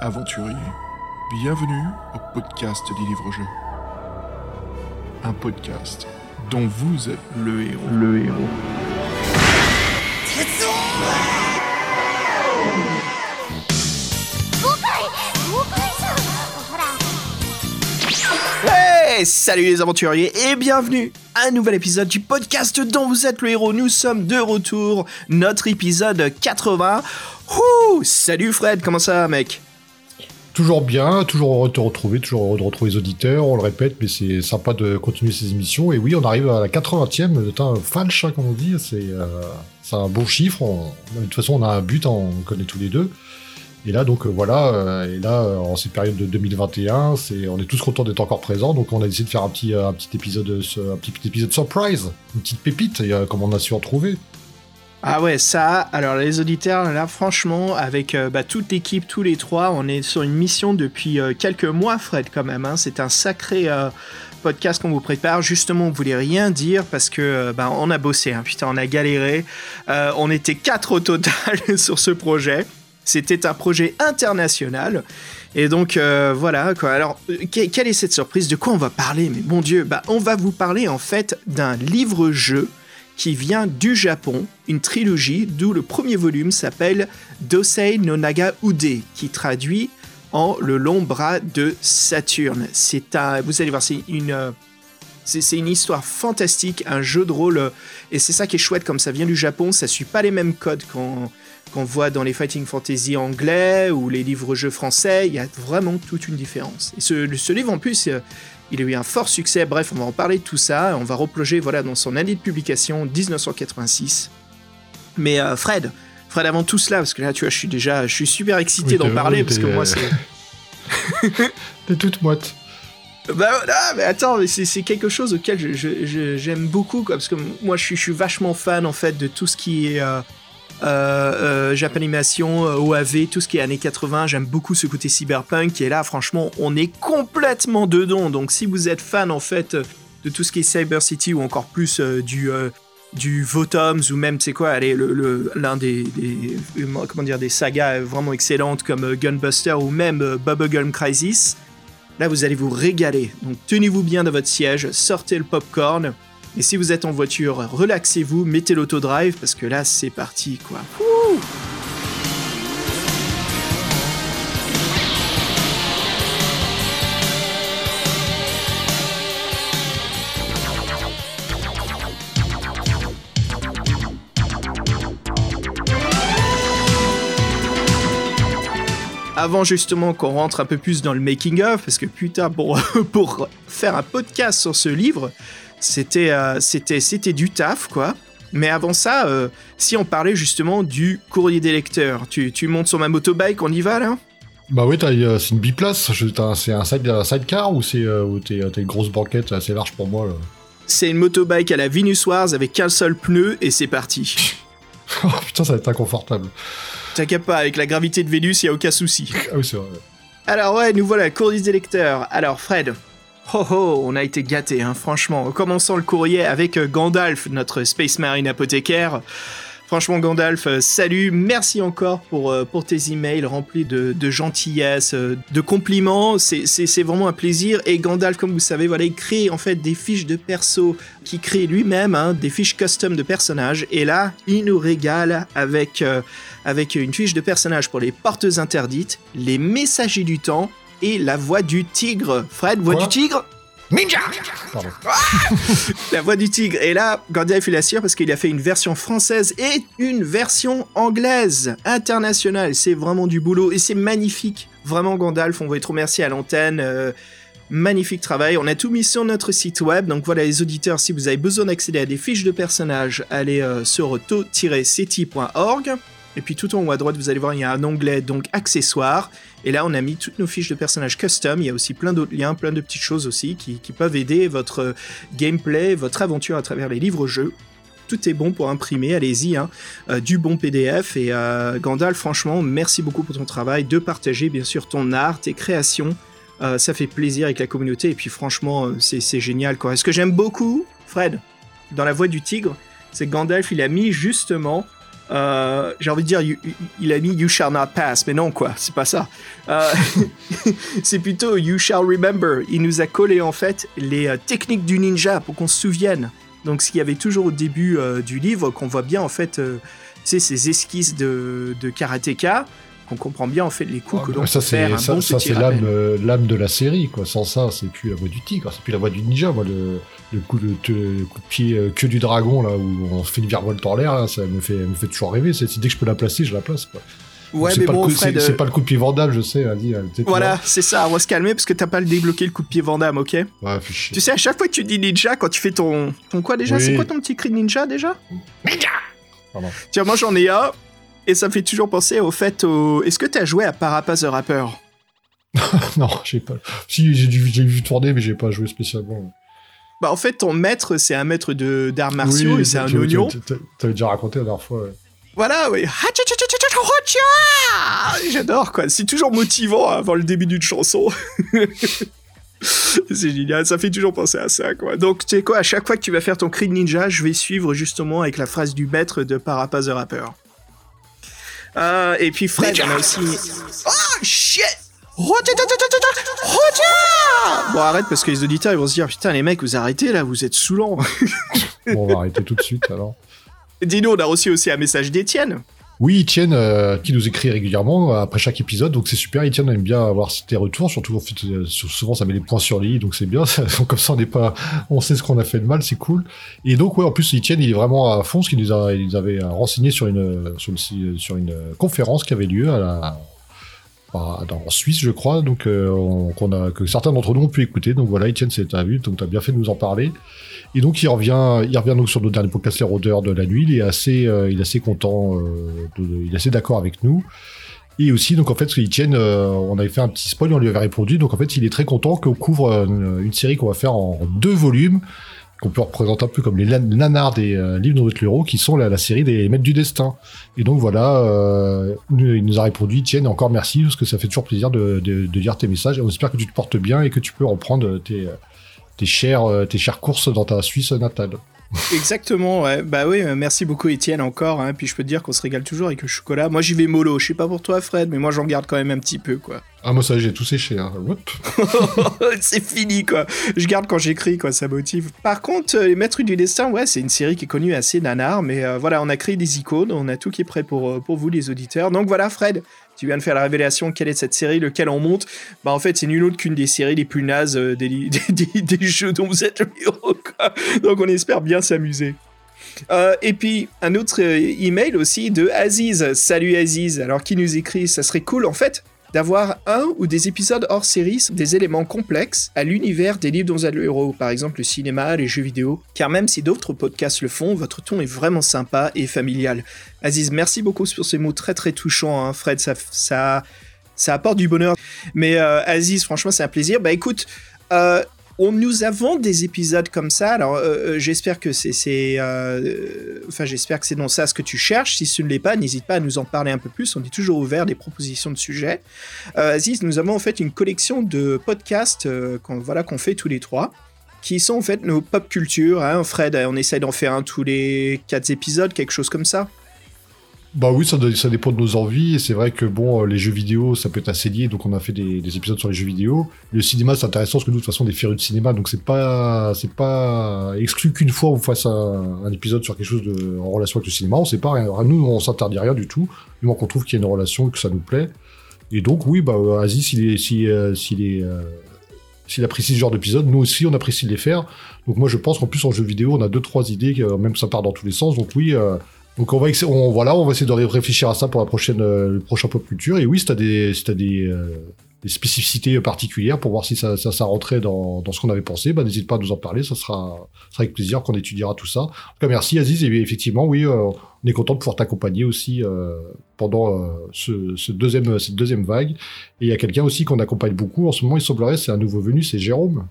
aventuriers, bienvenue au podcast des livres-jeux. Un podcast dont vous êtes le héros. Le héros. Hey, salut les aventuriers et bienvenue à un nouvel épisode du podcast dont vous êtes le héros. Nous sommes de retour, notre épisode 80. Ouh, salut Fred, comment ça va mec? Toujours bien, toujours heureux de te retrouver, toujours heureux de retrouver les auditeurs, on le répète, mais c'est sympa de continuer ces émissions. Et oui, on arrive à la 80e, c'est un falche, hein, comme on dit, c'est euh, un bon chiffre. De toute façon, on a un but, hein, on connaît tous les deux. Et là, donc euh, voilà, euh, et là, en cette période de 2021, c'est, on est tous contents d'être encore présents, donc on a décidé de faire un petit, petit épisode, un surprise, une petite pépite, comme on a su en trouver. Ah ouais, ça, alors les auditeurs, là franchement, avec euh, bah, toute l'équipe, tous les trois, on est sur une mission depuis euh, quelques mois Fred quand même. hein. C'est un sacré euh, podcast qu'on vous prépare. Justement, on voulait rien dire parce que bah, on a bossé, hein. putain, on a galéré. On était quatre au total sur ce projet. C'était un projet international. Et donc voilà quoi. Alors que- quelle est cette surprise? De quoi on va parler? Mais mon Dieu, bah on va vous parler en fait d'un livre-jeu qui vient du Japon, une trilogie d'où le premier volume s'appelle Dosei no Naga Ude, qui traduit en le long bras de Saturne. C'est un, vous allez voir, c'est une, euh, c'est une histoire fantastique, un jeu de rôle, euh, et c'est ça qui est chouette, comme ça vient du Japon, ça suit pas les mêmes codes qu'on qu'on voit dans les fighting fantasy anglais ou les livres-jeux français. Il y a vraiment toute une différence. Et ce, ce livre en plus. Euh, il a eu un fort succès, bref, on va en parler de tout ça, on va replonger voilà, dans son année de publication, 1986. Mais euh, Fred, Fred, avant tout cela, parce que là, tu vois, je suis déjà, je suis super excité Oui, d'en parler, oui, parce que moi, c'est... T'es toute moite. Bah mais attends, mais c'est quelque chose auquel j'aime beaucoup, quoi, parce que moi, je suis, je suis vachement fan, en fait, de tout ce qui est... Euh, euh, euh, Japanimation, euh, OAV, tout ce qui est années 80, j'aime beaucoup ce côté cyberpunk est là, franchement, on est complètement dedans. Donc si vous êtes fan en fait de tout ce qui est Cyber City ou encore plus du du Votoms ou même c'est quoi, l'un des, comment dire des sagas vraiment excellentes comme Gunbuster ou même Bubblegum Crisis. Là, vous allez vous régaler. Donc tenez-vous bien dans votre siège, sortez le popcorn. Et si vous êtes en voiture, relaxez-vous, mettez l'autodrive parce que là, c'est parti, quoi. Avant justement qu'on rentre un peu plus dans le making of, parce que putain, pour faire un podcast sur ce livre, c'était euh, c'était c'était du taf quoi. Mais avant ça, euh, si on parlait justement du courrier des lecteurs, tu, tu montes sur ma motobike, on y va là? Bah oui, t'as, euh, c'est une biplace. C'est un, side, un sidecar ou c'est euh, une grosse banquette assez large pour moi là? C'est une motobike à la Venus Wars avec qu'un seul pneu et c'est parti. Oh putain, ça va être inconfortable. T'inquiète pas, avec la gravité de Vénus, y a aucun souci. Ah oui, c'est vrai. Alors ouais, nous voilà, courrier des lecteurs. Alors Fred, ho ho, on a été gâtés, hein, franchement. En commençant le courrier avec euh, Gandalf, notre Space Marine apothicaire. Franchement, Gandalf, euh, salut, merci encore pour, euh, pour tes emails remplis de, gentillesse, de compliments. C'est- vraiment un plaisir. Et Gandalf, comme vous savez, voilà, il crée en fait des fiches de perso qu'il crée lui-même, hein, des fiches custom de personnages. Et là, il nous régale avec, avec une fiche de personnage pour les portes interdites, les messagers du temps et la voix du tigre. Fred, voix Quoi du tigre Ninja Pardon. La voix du tigre. Et là, Gandalf il assure parce qu'il a fait une version française et une version anglaise, internationale. C'est vraiment du boulot et c'est magnifique. Vraiment, Gandalf, on va être remercié à l'antenne. euh, magnifique travail. On a tout mis sur notre site web. Donc voilà, les auditeurs, si vous avez besoin d'accéder à des fiches de personnages, allez euh, sur to-city.org. Et puis tout en haut à droite, vous allez voir, il y a un onglet donc accessoires. Et là, on a mis toutes nos fiches de personnages custom. Il y a aussi plein d'autres liens, plein de petites choses aussi qui, peuvent aider votre euh, gameplay, votre aventure à travers les livres-jeux. Tout est bon pour imprimer, allez-y, hein. Euh, du bon PDF. Et euh, Gandalf, franchement, merci beaucoup pour ton travail, de partager bien sûr ton art, tes créations. Ça fait plaisir avec la communauté. Et puis franchement, c'est génial. Quoi. Ce que j'aime beaucoup, Fred, dans la voix du tigre, c'est que Gandalf, il a mis justement Euh, j'ai envie de dire, il a mis You shall not pass, mais non, quoi, c'est pas ça. Euh, c'est plutôt You shall remember. Il nous a collé en fait les euh, techniques du ninja pour qu'on se souvienne. Donc, ce qu'il y avait toujours au début du livre, qu'on voit bien en fait, tu sais, ces esquisses de, de karatéka on comprend bien en fait les coups que l'on ça, peut faire. Ça, ça c'est euh, l'âme, de la série, quoi. Sans ça, c'est plus la voix du tigre, c'est plus la voix du ninja. Moi, le, coup, de, coup de pied euh, que du dragon, là, où on fait une virevolte en l'air, ça me fait, me fait toujours rêver. C'est, dès que je peux la placer, je la place, quoi. Ouais, mais bon, c'est, euh, pas le coup de pied Vandame, je sais. voilà, c'est ça. On va se calmer parce que t'as pas le débloqué le coup de pied Vandame, ok Ouais, Tu sais, à chaque fois que tu dis ninja, quand tu fais ton. Ton quoi déjà? C'est quoi ton petit cri de ninja déjà? Ninja Tiens, moi j'en ai un. Et ça me fait toujours penser au fait au... Est-ce que tu as joué à Parappa the Rapper? Non, j'ai pas. Si, j'ai vu tourner, mais j'ai pas joué spécialement. Bah, en fait, ton maître, c'est un maître d'arts martiaux et c'est un oignon. T'avais déjà raconté la dernière fois, Voilà, oui. J'adore, quoi. C'est toujours motivant avant le début d'une chanson. c'est génial, ça fait toujours penser à ça, quoi. Donc, tu sais quoi, à chaque fois que tu vas faire ton cri de ninja, je vais suivre justement avec la phrase du maître de Parappa the Rapper. Euh, et puis Fred, on a aussi. Oh shit! Bon, arrête parce que les auditeurs ils vont se dire putain les mecs vous arrêtez là, vous êtes saoulant. bon, on va arrêter tout de suite alors. Dis-nous, on a reçu aussi un message d'Étienne. Oui, Etienne, euh, qui nous écrit régulièrement euh, après chaque épisode, donc c'est super. Etienne aime bien avoir tes retours, surtout en fait, euh, souvent ça met les points sur les donc c'est bien. comme ça, on n'est pas, on sait ce qu'on a fait de mal, c'est cool. Et donc ouais, en plus Etienne, il est vraiment à fond, ce qu'il nous a, il nous avait renseigné sur une, sur une, sur une conférence qui avait lieu à la, en Suisse, je crois, donc a, que certains d'entre nous ont pu écouter. Donc voilà, Etienne, c'est ta vue, donc tu as bien fait de nous en parler. Et donc il revient, il revient donc sur nos derniers podcasts Les Rôdeurs de la nuit. Il est assez, euh, content, euh, il est assez d'accord avec nous. Et aussi, donc en fait, il tienne, euh, on avait fait un petit spoil, on lui avait répondu. Donc en fait, il est très content qu'on couvre une, série qu'on va faire en deux volumes, qu'on peut représenter un peu comme les nanars des livres de notre qui sont la, série des Maîtres du Destin. Et donc voilà, il nous a répondu, Etienne, encore merci, parce que ça fait toujours plaisir de, de, lire tes messages. Et on espère que tu te portes bien et que tu peux reprendre tes tes chères, euh, tes chères courses dans ta Suisse natale. Exactement, ouais. Bah oui, euh, merci beaucoup Étienne encore. Hein. Puis je peux te dire qu'on se régale toujours avec le chocolat. Moi j'y vais mollo. Je sais pas pour toi Fred, mais moi j'en garde quand même un petit peu quoi. Ah moi ça j'ai tout séché. Hein. c'est fini quoi. Je garde quand j'écris quoi, ça motive. Par contre, euh, Les Maîtres du Destin, ouais, c'est une série qui est connue assez nanar, mais voilà, on a créé des icônes, on a tout qui est prêt pour, pour vous les auditeurs. Donc voilà Fred, tu viens de faire la révélation, quelle est cette série, lequel on monte? Bah en fait, c'est nul autre qu'une des séries les plus nazes euh, des, des, jeux dont vous êtes le héros. Donc on espère bien s'amuser. Euh, et puis un autre euh, email aussi de Aziz. Salut Aziz. Alors qui nous écrit? Ça serait cool en fait d'avoir un ou des épisodes hors série, des éléments complexes à l'univers des livres dont le héros, par exemple le cinéma, les jeux vidéo, car même si d'autres podcasts le font, votre ton est vraiment sympa et familial. Aziz, merci beaucoup pour ces mots très très touchants, hein. Fred, ça, ça, ça apporte du bonheur. Mais euh, Aziz, franchement, c'est un plaisir. Bah écoute, euh, nous avons des épisodes comme ça. Alors, euh, euh, j'espère que c'est, euh, j'espère que c'est non ça ce que tu cherches. Si ce ne l'est pas, n'hésite pas à nous en parler un peu plus. On est toujours ouvert des propositions de sujets. Aziz, nous avons en fait une collection de podcasts qu'on voilà qu'on fait tous les trois, qui sont en fait nos pop culture. Hein. Fred, on essaie d'en faire un tous les quatre épisodes, quelque chose comme ça. Bah oui, ça, dépend de nos envies. Et c'est vrai que bon, euh, les jeux vidéo, ça peut être assez lié. Donc on a fait des, épisodes sur les jeux vidéo. Le cinéma, c'est intéressant parce que nous, de toute façon, on est férus de cinéma. Donc c'est pas, c'est pas exclu qu'une fois on fasse un, épisode sur quelque chose en relation avec le cinéma. On sait pas rien. Nous, on s'interdit rien du tout. Du moment qu'on trouve qu'il y a une relation que ça nous plaît. Et donc oui, bah Aziz, s'il est, si, euh, s'il est, euh, s'il apprécie ce genre d'épisode, nous aussi on apprécie de les faire. Donc moi je pense qu'en plus en jeu vidéo on a deux trois idées, même ça part dans tous les sens. Donc oui, donc on va, on, voilà, on va essayer de réfléchir à ça pour la prochaine, euh, le prochain pop culture. Et oui, si t'as des, as des, euh, des, spécificités particulières pour voir si ça, ça, rentrait dans, ce qu'on avait pensé, bah, n'hésite pas à nous en parler. Ça sera, avec plaisir qu'on étudiera tout ça. En tout cas, merci Aziz. Et effectivement, oui, euh, on est content de pouvoir t'accompagner aussi pendant deuxième, cette deuxième vague. Et il y a quelqu'un aussi qu'on accompagne beaucoup en ce moment. Il semblerait, c'est un nouveau venu, c'est Jérôme.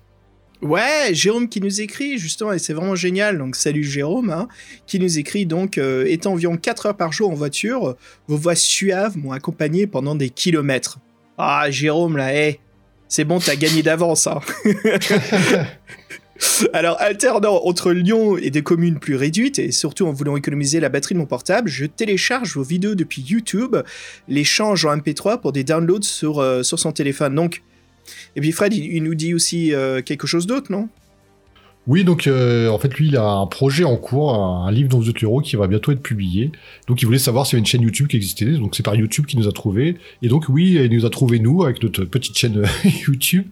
Ouais, Jérôme qui nous écrit justement, et c'est vraiment génial, donc salut Jérôme, hein, qui nous écrit donc, euh, étant environ 4 heures par jour en voiture, vos voix suaves m'ont accompagné pendant des kilomètres. Ah Jérôme là, hé, c'est bon, t'as gagné d'avance. Hein. Alors, alternant entre Lyon et des communes plus réduites, et surtout en voulant économiser la batterie de mon portable, je télécharge vos vidéos depuis YouTube, les change en MP3 pour des downloads sur, euh, sur son téléphone. Donc, et puis Fred, il, nous dit aussi euh, quelque chose d'autre, non? Oui, donc euh, en fait, lui, il a un projet en cours, un, livre dans vous qui va bientôt être publié. Donc, il voulait savoir s'il y avait une chaîne YouTube qui existait. Donc, c'est par YouTube qu'il nous a trouvé. Et donc, oui, il nous a trouvé nous avec notre petite chaîne YouTube.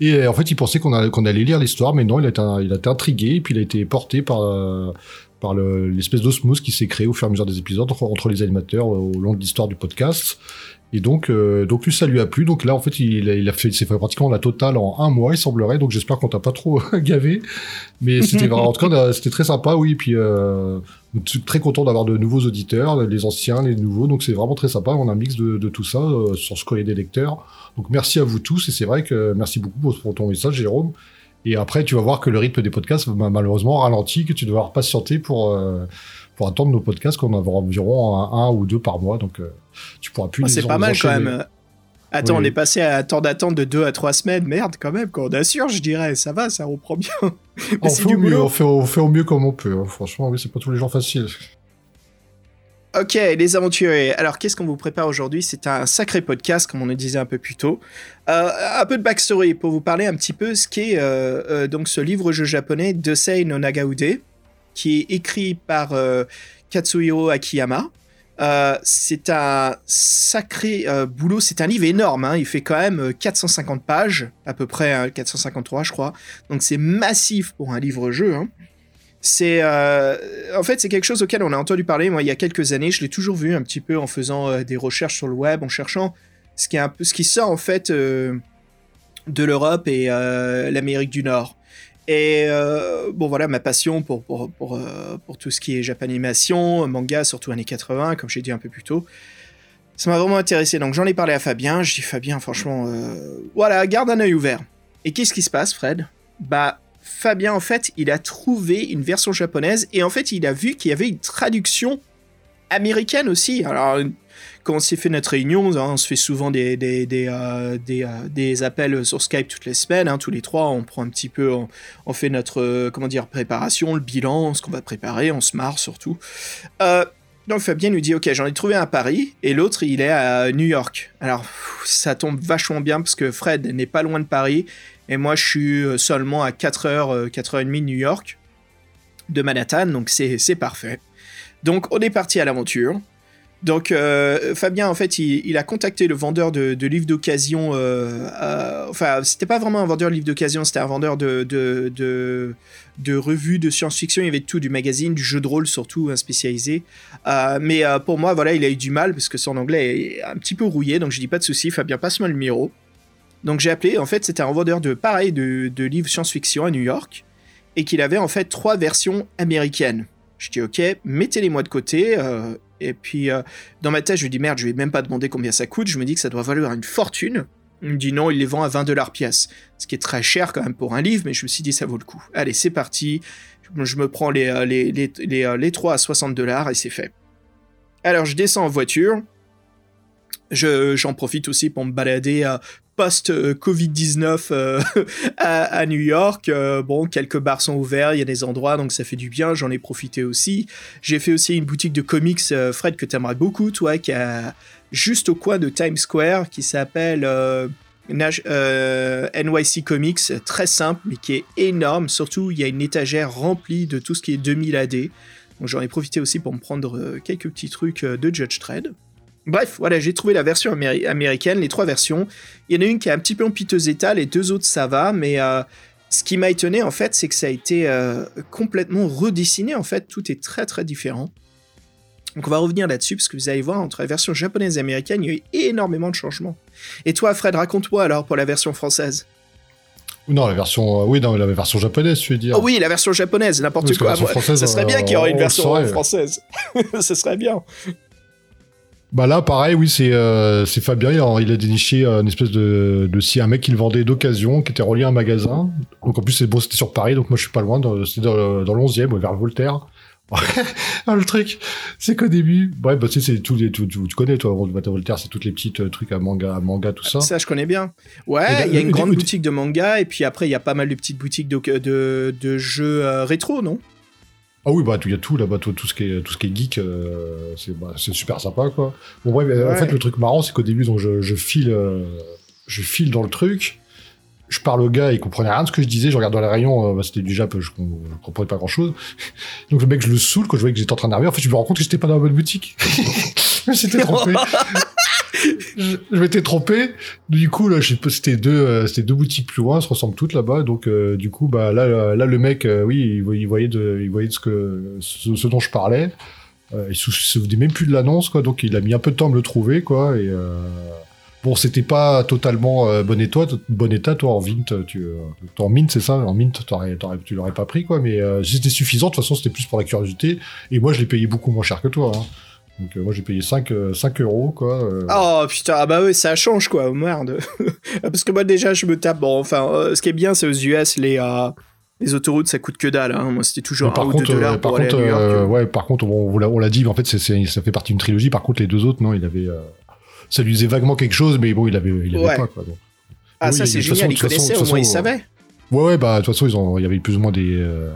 Et en fait, il pensait qu'on allait lire l'histoire, mais non, il a, été, intrigué et puis il a été porté par euh, l'espèce d'osmose qui s'est créée au fur et à mesure des épisodes entre, les animateurs au long de l'histoire du podcast. Et donc, euh, donc ça lui a plu. Donc là, en fait, il, il a fait, c'est pratiquement la totale en un mois, il semblerait. Donc j'espère qu'on t'a pas trop gavé. Mais c'était vraiment, en tout cas, c'était très sympa, oui. Et puis, euh, très content d'avoir de nouveaux auditeurs, les anciens, les nouveaux. Donc c'est vraiment très sympa. On a un mix de, de tout ça euh, sur ce courrier des lecteurs. Donc merci à vous tous. Et c'est vrai que merci beaucoup pour, ton message, Jérôme. Et après, tu vas voir que le rythme des podcasts va malheureusement ralenti, que tu devras patienter pour euh, pour attendre nos podcasts qu'on aura environ un, ou deux par mois. Donc, euh, tu pourras plus. Oh, c'est pas mal quand même. Attends, on est passé à temps d'attente de deux à trois semaines. Merde, quand même, quand on assure, je dirais. Ça va, ça reprend bien. on, fait au mieux, on, fait, au mieux comme on peut. Hein. Franchement, oui, c'est pas tous les jours facile. Ok, les aventuriers. Alors, qu'est-ce qu'on vous prépare aujourd'hui? C'est un sacré podcast, comme on le disait un peu plus tôt. Euh, un peu de backstory pour vous parler un petit peu ce qu'est euh, donc ce livre-jeu japonais Dosei no Nagaude qui est écrit par euh, Katsuhiro Akiyama. Euh, c'est un sacré euh, boulot, c'est un livre énorme, hein. il fait quand même 450 pages, à peu près 453 hein, je crois, donc c'est massif pour un livre-jeu. Hein. C'est en fait c'est quelque chose auquel on a entendu parler moi il y a quelques années. Je l'ai toujours vu un petit peu en faisant des recherches sur le web, en cherchant ce qui ce qui sort en fait de l'Europe et l'Amérique du Nord. Et euh, bon, voilà, ma passion pour, pour, pour, euh, tout ce qui est japanimation, manga, surtout années 80, comme j'ai dit un peu plus tôt. Ça m'a vraiment intéressé. Donc j'en ai parlé à Fabien. Je dis, Fabien, franchement, euh, voilà, garde un œil ouvert. Et qu'est-ce qui se passe, Fred? Bah, Fabien, en fait, il a trouvé une version japonaise et en fait, il a vu qu'il y avait une traduction américaine aussi. Alors, quand on s'est fait notre réunion, hein, on se fait souvent des, des, des, euh, euh, des, appels sur Skype toutes les semaines, hein, tous les trois, on prend un petit peu, on, fait notre, euh, comment dire, préparation, le bilan, ce qu'on va préparer, on se marre surtout. donc Fabien nous dit, ok, j'en ai trouvé un à Paris, et l'autre, il est à New York. Alors, ça tombe vachement bien, parce que Fred n'est pas loin de Paris, et moi, je suis seulement à 4h, 4h30 de New York, de Manhattan, donc c'est parfait. Donc, on est parti à l'aventure. Donc euh, Fabien, en fait, il, a contacté le vendeur de, livres d'occasion. Euh, enfin, c'était pas vraiment un vendeur de livres d'occasion, c'était un vendeur de, revues de science-fiction. Il y avait tout, du magazine, du jeu de rôle surtout, spécialisé. Euh, mais pour moi, voilà, il a eu du mal parce que son anglais est un petit peu rouillé. Donc je dis pas de souci, Fabien, passe-moi le numéro. Donc j'ai appelé. En fait, c'était un vendeur de pareil de, livres science-fiction à New York et qu'il avait en fait trois versions américaines. Je dis ok, mettez-les-moi de côté. Euh, et puis euh, dans ma tête, je lui dis merde, je vais même pas demander combien ça coûte. Je me dis que ça doit valoir une fortune. Il me dit non, il les vend à 20 dollars pièce. Ce qui est très cher quand même pour un livre, mais je me suis dit ça vaut le coup. Allez, c'est parti. Je me prends les, euh, les, les, les, les 3 à 60 dollars et c'est fait. Alors je descends en voiture. J'en profite aussi pour me balader à post-Covid-19 euh, à, New York. Euh, bon, quelques bars sont ouverts, il y a des endroits, donc ça fait du bien, j'en ai profité aussi. J'ai fait aussi une boutique de comics, euh, Fred, que tu aimerais beaucoup, toi, qui a juste au coin de Times Square, qui s'appelle NYC Comics, très simple, mais qui est énorme. Surtout, il y a une étagère remplie de tout ce qui est 2000 AD. Donc j'en ai profité aussi pour me prendre quelques petits trucs de Judge Trade. Bref, voilà, j'ai trouvé la version américaine, les trois versions. Il y en a une qui est un petit peu en piteux état, les deux autres ça va, mais euh, ce qui m'a étonné en fait, c'est que ça a été euh, complètement redessiné. En fait, tout est très très différent. Donc on va revenir là-dessus parce que vous allez voir entre la version japonaise et américaine, il y a eu énormément de changements. Et toi, Fred, raconte-moi alors pour la version française. Non, la version, euh, oui, non, la version japonaise, tu veux dire. Oh oui, la version japonaise, n'importe quoi. ça serait bien qu'il y aurait une version française. ça serait bien. Bah là, pareil, oui, c'est euh, c'est Fabien. Il a, déniché euh, une espèce de, de si un mec qui le vendait d'occasion, qui était relié à un magasin. Donc en plus, c'est bon, c'était sur Paris, donc moi je suis pas loin. C'était dans, dans le 11e, vers Voltaire. ah, le truc, c'est qu'au début, bref, bah, tu sais, c'est tous les, tu, tu, connais, toi, Voltaire, c'est toutes les petites euh, trucs à manga, à manga, tout ça. Ça, je connais bien. Ouais, il y a une grande boutique de manga, et puis après, il y a pas mal de petites boutiques de, de, de jeux euh, rétro, non? Ah oui, bah, il y a tout là-bas, tout, ce qui est, tout ce qui est geek, euh, bah, c'est super sympa, quoi. Bon, bref, en fait, le truc marrant, c'est qu'au début, donc, je, je file, je file dans le truc, je parle au gars, il comprenait rien de ce que je disais, je regarde dans les rayons, euh, bah, c'était du Jap, je, comprenais pas grand chose. Donc le mec, je le saoule, quand je voyais que j'étais en train d'arriver, en fait, je me rends compte que j'étais pas dans la bonne boutique. je m'étais trompé. je, m'étais trompé. Du coup, là, c'était deux, euh, c'était deux boutiques plus loin, se ressemblent toutes là-bas. Donc, euh, du coup, bah, là, là, le mec, oui, il, voyait de, il voyait de ce que, ce, dont je parlais. il se souvenait même plus de l'annonce, quoi. Donc, il a mis un peu de temps à me le trouver, quoi. Et, Bon, c'était pas totalement euh, bon état, bon état, toi en vint, tu, euh, en mint, c'est ça, en mint, tu l'aurais pas pris quoi, mais euh, c'était suffisant. De toute façon, c'était plus pour la curiosité. Et moi, je l'ai payé beaucoup moins cher que toi. Hein. Donc moi, j'ai payé 5, 5 euros quoi. Oh putain, ah bah oui, ça change quoi, merde. Parce que moi déjà, je me tape. Bon, enfin, ce qui est bien, c'est aux US les les autoroutes, ça coûte que dalle. Hein. Moi, c'était toujours par un contre, ou deux dollars par contre, ouais, par contre, on, l'a dit, mais en fait, ça fait partie d'une trilogie. Par contre, les deux autres, non, il avait, ça lui disait vaguement quelque chose, mais bon, il avait, il avait pas, quoi. Ah, ça, c'est génial, il connaissait, au moins, il savait. Ouais, ouais, bah, de toute façon, ils ont, il y avait plus ou moins des, euh,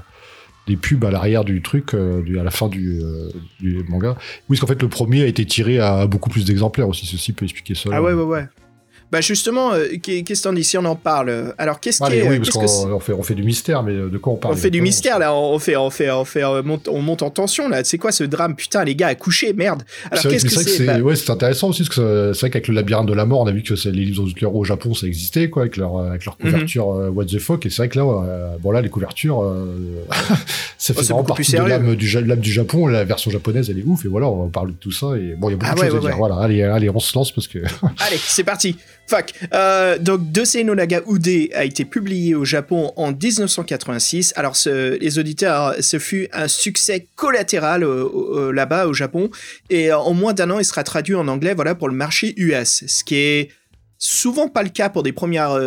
des pubs à l'arrière du truc, euh, à la fin du, euh, du manga. Oui, parce qu'en fait, le premier a été tiré à beaucoup plus d'exemplaires aussi, ceci peut expliquer ça. Ah ouais, ouais, ouais. Bah justement, euh, qu'est-ce qu'on dit si on en parle? Alors qu'est-ce qui oui, parce qu'on fait, on fait du mystère, mais de quoi on parle On fait du mystère là, on fait, on fait, on fait, on monte, on monte en tension là. C'est quoi ce drame? Putain, les gars, à coucher, merde. Alors qu'est-ce que c'est bah Ouais, c'est intéressant aussi parce que c'est vrai qu'avec le labyrinthe de la mort, on a vu que les livres aux au Japon, ça existait quoi, avec leur, avec leur mhm. couverture euh, what the fuck. Et c'est vrai que là, euh, bon là, les couvertures, ça fait vraiment partie de l'âme du, du Japon. La version japonaise, elle est ouf. Et voilà, on va parler de tout ça. Et bon, il y a beaucoup ah de choses à dire. Voilà, allez, allez, on se lance parce que. allez, c'est parti. Fuck. Euh, donc, Dosei no Naga Ude a été publié au Japon en 1986. Alors, les auditeurs, ce fut un succès collatéral euh, euh, là-bas au Japon. Et en moins d'un an, il sera traduit en anglais, voilà, pour le marché US. Ce qui est souvent pas le cas pour des premières,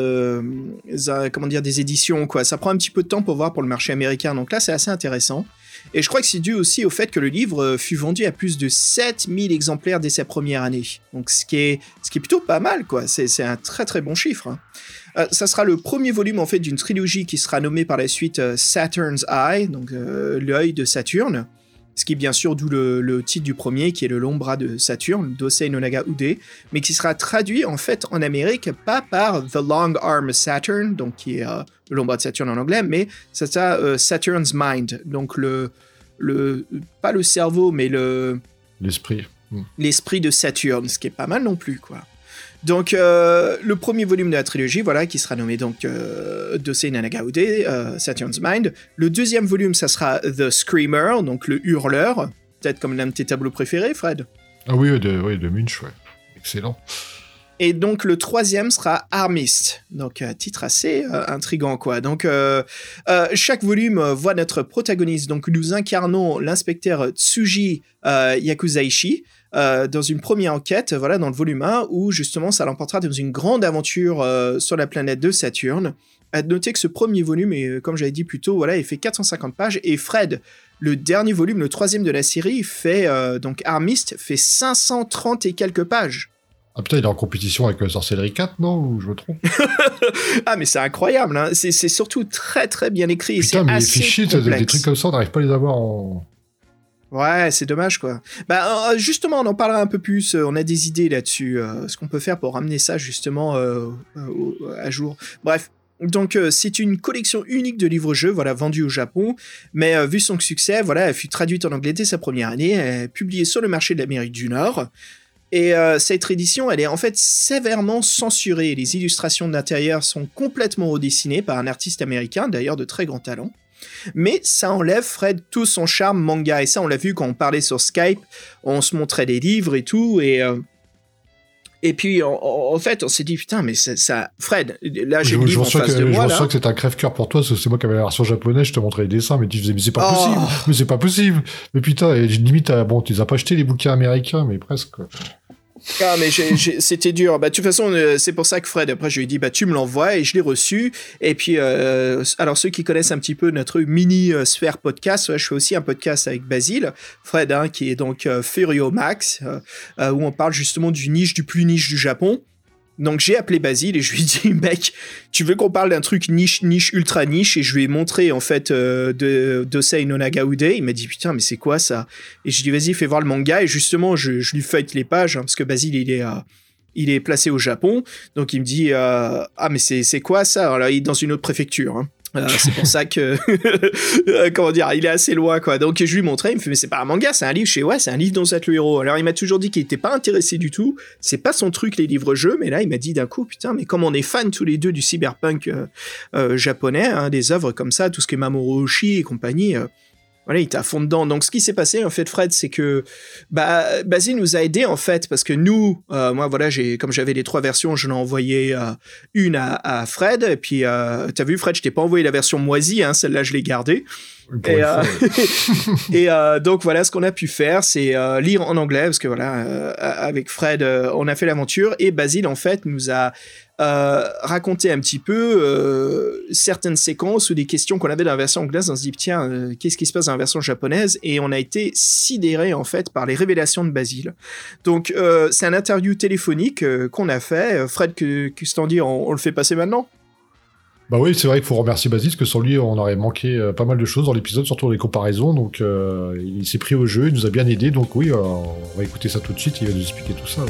comment dire, des éditions. Ça prend un petit peu de temps pour voir pour le marché américain. Donc là, c'est assez intéressant. Et je crois que c'est dû aussi au fait que le livre euh, fut vendu à plus de 7000 exemplaires dès sa première année. Donc ce qui est, ce qui est plutôt pas mal, quoi. C'est un très très bon chiffre. Hein. Euh, ça sera le premier volume en fait d'une trilogie qui sera nommée par la suite euh, Saturn's Eye, donc l'œil de Saturne. Ce qui est bien sûr d'où le, titre du premier, qui est le long bras de Saturne, Dosei no Naga Ude, mais qui sera traduit en fait en Amérique pas par The Long Arm Saturn, donc qui est le long bras de Saturne en anglais, mais ça Saturn's Mind, donc le, le pas le cerveau, mais le l'esprit. Hmm. L'esprit de Saturne, ce qui est pas mal non plus, quoi. Donc, euh, le premier volume de la trilogie, voilà, qui sera nommé donc euh, Dosei Nanagaude, euh, Saturn's Mind. Le deuxième volume, ça sera The Screamer, donc le hurleur. Peut-être comme l'un de tes tableaux préférés, Fred Ah oui, de, oui, de Munch, ouais. Excellent. Et donc le troisième sera Armist, donc un titre assez euh, intrigant quoi. Donc euh, euh, chaque volume voit notre protagoniste, donc nous incarnons l'inspecteur Tsuji Yakuzaishi dans une première enquête, voilà dans le volume 1 où justement ça l'emportera dans une grande aventure sur la planète de Saturne. À noter que ce premier volume, et comme j'avais dit plus tôt, voilà, il fait 450 pages et Fred, le dernier volume, le troisième de la série, fait donc Armist fait 530 et quelques pages. Ah putain, il est en compétition avec Sorcellerie 4, non? Ou je me trompe? Ah, mais c'est incroyable, hein. c'est surtout très très bien écrit. Putain, mais assez fichiers, des trucs comme ça, on n'arrive pas à les avoir en. Ouais, c'est dommage quoi. Bah euh, justement, on en parlera un peu plus. Euh, on a des idées là-dessus. Euh, ce qu'on peut faire pour ramener ça justement à jour. Bref, donc c'est une collection unique de livres-jeux, voilà, vendue au Japon, mais vu son succès, voilà, elle fut traduite en anglais dès sa première année, publiée sur le marché de l'Amérique du Nord. Et euh, cette édition, elle est en fait sévèrement censurée. Les illustrations d'intérieur sont complètement redessinées par un artiste américain, d'ailleurs de très grand talent. Mais ça enlève, Fred, tout son charme manga. Et ça, on l'a vu quand on parlait sur Skype, on se montrait des livres et tout. Et, euh, et puis, en, fait, on s'est dit, putain, mais ça, Fred, là, j'ai le livre en face que, de moi. Je sens que c'est un crève-cœur pour toi, c'est moi qui avais la version japonaise, je te montrais les dessins, mais tu faisais, mais c'est pas possible, oh. mais c'est pas possible. Mais putain, limite, bon, tu les as pas acheté les bouquins américains, mais presque. Ah, mais c'était dur. Bah, de toute façon, euh, c'est pour ça que Fred, après, je lui ai dit, bah, tu me l'envoies et je l'ai reçu. Et puis, euh, alors, ceux qui connaissent un petit peu notre mini euh, sphère podcast, je fais aussi un podcast avec Basile, Fred, hein, qui est donc Furio Max, où on parle justement du niche du plus niche du Japon. Donc j'ai appelé Basile et je lui ai dit mec, tu veux qu'on parle d'un truc niche niche ultra niche? Et je lui ai montré en fait euh, de d'Osei no. Il m'a dit putain mais c'est quoi ça? Et je lui ai dit vas-y fais voir le manga. Et justement je, lui feuille les pages hein, parce que Basile il est euh, il est placé au Japon donc il me dit euh, ah mais c'est quoi ça? Alors il est dans une autre préfecture. Hein. Euh, c'est pour ça que comment dire, il est assez loin quoi. Donc je lui montrais, il me fait mais c'est pas un manga, c'est un livre. Je sais ouais, c'est un livre dont c'est le héros. Alors il m'a toujours dit qu'il était pas intéressé du tout. C'est pas son truc les livres jeux, mais là il m'a dit d'un coup putain mais comme on est fans tous les deux du cyberpunk euh, japonais, hein, des œuvres comme ça, tout ce qui est Mamoru Oshii et compagnie voilà, il était à fond dedans. Donc, ce qui s'est passé, en fait, Fred, c'est que bah, Basile nous a aidé, en fait, parce que nous, euh, moi, voilà, j'ai, comme j'avais les trois versions, je l'ai envoyé euh, une à, Fred. Et puis, euh, t'as vu, Fred, je t'ai pas envoyé la version moisie, hein, celle-là, je l'ai gardée. Et, et donc voilà, ce qu'on a pu faire, c'est lire en anglais parce que voilà, avec Fred, on a fait l'aventure et Basile en fait nous a euh, raconter un petit peu euh, certaines séquences ou des questions qu'on avait dans la version anglaise. On se dit, tiens, euh, qu'est-ce qui se passe dans la version japonaise? Et on a été sidéré, en fait, par les révélations de Basile. Donc, c'est un interview téléphonique qu'on a fait. Fred, que, que ce dit, on, le fait passer maintenant? Bah oui, c'est vrai qu'il faut remercier Basile, parce que sans lui, on aurait manqué pas mal de choses dans l'épisode, surtout les comparaisons. Donc, il s'est pris au jeu, il nous a bien aidé. Donc, oui, on va écouter ça tout de suite. Il va nous expliquer tout ça.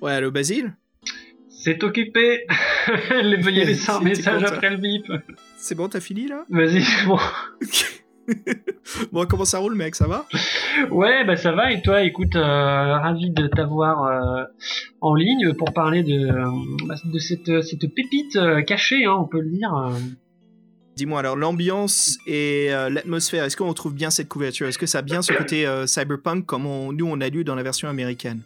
Ouais, allô Basile C'est occupé Veuillez laisser un message après le bip. C'est bon, t'as fini là? Vas-y, c'est bon. bon, comment ça roule, mec? Ça va? Ouais, bah ça va. Et toi, écoute, euh, ravi de t'avoir euh, en ligne pour parler de, bah, de cette, cette pépite euh, cachée, hein, on peut le dire. Dis-moi alors l'ambiance et l'atmosphère. Est-ce qu'on retrouve bien cette couverture? Est-ce que ça a bien ce côté cyberpunk comme nous on a lu dans la version américaine?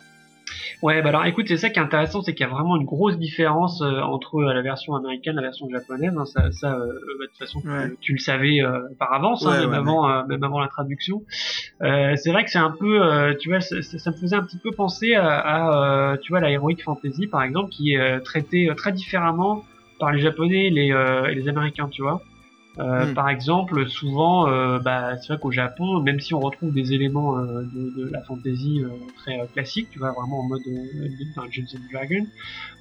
Ouais, bah alors écoute, c'est ça qui est intéressant, c'est qu'il y a vraiment une grosse différence euh, entre euh, la version américaine et la version japonaise. Hein, ça, ça euh, bah, de toute façon, tu, le savais par avance, hein, même, avant, même avant la traduction. c'est vrai que c'est un peu, tu vois, ça, me faisait un petit peu penser à, tu vois, la heroic fantasy par exemple, qui est traitée très différemment par les japonais et les, et les américains, tu vois. Euh, hmm. Par exemple, souvent, euh, bah, c'est vrai qu'au Japon, même si on retrouve des éléments euh, de, de, la fantasy très classique, tu vois, vraiment en mode Dungeons and Dragons.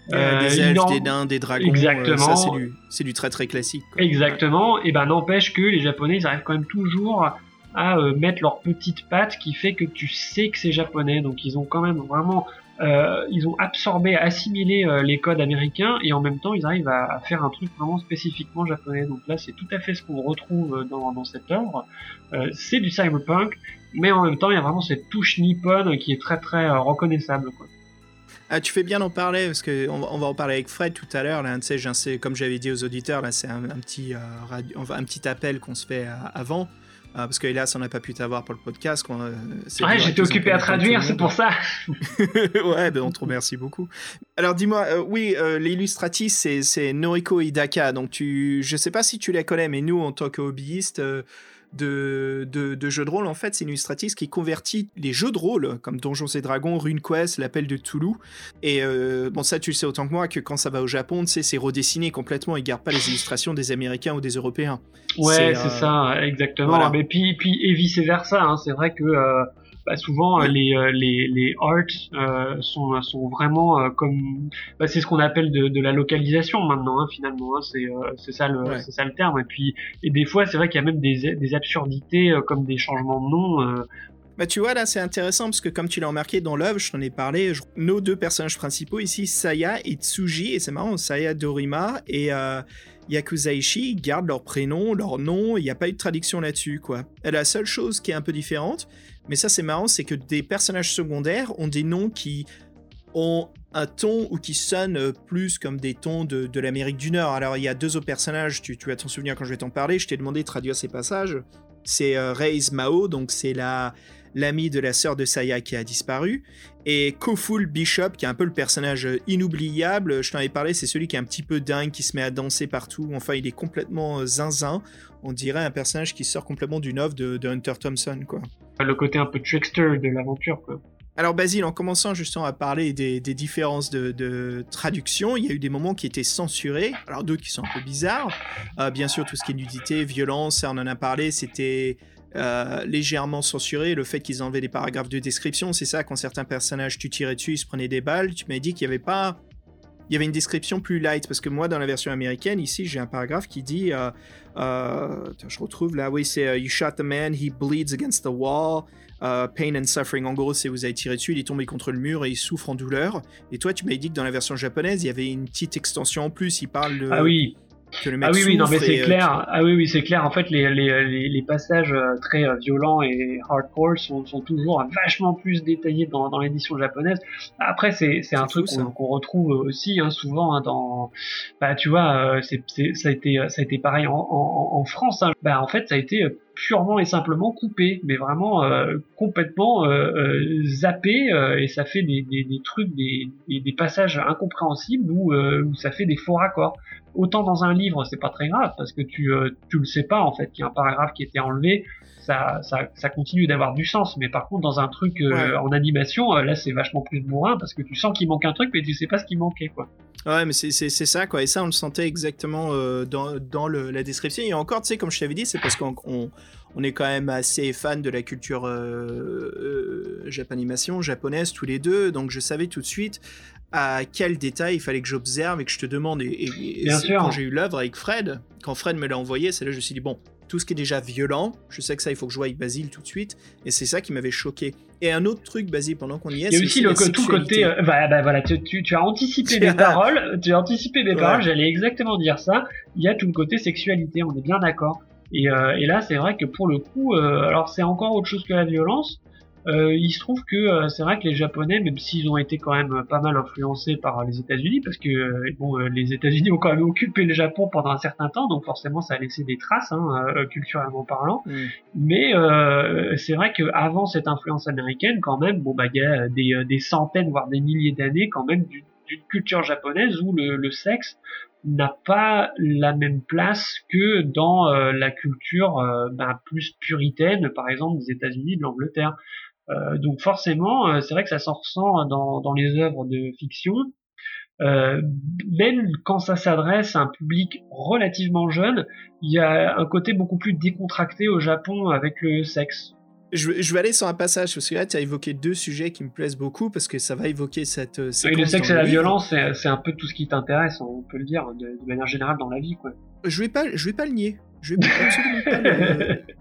des elfes, des nains, des dragons. Exactement. ça, c'est du, très très classique. Exactement. Et ben n'empêche que les Japonais, ils arrivent quand même toujours à mettre leur petite patte qui fait que tu sais que c'est japonais. Donc ils ont quand même vraiment euh, ils ont absorbé, assimilé euh, les codes américains et en même temps ils arrivent à, faire un truc vraiment spécifiquement japonais. Donc là c'est tout à fait ce qu'on retrouve euh, dans, cette œuvre. c'est du cyberpunk, mais en même temps il y a vraiment cette touche nippone qui est très très reconnaissable. Ah, tu fais bien d'en parler parce que on va, en parler avec Fred tout à l'heure. Là, comme j'avais dit aux auditeurs, là, c'est un, petit un petit appel qu'on se fait avant. Ah, parce que hélas, on n'a pas pu t'avoir pour le podcast. Euh, ouais, j'étais occupé à traduire, c'est pour ça. ouais, ben on te remercie beaucoup. Alors dis-moi, euh, oui, euh, l'illustratrice, c'est Noriko Hidaka. Donc tu, je sais pas si tu la connais, mais nous, en tant que hobbyistes, de, de, jeux de rôle, en fait, c'est une illustratrice qui convertit les jeux de rôle, comme Donjons et Dragons, RuneQuest, l'Appel de Toulouse. Et euh, bon, ça, tu le sais autant que moi, que quand ça va au Japon, tu sais, c'est redessiné complètement. Ils gardent pas les illustrations des Américains ou des Européens. Ouais, c'est euh, ça, exactement. Mais puis, puis, et vice versa. Hein. C'est vrai que euh, bah, souvent euh, les, euh, les, les arts euh, sont, sont vraiment comme bah, c'est ce qu'on appelle de, de, la localisation maintenant hein, finalement hein, c'est c'est ça le c'est ça le terme. Et puis et des fois c'est vrai qu'il y a même des, des absurdités comme des changements de nom bah tu vois là c'est intéressant parce que comme tu l'as remarqué dans l'œuvre, je t'en ai parlé, nos deux personnages principaux ici, Saya et Tsuji, et c'est marrant, Saya Dorima et euh, Yakuzaishi gardent leur prénom, leur nom, il n'y a pas eu de traduction là-dessus quoi. Et la seule chose qui est un peu différente, mais ça, c'est marrant, c'est que des personnages secondaires ont des noms qui ont un ton ou qui sonnent plus comme des tons de, l'Amérique du Nord. Alors, il y a deux autres personnages, tu, tu vas t'en souvenir quand je vais t'en parler, je t'ai demandé de traduire ces passages. c'est Reise Mao, donc c'est la l'ami de la sœur de Saya qui a disparu, et Koful Bishop, qui est un peu le personnage inoubliable. Je t'en avais parlé, c'est celui qui est un petit peu dingue, qui se met à danser partout. Enfin, il est complètement zinzin. On dirait un personnage qui sort complètement d'une œuvre de, Hunter Thompson, quoi. Le côté un peu trickster de l'aventure, quoi. Alors Basile, en commençant justement à parler des, différences de, traduction, il y a eu des moments qui étaient censurés, alors d'autres qui sont un peu bizarres. Euh, bien sûr, tout ce qui est nudité, violence, ça on en a parlé, c'était euh, légèrement censuré. Le fait qu'ils enlevaient des paragraphes de description, c'est ça, quand certains personnages tu tirais dessus, ils se prenaient des balles, tu m'as dit qu'il n'y avait pas il y avait une description plus light parce que moi dans la version américaine ici j'ai un paragraphe qui dit euh, je retrouve là oui c'est you shot the man he bleeds against the wall euh, pain and suffering, en gros, c'est vous avez tiré dessus, il est tombé contre le mur et il souffre en douleur. Et toi, tu m'avais dit que dans la version japonaise, il y avait une petite extension en plus. Il parle de. Ah oui. Que le mec ah oui, oui, non, mais c'est euh, clair. Ah oui, oui, c'est clair. En fait, les, les, les, passages euh, très violents et hardcore sont, sont, toujours vachement plus détaillés dans, dans l'édition japonaise. Après, c'est, c'est un truc qu'on, retrouve aussi hein, souvent hein, dans. Bah, tu vois, c'est, ça a été, ça a été pareil en, en, en France. Hein. Bah, en fait, ça a été purement et simplement coupé, mais vraiment euh, complètement euh, euh, zappé, et ça fait des, trucs, des, des, passages incompréhensibles où, où, ça fait des faux raccords. Autant dans un livre, c'est pas très grave parce que tu tu le sais pas en fait qu'il y a un paragraphe qui été enlevé, ça, ça, ça continue d'avoir du sens. Mais par contre, dans un truc en animation, là, c'est vachement plus bourrin parce que tu sens qu'il manque un truc, mais tu sais pas ce qui manquait, quoi. Ouais, mais c'est ça, quoi. Et ça, on le sentait exactement dans, dans le, la description. Et encore, tu sais, comme je t'avais dit, c'est parce qu'on on est quand même assez fan de la culture euh, euh, japanimation, japonaise tous les deux, donc je savais tout de suite à quel détail il fallait que j'observe et que je te demande. Et, quand j'ai eu l'œuvre avec Fred, quand Fred me l'a envoyé, c'est là que je me suis dit, bon, tout ce qui est déjà violent, je sais que ça, il faut que je voie avec Basile tout de suite, et c'est ça qui m'avait choqué. Et un autre truc, Basile, pendant qu'on y est, a aussi le, tout côté, euh, bah, bah, voilà, tu, tu, as anticipé mes paroles, tu as anticipé mes paroles, j'allais exactement dire ça. Il y a tout le côté sexualité, on est bien d'accord. Et, euh, et là, c'est vrai que pour le coup, euh, alors c'est encore autre chose que la violence. Euh, il se trouve que euh, c'est vrai que les Japonais, même s'ils ont été quand même pas mal influencés par les États-Unis, parce que euh, bon, les États-Unis ont quand même occupé le Japon pendant un certain temps, donc forcément ça a laissé des traces, hein, culturellement parlant. Mm. Mais c'est vrai qu'avant cette influence américaine, quand même, bon bah il y a des, des centaines voire des milliers d'années quand même d'une culture japonaise où le, le sexe n'a pas la même place que dans euh, la culture euh, ben, plus puritaine, par exemple des États-Unis, de l'Angleterre. Euh, donc forcément, c'est vrai que ça s'en ressent dans, dans les œuvres de fiction. même quand ça s'adresse à un public relativement jeune, il y a un côté beaucoup plus décontracté au Japon avec le sexe. Je, vais aller sur un passage parce que là tu as évoqué deux sujets qui me plaisent beaucoup parce que ça va évoquer cette. Euh, oui, le sexe et la violence, c'est un peu tout ce qui t'intéresse, on peut le dire de, manière générale dans la vie, quoi. Je vais pas, je vais pas le nier. Je vais absolument pas le. tu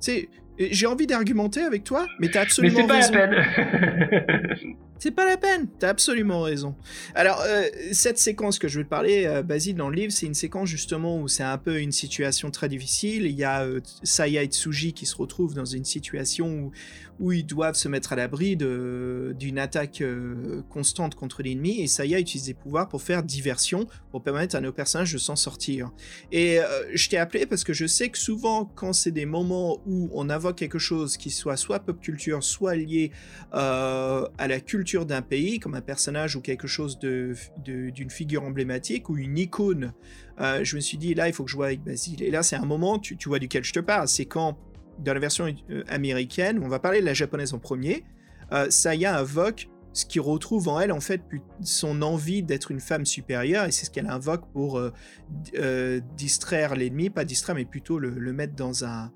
sais, j'ai envie d'argumenter avec toi, mais t'as absolument mais c'est pas la peine. c'est pas la peine. T'as absolument raison. Alors euh, cette séquence que je vais te parler, euh, Basile, dans le livre, c'est une séquence justement où c'est un peu une situation très difficile. Il y a euh, Saya et Tsuji qui se retrouvent dans une situation où, où ils doivent se mettre à l'abri d'une attaque euh, constante contre l'ennemi, et Saya utilise des pouvoirs pour faire diversion, pour permettre à nos personnages de s'en sortir. Et euh, je t'ai appelé parce que je sais que souvent, quand c'est des moments où on quelque chose qui soit soit pop culture, soit lié euh, à la culture d'un pays, comme un personnage ou quelque chose d'une de, figure emblématique ou une icône, je me suis dit, là, il faut que je joue avec Basile. Et là, c'est un moment, tu, tu vois duquel je te parle, c'est quand dans la version euh, américaine, on va parler de la japonaise en premier, euh, Saya invoque ce qui retrouve en elle en fait son envie d'être une femme supérieure et c'est ce qu'elle invoque pour euh, distraire l'ennemi, pas distraire mais plutôt le, mettre dans un,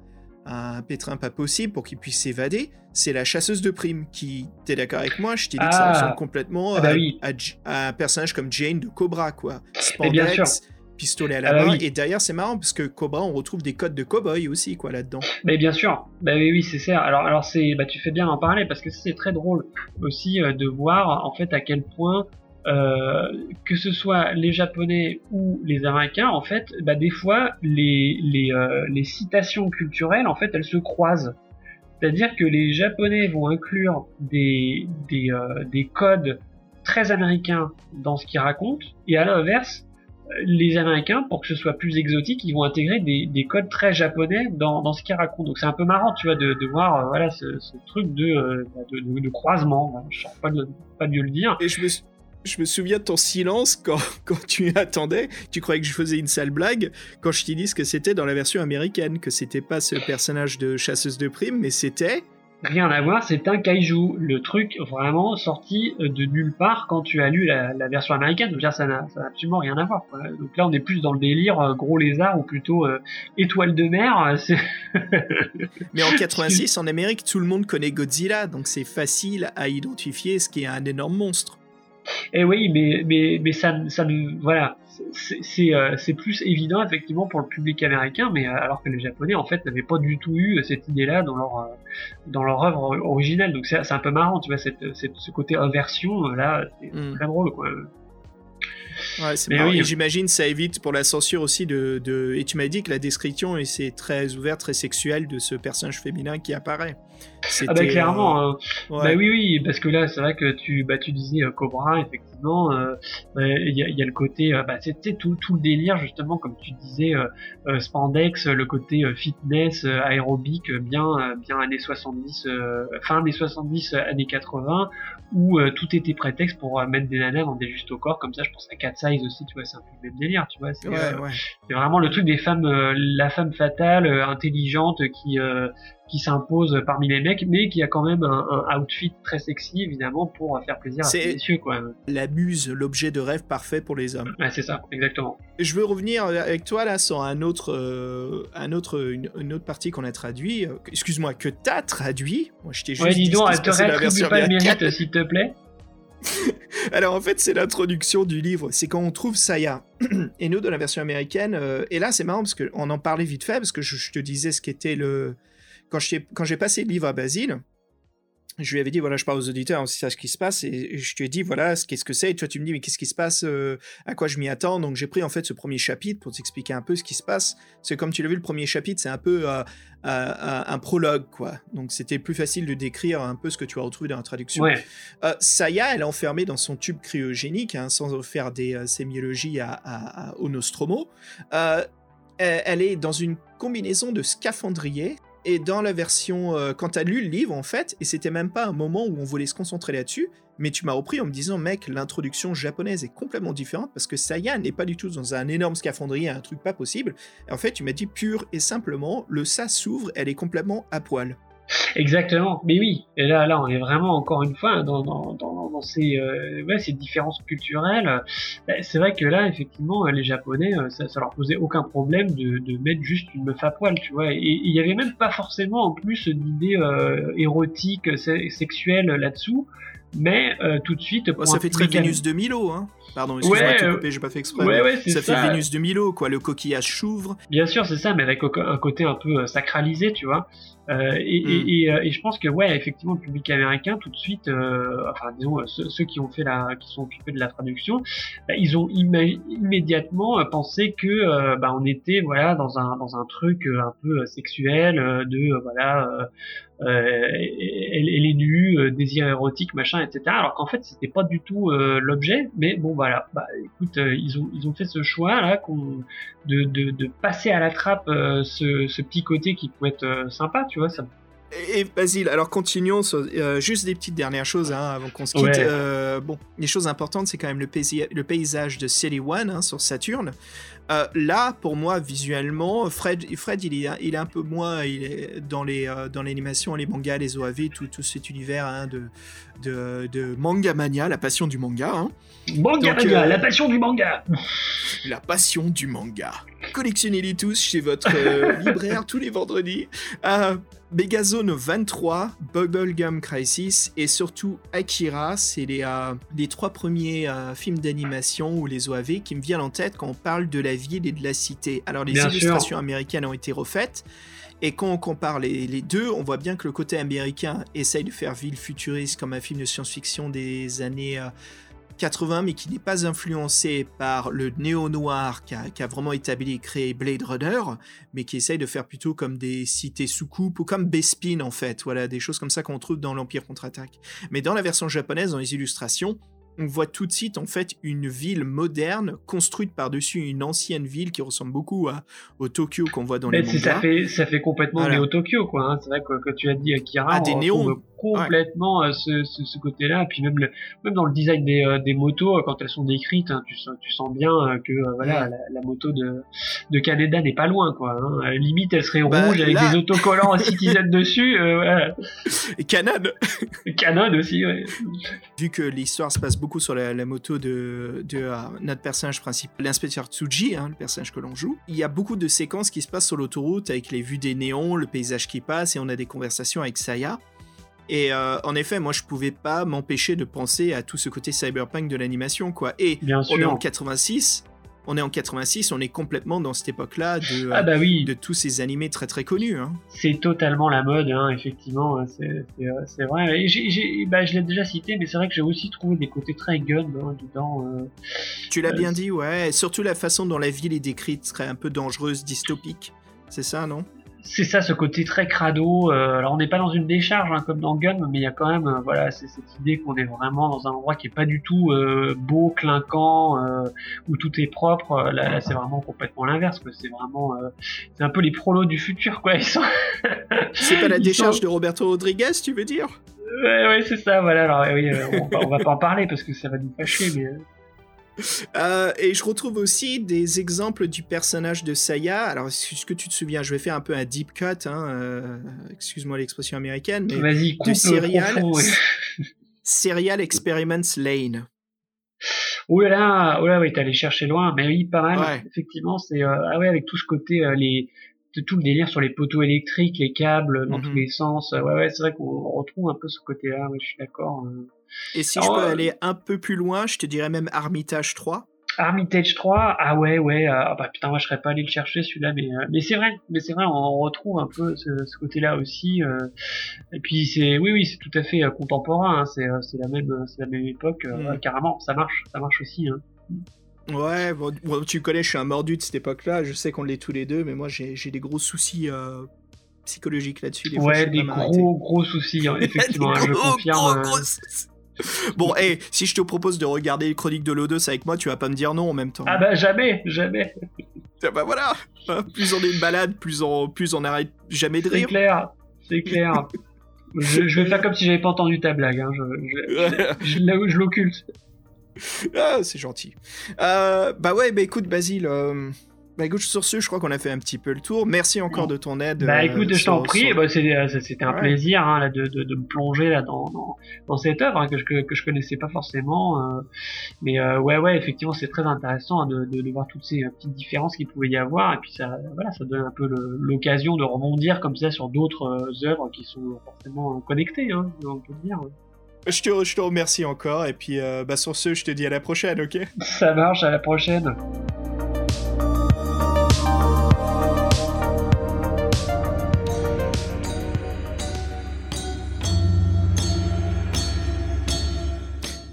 pétrin pas possible pour qu'il puisse s'évader. C'est la chasseuse de primes qui, t'es d'accord avec moi Je t'ai dit que ça ah. ressemble complètement ah bah à, un personnage comme Jane de Cobra quoi. Spandex, pistolet à la ah bah main. Et derrière, c'est marrant parce que Cobra, on retrouve des codes de cowboy aussi, quoi, là-dedans. Mais bien sûr. Bah oui, oui, c'est ça. Alors, alors c'est, bah, tu fais bien en parler parce que c'est très drôle aussi euh, de voir en fait à quel point euh, que ce soit les Japonais ou les Américains, en fait, bah, des fois, euh, les citations culturelles, en fait, elles se croisent. C'est-à-dire que les Japonais vont inclure des, des, des codes très américains dans ce qu'ils racontent, et à l'inverse, les Américains, pour que ce soit plus exotique, ils vont intégrer des, des codes très japonais dans, ce qu'ils racontent. Donc c'est un peu marrant, tu vois, de, voir euh, voilà ce, truc de, euh, croisement. Je ne pas de, mieux le dire. Je me souviens de ton silence quand, quand tu attendais. Tu croyais que je faisais une sale blague quand je t'ai dit que c'était dans la version américaine, que c'était pas ce personnage de chasseuse de primes, mais c'était rien à voir, c'est un kaiju. Le truc vraiment sorti euh, de nulle part quand tu as lu la, la version américaine. Donc, ça n'a absolument rien à voir. Quoi. Donc là, on est plus dans le délire euh, gros lézard ou plutôt euh, étoile de mer. Mais en 86, en Amérique, tout le monde connaît Godzilla, donc c'est facile à identifier ce qui est un énorme monstre. Et eh oui, mais, mais, mais ça, ça, voilà, euh, c'est plus évident effectivement pour le public américain, mais euh, alors que les Japonais en fait n'avaient pas du tout eu cette idée-là dans leur euh, dans leur œuvre originale. Donc c'est un peu marrant, tu vois, cette, cette, ce côté inversion là, c'est mm. très drôle quoi. Ouais, c'est. Oui. J'imagine ça évite pour la censure aussi de, de... Et tu m'as dit que la description c'est très ouvert, très sexuel de ce personnage féminin qui apparaît. Ah bah clairement. Hein. Bah oui oui parce que là c'est vrai que tu bah tu disais Cobra effectivement euh, bah, il y, a, y, a, le côté, euh, bah, c'était tout, tout le délire justement, comme tu disais, euh, spandex, le côté fitness, aérobique, bien, bien années 70, fin années 70, années 80, où tout était prétexte pour mettre des nanas dans des justes au corps, comme ça, je pense à Cat Size aussi, tu vois, c'est un peu le même délire, tu vois, c'est vraiment le truc des femmes, la femme fatale, intelligente, qui qui s'impose parmi les mecs, mais qui a quand même un, outfit très sexy, évidemment, pour faire plaisir à ses messieurs, quoi. La muse, l'objet de rêve parfait pour les hommes. Ouais, c'est ça, exactement. Je veux revenir avec toi, là, sur un autre, euh, un autre, une, autre partie qu'on a traduit, euh, excuse-moi, que t'as traduit? Moi, je t'ai juste ouais, dis donc, te réattribue pas le mérite, s'il te plaît. Alors en fait, c'est l'introduction du livre. C'est quand on trouve Saya. et nous, de la version américaine, euh, et là, c'est marrant parce qu'on en parlait vite fait, parce que je, je te disais ce qu'était le, quand j'ai passé le livre à Basile, je lui avais dit voilà je parle aux auditeurs c'est ça ce qui se passe et je lui ai dit voilà qu'est-ce que c'est et toi tu me dis mais qu'est-ce qui se passe euh, à quoi je m'y attends? Donc j'ai pris en fait ce premier chapitre pour t'expliquer un peu ce qui se passe. C'est comme tu l'as vu le premier chapitre c'est un peu euh, euh, un prologue quoi. Donc c'était plus facile de décrire un peu ce que tu as retrouvé dans la traduction. Ouais. Saya elle est enfermée dans son tube cryogénique hein, sans faire des sémiologies à, à, au Nostromo. Elle est dans une combinaison de scaphandrier et dans la version, euh, quand t'as lu le livre en fait, et c'était même pas un moment où on voulait se concentrer là-dessus, mais tu m'as repris en me disant, mec, l'introduction japonaise est complètement différente parce que Saya n'est pas du tout dans un énorme scaphandrier, un truc pas possible. En fait, tu m'as dit pur et simplement, le ça s'ouvre, elle est complètement à poil. Exactement, mais oui, et là, là, on est vraiment encore une fois dans, dans, dans, dans ces, euh, ouais, ces différences culturelles. Bah, c'est vrai que là, effectivement, les Japonais, euh, ça, ça leur posait aucun problème de, de mettre juste une meuf à poil, tu vois. Et il y avait même pas forcément en plus d'idées euh, érotiques, sexuelles là-dessous. Mais euh, tout de suite, oh, ça fait très Vénus de Milo, hein. Pardon, excuse-moi ouais, couper, j'ai pas fait exprès. Ouais, ouais, ça, ça, fait Vénus de Milo, quoi. Le coquillage s'ouvre. Bien sûr, c'est ça, mais avec un côté un peu sacralisé, tu vois. Euh, et, mm. et, et, euh, et, je pense que ouais, effectivement, le public américain, tout de suite, euh, enfin disons ceux, ceux, qui ont fait la, qui sont occupés de la traduction, bah, ils ont immédiatement pensé que bah, on était voilà dans un dans un truc un peu sexuel, de voilà euh, elle, elle, est nue, euh, désir érotique, machin, etc. Alors qu'en fait, c'était pas du tout euh, l'objet. Mais bon, voilà. Bah, écoute, ils ont ils ont fait ce choix là, de, de, de passer à la trappe ce, ce petit côté qui peut être sympa, tu vois. Ça et Basile, alors continuons sur euh, juste des petites dernières choses hein, avant qu'on se quitte. Ouais. Euh, bon, les choses importantes, c'est quand même le, paysage, le paysage de City One hein, sur Saturne. Euh, là, pour moi, visuellement, Fred, Fred il, est, il est un peu moins il est dans les dans l'animation, les mangas, les OAV, tout, tout cet univers hein, de, de, de, manga mania, la passion du manga. Hein. Manga Donc, mania, la passion du manga. La passion du manga. Collectionnez-les tous chez votre libraire tous les vendredis. Megazone 23, Bubblegum Crisis et surtout Akira, c'est les, euh, les, trois premiers euh, films d'animation ou les OAV qui me viennent en tête quand on parle de la ville et de la cité. Alors les bien illustrations sûr. américaines ont été refaites et quand on compare les, les, deux, on voit bien que le côté américain essaye de faire ville futuriste comme un film de science-fiction des années... Euh, 80, mais qui n'est pas influencé par le néo-noir qui a, vraiment établi et créé Blade Runner, mais qui essaye de faire plutôt comme des cités sous-coupe ou comme Bespin en fait, voilà, des choses comme ça qu'on trouve dans l'Empire contre-attaque. Mais dans la version japonaise, dans les illustrations, on voit tout de suite en fait une ville moderne construite par-dessus une ancienne ville qui ressemble beaucoup à, au Tokyo qu'on voit dans les mangas. Ça fait, ça fait complètement néo Tokyo quoi. Hein. C'est vrai que, que, tu as dit Akira, ah, des néons complètement euh, ce, ce, ce côté-là. Puis même, le, même dans le design des, euh, des motos, euh, quand elles sont décrites, hein, tu, tu sens bien que voilà, la, moto de, de Kaneda n'est pas loin. Quoi, hein. limite, elle serait bah, rouge avec des autocollants Citizen dessus. voilà. Et Canon Canon aussi, ouais. Vu que l'histoire se passe beaucoup sur la, moto de, de notre personnage principal, l'inspecteur Tsuji, hein, le personnage que l'on joue, il y a beaucoup de séquences qui se passent sur l'autoroute avec les vues des néons, le paysage qui passe, et on a des conversations avec Saya. Et euh, en effet, moi, je pouvais pas m'empêcher de penser à tout ce côté cyberpunk de l'animation, quoi. Et on est en 86. On est en 86, on est complètement dans cette époque-là de, ah bah oui. de tous ces animés très très connus. Hein. C'est totalement la mode, hein, effectivement, hein, c'est vrai. bah, je l'ai déjà cité, mais c'est vrai que j'ai aussi trouvé des côtés très gun hein, dedans. Euh, tu l'as euh, bien dit, ouais. surtout la façon dont la ville est décrite serait un peu dangereuse, dystopique. C'est ça, non? C'est ça, ce côté très crado. Euh, alors on n'est pas dans une décharge hein, comme dans Gun, mais il y a quand même, euh, voilà, c'est cette idée qu'on est vraiment dans un endroit qui est pas du tout euh, beau, clinquant, où tout est propre. Là, c'est vraiment complètement l'inverse. C'est vraiment, c'est un peu les prolos du futur, quoi. c'est pas la décharge de Roberto Rodriguez, tu veux dire? Ouais, ouais, c'est ça. Voilà. Alors oui, on, on, va pas en parler parce que ça va nous fâcher, mais. Euh, et je retrouve aussi des exemples du personnage de Saya. Alors, est-ce que tu te souviens Je vais faire un peu un deep cut, hein, euh, excuse-moi l'expression américaine, mais de Serial, Serial Experiments Lane. Oui là, oh là, oui, t'es allé chercher loin, mais oui, pas mal. Effectivement, c'est euh, ah ouais, avec tout ce côté les tout le délire sur les poteaux électriques, les câbles dans tous mhm. les sens. Ouais, ouais, c'est vrai qu'on retrouve un peu ce côté-là. je suis d'accord. Et si je peux euh, aller un peu plus loin, je te dirais même Armitage 3. Armitage 3, ah ouais, ouais, euh, ah bah putain, moi je serais pas allé le chercher celui-là, mais euh, mais c'est vrai, mais c'est vrai, on retrouve un peu ce, côté-là aussi. et puis c'est, oui, oui, c'est tout à fait contemporain, hein, c'est c'est la même, c'est la même époque, mm. carrément, ça marche, ça marche aussi. Hein. Ouais, bon, tu connais, je suis un mordu de cette époque-là, je sais qu'on l'est tous les deux, mais moi j'ai des gros soucis psychologiques là-dessus. Ouais, des gros, gros soucis, hein, effectivement, je confirme. Bon, et si je te propose de regarder les chroniques de l'O2 avec moi, tu vas pas me dire non en même temps. Ah bah jamais, jamais. Ah bah voilà, hein, plus on est une balade, plus on, plus on arrête jamais de rire. C'est clair, c'est clair. je, vais faire comme si j'avais pas entendu ta blague, hein. je, je, l'occulte. Ah, c'est gentil. Euh, bah ouais, bah écoute, Basile, euh, bah écoute, sur ce, je crois qu'on a fait un petit peu le tour. Merci encore de ton aide. Bah écoute, je t'en prie, bah, euh, c'était un plaisir hein, là, de, de, de, me plonger là dans, dans, cette œuvre hein, que, je, que je connaissais pas forcément. Euh, mais euh, ouais, ouais, effectivement, c'est très intéressant hein, de, de, voir toutes ces petites différences qu'il pouvait y avoir. Et puis ça, voilà, ça donne un peu l'occasion de rebondir comme ça sur d'autres œuvres qui sont forcément connectées, hein, on peut dire. Je te, je te remercie encore. Et puis bah, sur ce, je te dis à la prochaine, ok? Ça marche, à la prochaine.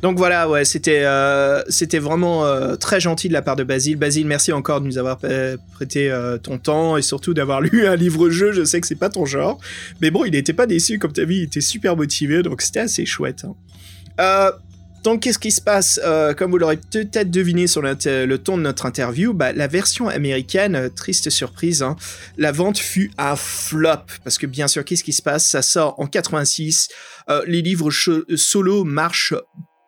Donc voilà, ouais, c'était euh, c'était vraiment euh, très gentil de la part de Basile. Basile, merci encore de nous avoir prêté euh, ton temps et surtout d'avoir lu un livre-jeu. Je sais que c'est pas ton genre, mais bon, il n'était pas déçu comme tu as vu, il était super motivé, donc c'était assez chouette. Hein. donc qu'est-ce qui se passe Comme vous l'aurez peut-être deviné sur le, ton de notre interview, bah, la version américaine, triste surprise, hein, la vente fut un flop parce que bien sûr, qu'est-ce qui se passe? Ça sort en 86. les livres solo marchent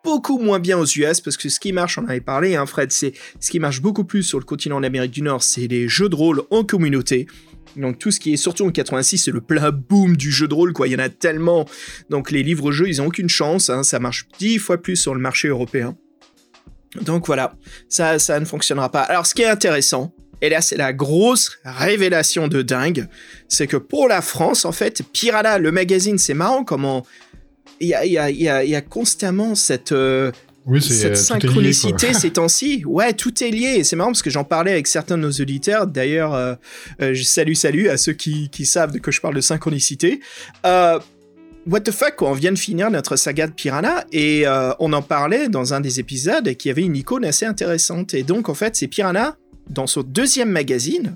beaucoup moins bien aux US parce que ce qui marche, on en avait parlé, hein, Fred, c'est ce qui marche beaucoup plus sur le continent d'Amérique du Nord, c'est les jeux de rôle en communauté. Donc tout ce qui est surtout en 86, c'est le plein boom du jeu de rôle, quoi. Il y en a tellement. Donc les livres-jeux, ils ont aucune chance. Hein. Ça marche dix fois plus sur le marché européen. Donc voilà, ça, ça ne fonctionnera pas. Alors ce qui est intéressant, et là c'est la grosse révélation de dingue, c'est que pour la France, en fait, Piranha, le magazine, c'est marrant comment il y a, constamment cette, euh, cette euh, synchronicité ces temps-ci. Ouais, tout est lié. C'est marrant parce que j'en parlais avec certains de nos auditeurs. D'ailleurs, euh, je salue, salut à ceux qui, savent que je parle de synchronicité. What the fuck, on vient de finir notre saga de Piranha et on en parlait dans un des épisodes qui avait une icône assez intéressante. Et donc, en fait, c'est Piranha, dans son deuxième magazine,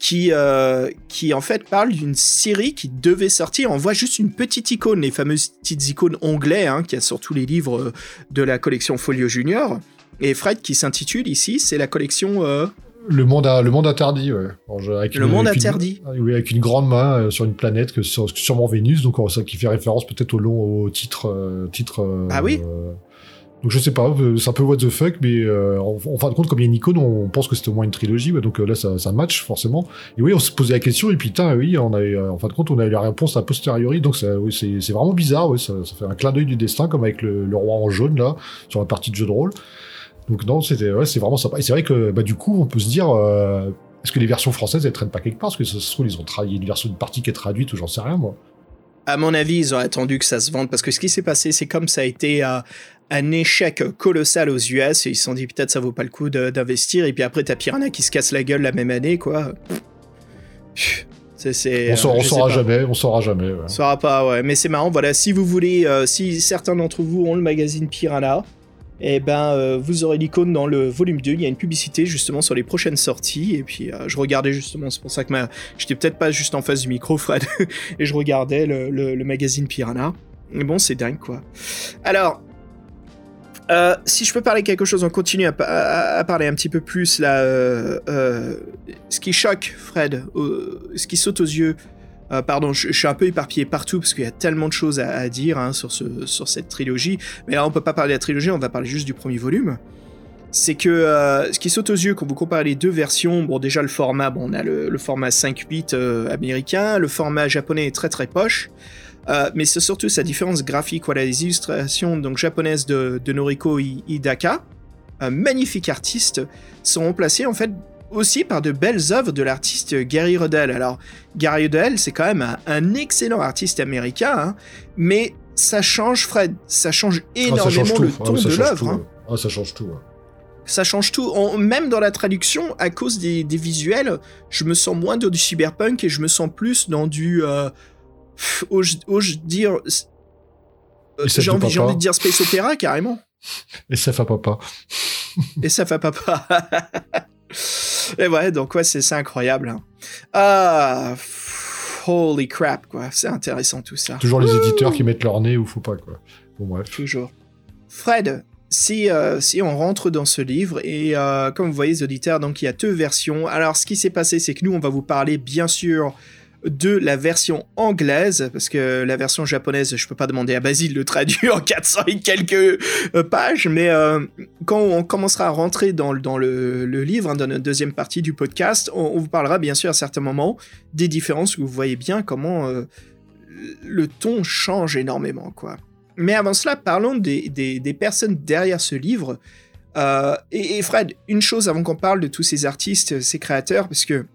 qui, euh, qui en fait parle d'une série qui devait sortir. On voit juste une petite icône, les fameuses petites icônes anglais, hein, qui a sur tous les livres euh, de la collection Folio Junior. Et Fred qui s'intitule ici, c'est la collection. Euh, le monde, le monde interdit, ouais. le monde interdit. oui, avec une grande main sur une planète, que sûrement Vénus, donc ça qui fait référence peut-être au long au titre. titre ah oui donc je sais pas, euh, c'est un peu what the fuck, mais euh, en, fin de compte, comme il y a une icône, on pense que c'était au moins une trilogie, donc euh, là ça, ça match forcément. Et oui, on se posait la question, et puis putain, oui, on a, en fin de compte, on a eu la réponse a posteriori, donc oui, c'est vraiment bizarre, oui, ça, ça, fait un clin d'œil du destin, comme avec le, le, roi en jaune là, sur la partie de jeu de rôle. Donc non, c'était, ouais, c'est vraiment sympa. Et c'est vrai que bah, du coup, on peut se dire, est-ce que les versions françaises elles traînent pas quelque part? Parce que ça se trouve, ils ont travaillé une version, une partie qui est traduite, ou j'en sais rien moi. À mon avis, ils ont attendu que ça se vende parce que ce qui s'est passé, c'est comme ça a été un échec colossal aux US et ils se sont dit peut-être ça vaut pas le coup d'investir et puis après t'as Piranha qui se casse la gueule la même année quoi. C'est, on, saura, jamais, on saura jamais. On saura pas, ouais. Mais c'est marrant, voilà. Si vous voulez, euh, si certains d'entre vous ont le magazine Piranha, eh ben, euh, vous aurez l'icône dans le volume 2. Il y a une publicité justement sur les prochaines sorties. Et puis, euh, je regardais justement, c'est pour ça que ma... j'étais peut-être pas juste en face du micro, Fred, et je regardais le, le magazine Piranha. Mais bon, c'est dingue, quoi. Alors, euh, si je peux parler quelque chose, on continue à, parler un petit peu plus là. Euh, euh, ce qui choque, Fred, ce qui saute aux yeux. pardon, je, suis un peu éparpillé partout parce qu'il y a tellement de choses à, dire hein, sur, ce, sur cette trilogie. Mais là, on peut pas parler de la trilogie, on va parler juste du premier volume. C'est que ce qui saute aux yeux quand vous comparez les deux versions, bon déjà le format, bon on a le, le format 5.8 américain, le format japonais est très très poche. Euh, mais c'est surtout sa différence graphique. Voilà, les illustrations donc, japonaises de, Noriko Hidaka, un magnifique artiste, sont remplacées en fait aussi par de belles œuvres de l'artiste Gary Rodell. Alors, Gary Rodell, c'est quand même un, excellent artiste américain, hein, mais ça change, Fred, ça change ah, énormément le ton de l'œuvre. Hein. Ah, ça change tout. Ça change tout. même dans la traduction, à cause des, visuels, je me sens moins dans du cyberpunk et je me sens plus dans du, euh, ose dire. Euh, j'ai envie, envie, de dire Space Opera carrément. Et ça fait papa. Et ça fait papa. Et ouais, donc ouais, c'est incroyable. Hein. Ah, holy crap, quoi. C'est intéressant tout ça. Toujours les éditeurs qui mettent leur nez ou faut pas, quoi. Bon, bref. Toujours. Fred, si, euh, si on rentre dans ce livre, et euh, comme vous voyez, les auditeurs, donc il y a deux versions. Alors, ce qui s'est passé, c'est que nous, on va vous parler, bien sûr, de la version anglaise, parce que la version japonaise, je peux pas demander à Basile de traduire en 400 et quelques euh, pages, mais euh, quand on commencera à rentrer dans, dans le, livre, hein, dans notre deuxième partie du podcast, on, vous parlera bien sûr à certains moments des différences où vous voyez bien comment euh, le ton change énormément, quoi. Mais avant cela, parlons des, des, personnes derrière ce livre. et, et Fred, une chose avant qu'on parle de tous ces artistes, ces créateurs, parce que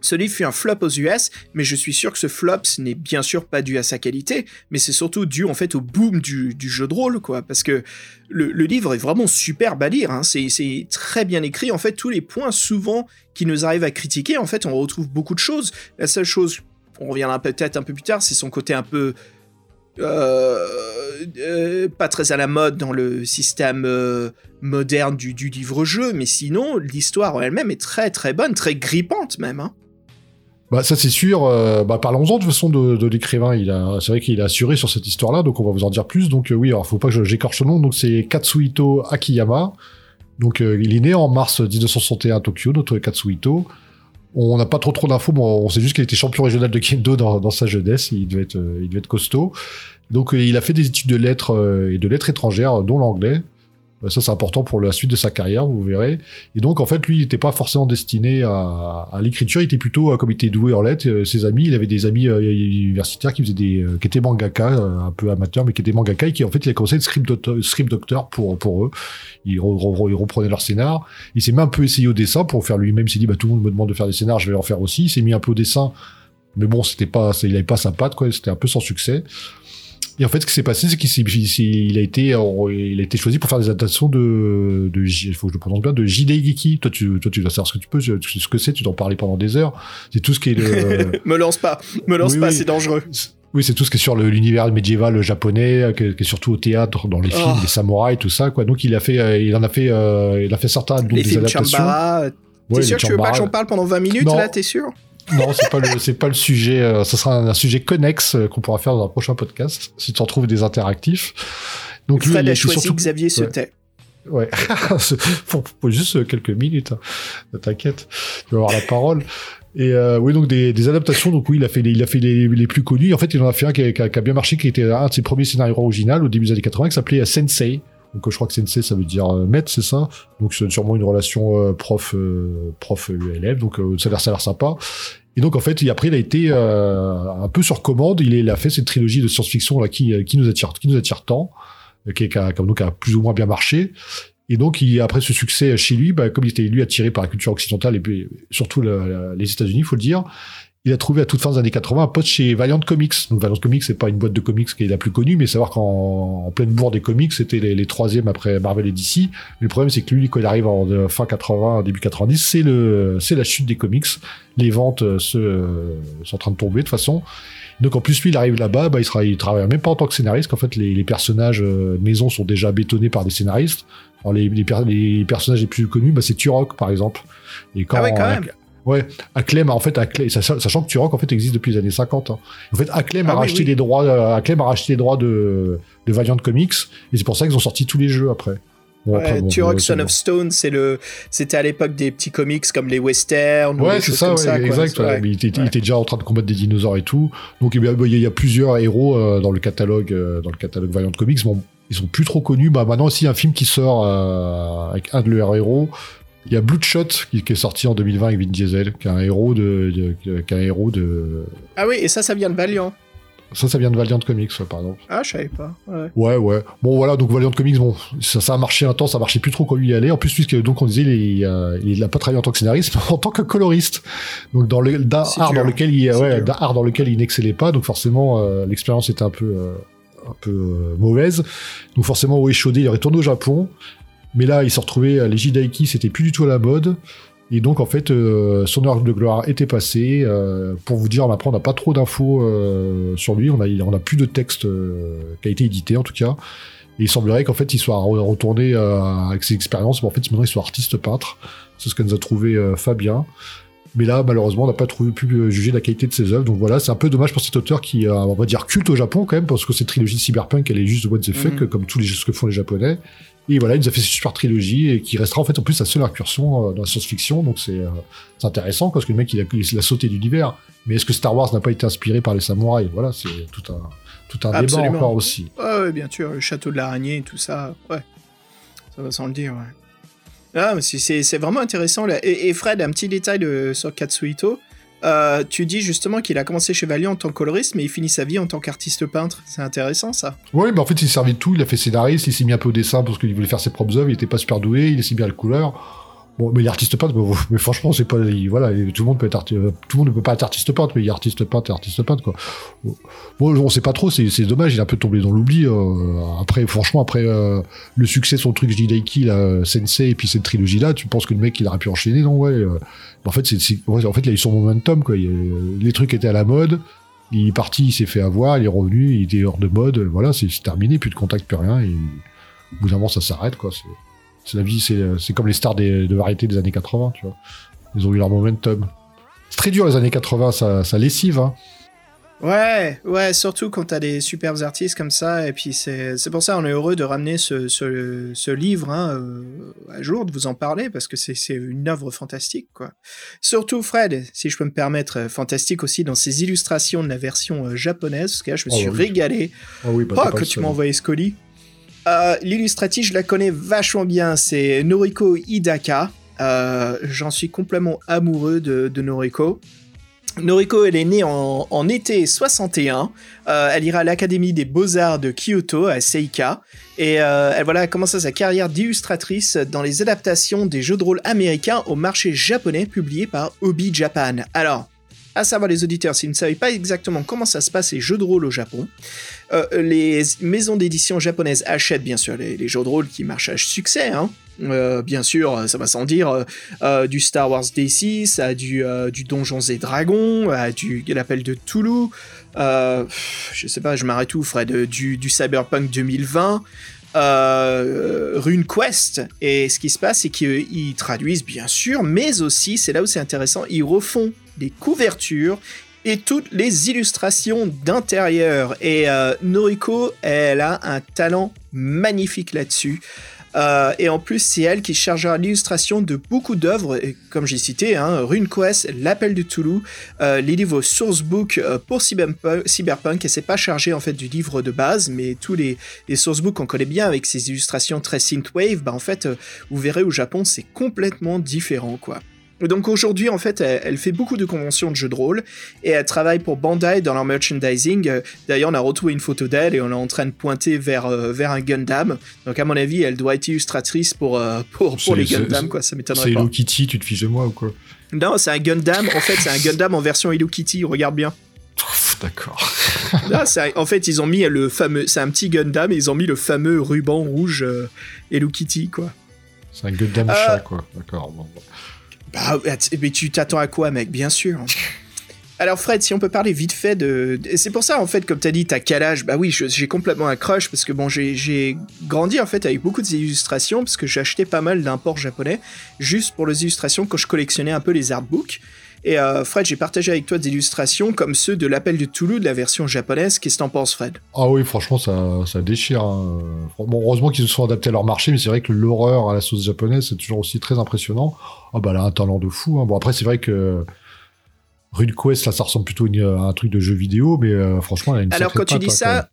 ce livre fut un flop aux US, mais je suis sûr que ce flop, ce n'est bien sûr pas dû à sa qualité, mais c'est surtout dû en fait au boom du, jeu de rôle, quoi. Parce que le, livre est vraiment superbe à lire, hein. c'est très bien écrit. En fait, tous les points souvent qui nous arrivent à critiquer, en fait, on retrouve beaucoup de choses. La seule chose, on reviendra peut-être un peu plus tard, c'est son côté un peu euh, euh, pas très à la mode dans le système euh, moderne du, livre-jeu, mais sinon, l'histoire elle-même est très très bonne, très grippante même. Hein. Bah ça c'est sûr. bah parlons-en de façon de, l'écrivain. Il a, c'est vrai qu'il a assuré sur cette histoire-là, donc on va vous en dire plus. Donc oui, alors faut pas que j'écorche le nom. Donc c'est Katsuhito Akiyama. Donc il est né en mars 1961 à Tokyo, notre Katsuhito. On n'a pas trop trop d'infos, bon, on sait juste qu'il était champion régional de kendo dans, sa jeunesse, il devait être, il devait être costaud. Donc euh, il a fait des études de lettres euh, et de lettres étrangères, dont l'anglais. Euh, ça, c'est important pour la suite de sa carrière, vous verrez. Et donc, en fait, lui, il n'était pas forcément destiné à, l'écriture. Il était plutôt, comme il était doué en lettres, ses amis, il avait des amis universitaires qui faisaient des, qui étaient mangaka, un peu amateurs, mais qui étaient mangaka et qui, en fait, il a commencé à être script doctor, script pour, pour eux. Il, reprenait leur scénar. Il s'est même un peu essayé au dessin pour faire lui-même. Il s'est dit, bah, tout le monde me demande de faire des scénars, je vais en faire aussi. Il s'est mis un peu au dessin. Mais bon, c'était pas, il avait pas sa patte, quoi. C'était un peu sans succès. Et en fait, ce qui s'est passé, c'est qu'il a été, il a été choisi pour faire des adaptations de, de il faut que je le prononce bien, de Geki. Toi, tu, toi, tu dois savoir ce que tu peux, ce que c'est, tu dois en parler pendant des heures. C'est tout ce qui est le... me lance pas, me lance pas, c'est dangereux. Oui, c'est tout ce qui est sur l'univers médiéval japonais, qui est, surtout au théâtre, dans les films, oh. les samouraïs, tout ça, quoi. Donc, il a fait, euh, il en a fait, euh, il a fait certains, donc, des adaptations. t'es sûr que tu veux pas que j'en parle pendant 20 minutes là, t'es sûr? Non, c'est pas le, c'est pas le sujet. Euh, ce sera un, sujet connexe euh, qu'on pourra faire dans un prochain podcast si tu en trouves des interactifs. Donc Fred lui, a choisi surtout... Xavier se tait. Ouais, faut, juste quelques minutes. Hein. T'inquiète, tu vas avoir la parole. Et euh, oui, donc des, des, adaptations. Donc oui, il a fait les, il a fait les, les, plus connus. En fait, il en a fait un qui a, qui a, bien marché, qui était un de ses premiers scénarios originaux au début des années 80, qui s'appelait Sensei. Donc je crois que Sensei, ça veut dire euh, maître, c'est ça? Donc c'est sûrement une relation euh, prof euh, prof élève. Donc ça a l'air ça a l'air sympa. Et donc en fait, après il a été un peu sur commande. Il, a fait cette trilogie de science-fiction là qui qui nous attire qui nous attire tant, qui, qui a, donc a plus ou moins bien marché. Et donc, il, après ce succès chez lui, bah, comme il était lui attiré par la culture occidentale et puis surtout les États-Unis, faut le dire, il a trouvé à toute fin des années 80 un poste chez Valiant Comics. Donc Valiant Comics, c'est pas une boîte de comics qui est la plus connue, mais savoir qu'en en pleine bourre des comics, c'était les, les troisièmes après Marvel et DC. Mais le problème, c'est que lui, quand il arrive en euh, fin 80, début 90, c'est le, c'est la chute des comics. Les ventes euh, se, euh, sont en train de tomber de toute façon. Donc en plus lui il arrive là-bas, bah, il, travaille, il travaille même pas en tant que scénariste, qu'en fait les, les personnages maison sont déjà bétonnés par des scénaristes. Alors les, les, les personnages les plus connus, bah, c'est Turok par exemple. Et quand, ah ouais, quand même. Ouais, Acclaim, en fait, Acclaim, sachant que Turok, en fait, existe depuis les années 50. Hein. En fait, Acclaim a ah racheté les droits, euh, Acclaim a racheté les droits de, de Valiant Comics, et c'est pour ça qu'ils ont sorti tous les jeux après. ouais, Turok Son of Stone, c'est le, c'était à l'époque des petits comics comme les westerns. Ouais, c'est ça, ouais, exact. il, était, il, était, déjà en train de combattre des dinosaures et tout. Donc il y a, il y a plusieurs héros euh, dans le catalogue, euh, dans le catalogue Valiant Comics. Bon, ils sont plus trop connus. Bah maintenant aussi un film qui sort avec un de leurs héros. Il y a Bloodshot qui, qui, est sorti en 2020 avec Vin Diesel, qui est un héros de, qui est un héros de. Ah oui, et ça, ça vient de Valiant. Ça, ça vient de Valiant Comics, par exemple. Ah, je savais pas. Ouais. ouais, ouais. Bon, voilà, donc Valiant Comics, bon, ça, ça a marché un temps, ça marchait plus trop quand lui y allait. En plus, puisque donc on disait, il, euh, il a pas travaillé en tant que scénariste, mais en tant que coloriste. Donc dans le d'un art dans lequel il, ouais, d'un art dans lequel il n'excellait pas, donc forcément euh, l'expérience était un peu euh, un peu euh, mauvaise. Donc forcément, au échaudé, il est retourné au Japon. Mais là, il s'est retrouvé à Jidaiki, c'était plus du tout à la mode. Et donc, en fait, euh, son heure de gloire était passée. Euh, pour vous dire, après, on n'a pas trop d'infos euh, sur lui. On a, on a plus de texte qui a été édité, en tout cas. Et il semblerait qu'en fait, il soit retourné avec ses expériences. En fait, maintenant, il soit artiste peintre. C'est ce que nous a trouvé Fabien. Mais là, malheureusement, on n'a pas trouvé, pu juger la qualité de ses œuvres. Donc voilà, c'est un peu dommage pour cet auteur qui, on va dire, culte au Japon quand même, parce que cette trilogie de cyberpunk, elle est juste what the fuck, mhm. comme tous les ce que font les Japonais. Et voilà, il nous a fait cette super trilogie et qui restera en fait en plus sa seule incursion euh, dans la science-fiction. Donc c'est euh, intéressant parce que le mec il a, il a sauté d'univers. Mais est-ce que Star Wars n'a pas été inspiré par les samouraïs? Voilà, c'est tout un tout un débat encore aussi. Ouais, bien sûr, le château de l'araignée, tout ça, ouais, ça va sans le dire. Ouais. Ah, c'est vraiment intéressant. Là. Et, Fred, un petit détail sur Katsuhito. Euh, tu dis justement qu'il a commencé chez Valiant en tant que coloriste, mais il finit sa vie en tant qu'artiste peintre. C'est intéressant ça. Oui, mais en fait, il servait de tout. Il a fait scénariste, il s'est mis un peu au dessin parce qu'il voulait faire ses propres œuvres. Il était pas super doué, il s'est bien la couleur. Bon, mais il est artiste peintre, mais, franchement, c'est pas, voilà, tout le monde peut être artiste, tout le monde ne peut pas être artiste peintre, mais il est artiste peintre artiste peintre, quoi. Bon, on sait pas trop, c'est, dommage, il est un peu tombé dans l'oubli, euh, après, franchement, après, euh, le succès, son truc, Jidaiki, là, Sensei, et puis cette trilogie-là, tu penses que le mec, il aurait pu enchaîner, non, ouais, euh, en fait, c'est, en fait, il a eu son momentum, quoi, les trucs étaient à la mode, il est parti, il s'est fait avoir, il est revenu, il était hors de mode, voilà, c'est, terminé, plus de contact, plus rien, et au bout d'un moment, ça s'arrête, quoi, c'est la vie, c'est comme les stars des, de variété des années 80, tu vois. Ils ont eu leur momentum. C'est très dur les années 80, ça, ça lessive, hein. Ouais, ouais, surtout quand t'as des superbes artistes comme ça, et puis c'est pour ça on est heureux de ramener ce, ce, ce livre hein, euh, à jour, de vous en parler, parce que c'est une œuvre fantastique, quoi. Surtout Fred, si je peux me permettre, euh, fantastique aussi dans ses illustrations de la version euh, japonaise, parce que là je me oh suis régalé. Oh oui, bah, oh, que tu m'as envoyé ce colis. Euh, l'illustratrice, je la connais vachement bien, c'est Noriko Hidaka. Euh, j'en suis complètement amoureux de, Noriko. Noriko, elle est née en, été 61. Euh, elle ira à l'Académie des Beaux-Arts de Kyoto, à Seika. Et elle voilà, sa carrière d'illustratrice dans les adaptations des jeux de rôle américains au marché japonais publiés par Obi Japan. Alors, à savoir les auditeurs, s'ils ne savaient pas exactement comment ça se passe les jeux de rôle au Japon, euh, les maisons d'édition japonaises achètent bien sûr les, jeux de rôle qui marchent à succès, hein. euh, bien sûr, ça va sans dire, euh, du Star Wars D6, à du, Donjons et Dragons, à du l'appel de Toulouse, je sais pas, je m'arrête où, Fred, du, du Cyberpunk 2020, euh, RuneQuest. Et ce qui se passe, c'est qu'ils traduisent bien sûr, mais aussi, c'est là où c'est intéressant, ils refont des couvertures et toutes les illustrations d'intérieur. Et euh, Noriko, elle a un talent magnifique là-dessus. Euh, et en plus, c'est elle qui chargera l'illustration de beaucoup d'œuvres, comme j'ai cité, hein, RuneQuest, L'Appel de Toulouse, euh, les livres sourcebook pour Cyberpunk, et c'est pas chargé en fait du livre de base, mais tous les, les sourcebooks qu'on connaît bien avec ces illustrations très synthwave, bah en fait, vous verrez au Japon, c'est complètement différent, quoi. Donc aujourd'hui, en fait, elle, fait beaucoup de conventions de jeux de rôle et elle travaille pour Bandai dans leur merchandising. D'ailleurs, on a retrouvé une photo d'elle et on est en train de pointer vers, euh, vers un Gundam. Donc à mon avis, elle doit être illustratrice pour, euh, pour, pour les Gundam, quoi. Ça m'étonnerait pas. C'est Hello Kitty, tu te fiches de moi ou quoi? Non, c'est un Gundam. En fait, c'est un Gundam en version Hello Kitty. Regarde bien. D'accord. en fait, ils ont mis le fameux. C'est un petit Gundam et ils ont mis le fameux ruban rouge euh, Hello Kitty, quoi. C'est un Gundam chat, quoi. D'accord. Bon. Bah, mais tu t'attends à quoi, mec? Bien sûr. Alors Fred, si on peut parler vite fait de... C'est pour ça, en fait, comme t'as dit, t'as quel âge Bah oui, j'ai complètement un crush, parce que bon, j'ai grandi, en fait, avec beaucoup d'illustrations, parce que acheté pas mal d'imports japonais, juste pour les illustrations quand je collectionnais un peu les artbooks. Et euh, Fred, j'ai partagé avec toi des illustrations comme ceux de l'appel de Toulouse de la version japonaise. Qu'est-ce que t'en penses, Fred? Ah oui, franchement, ça, ça déchire. Hein. Bon, heureusement qu'ils se sont adaptés à leur marché, mais c'est vrai que l'horreur à la sauce japonaise, c'est toujours aussi très impressionnant. Ah bah là, un talent de fou. Hein. Bon, après, c'est vrai que Rude Quest, là, ça ressemble plutôt à un truc de jeu vidéo, mais euh, franchement, elle a une Alors, quand tu dis hein, ça,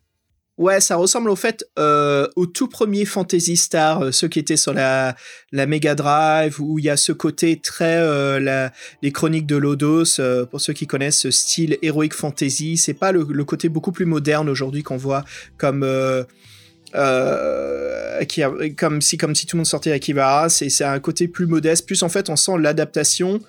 Ouais, ça ressemble au fait euh, au tout premier Fantasy Star, euh, ceux qui étaient sur la, la Mega Drive, où il y a ce côté très euh, les chroniques de Lodos. Euh, pour ceux qui connaissent ce style Heroic Fantasy, c'est pas le, côté beaucoup plus moderne aujourd'hui qu'on voit comme euh, comme si comme si tout le monde sortait Akibara. C'est c'est un côté plus modeste. Plus en fait, on sent l'adaptation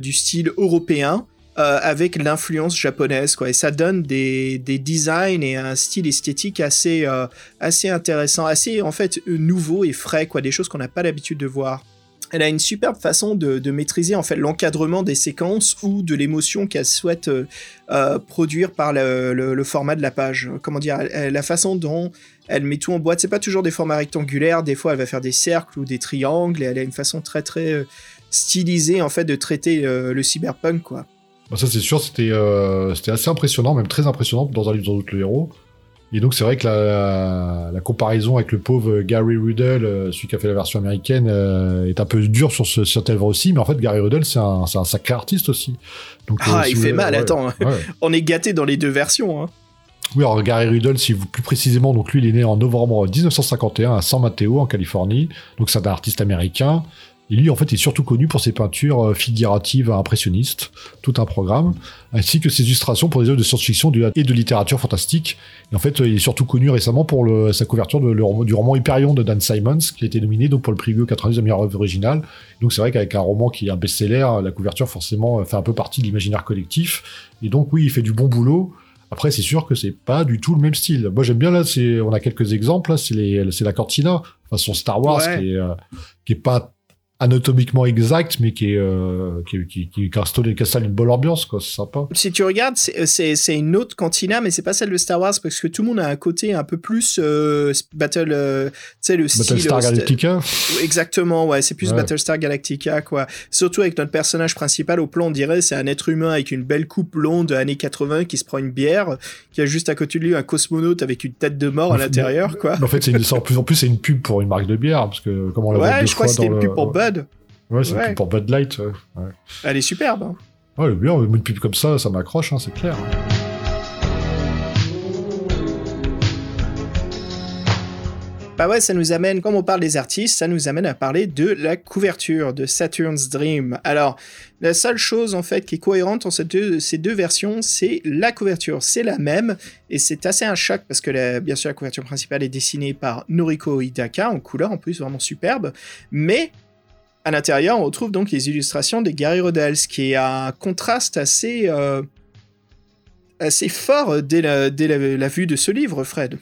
du style européen. Euh, avec l'influence japonaise, quoi. Et ça donne des, des, designs et un style esthétique assez, euh, assez intéressant, assez en fait nouveau et frais, quoi. Des choses qu'on n'a pas l'habitude de voir. Elle a une superbe façon de, de maîtriser en fait l'encadrement des séquences ou de l'émotion qu'elle souhaite euh, produire par le, le, le, format de la page. Comment dire, la façon dont elle met tout en boîte. C'est pas toujours des formats rectangulaires. Des fois, elle va faire des cercles ou des triangles. Et elle a une façon très très stylisée en fait de traiter le cyberpunk, quoi. Bah, ça c'est sûr, c'était euh, c'était assez impressionnant, même très impressionnant dans un livre dans le héros. Et donc c'est vrai que la, la, comparaison avec le pauvre Gary Rudell, euh, celui qui a fait la version américaine, euh, est un peu dure sur ce sur œuvre aussi. Mais en fait Gary Rudell c'est un, un sacré artiste aussi. Donc, ah il fait mal, attends. On est gâté dans les deux versions. Hein. Oui, alors Gary Rudell, si vous plus précisément, donc lui il est né en novembre 1951 à San Mateo en Californie. Donc c'est un artiste américain. Et lui, en fait, est surtout connu pour ses peintures euh, figuratives impressionnistes, tout un programme, ainsi que ses illustrations pour des œuvres de science-fiction et de littérature fantastique. Et en fait, il est surtout connu récemment pour le, sa couverture de, le, du roman Hyperion de Dan Simons, qui a été nominé donc pour le prix 90 de meilleure œuvre originale. Donc c'est vrai qu'avec un roman qui est un best-seller, la couverture forcément fait un peu partie de l'imaginaire collectif. Et donc oui, il fait du bon boulot. Après, c'est sûr que c'est pas du tout le même style. Moi, j'aime bien là, c'est, on a quelques exemples. c'est les, c'est la Cortina, façon Star Wars, qui est, euh, qui est pas anatomiquement exact, mais qui est euh, qui, qui, qui, qui une bonne ambiance, quoi. C'est sympa. Si tu regardes, c'est une autre cantina, mais c'est pas celle de Star Wars parce que tout le monde a un côté un peu plus euh, Battle, euh, tu sais le style. Battlestar Galactica. Exactement, ouais, c'est plus ouais. Battlestar Galactica, quoi. Surtout avec notre personnage principal au plan, on dirait c'est un être humain avec une belle coupe blonde années 80 qui se prend une bière, qui a juste à côté de lui un cosmonaute avec une tête de mort à l'intérieur, quoi. En fait, c'est en plus en plus c'est une pub pour une marque de bière parce que comment on l'a Ouais, je crois que c'était une pub pour Ouais, c'est ouais. pour Bud Light. Ouais. Elle est superbe. Hein. Ouais, bien, une pub comme ça, ça m'accroche, hein, c'est clair. Bah ouais, ça nous amène, comme on parle des artistes, ça nous amène à parler de la couverture de Saturn's Dream. Alors, la seule chose en fait qui est cohérente entre ces deux versions, c'est la couverture. C'est la même, et c'est assez un choc parce que la, bien sûr la couverture principale est dessinée par Noriko Hidaka en couleur en plus, vraiment superbe, mais à l'intérieur, on retrouve donc les illustrations des Gary Rodels, qui est un contraste assez, euh, assez fort dès, la, dès la, vue de ce livre, Fred.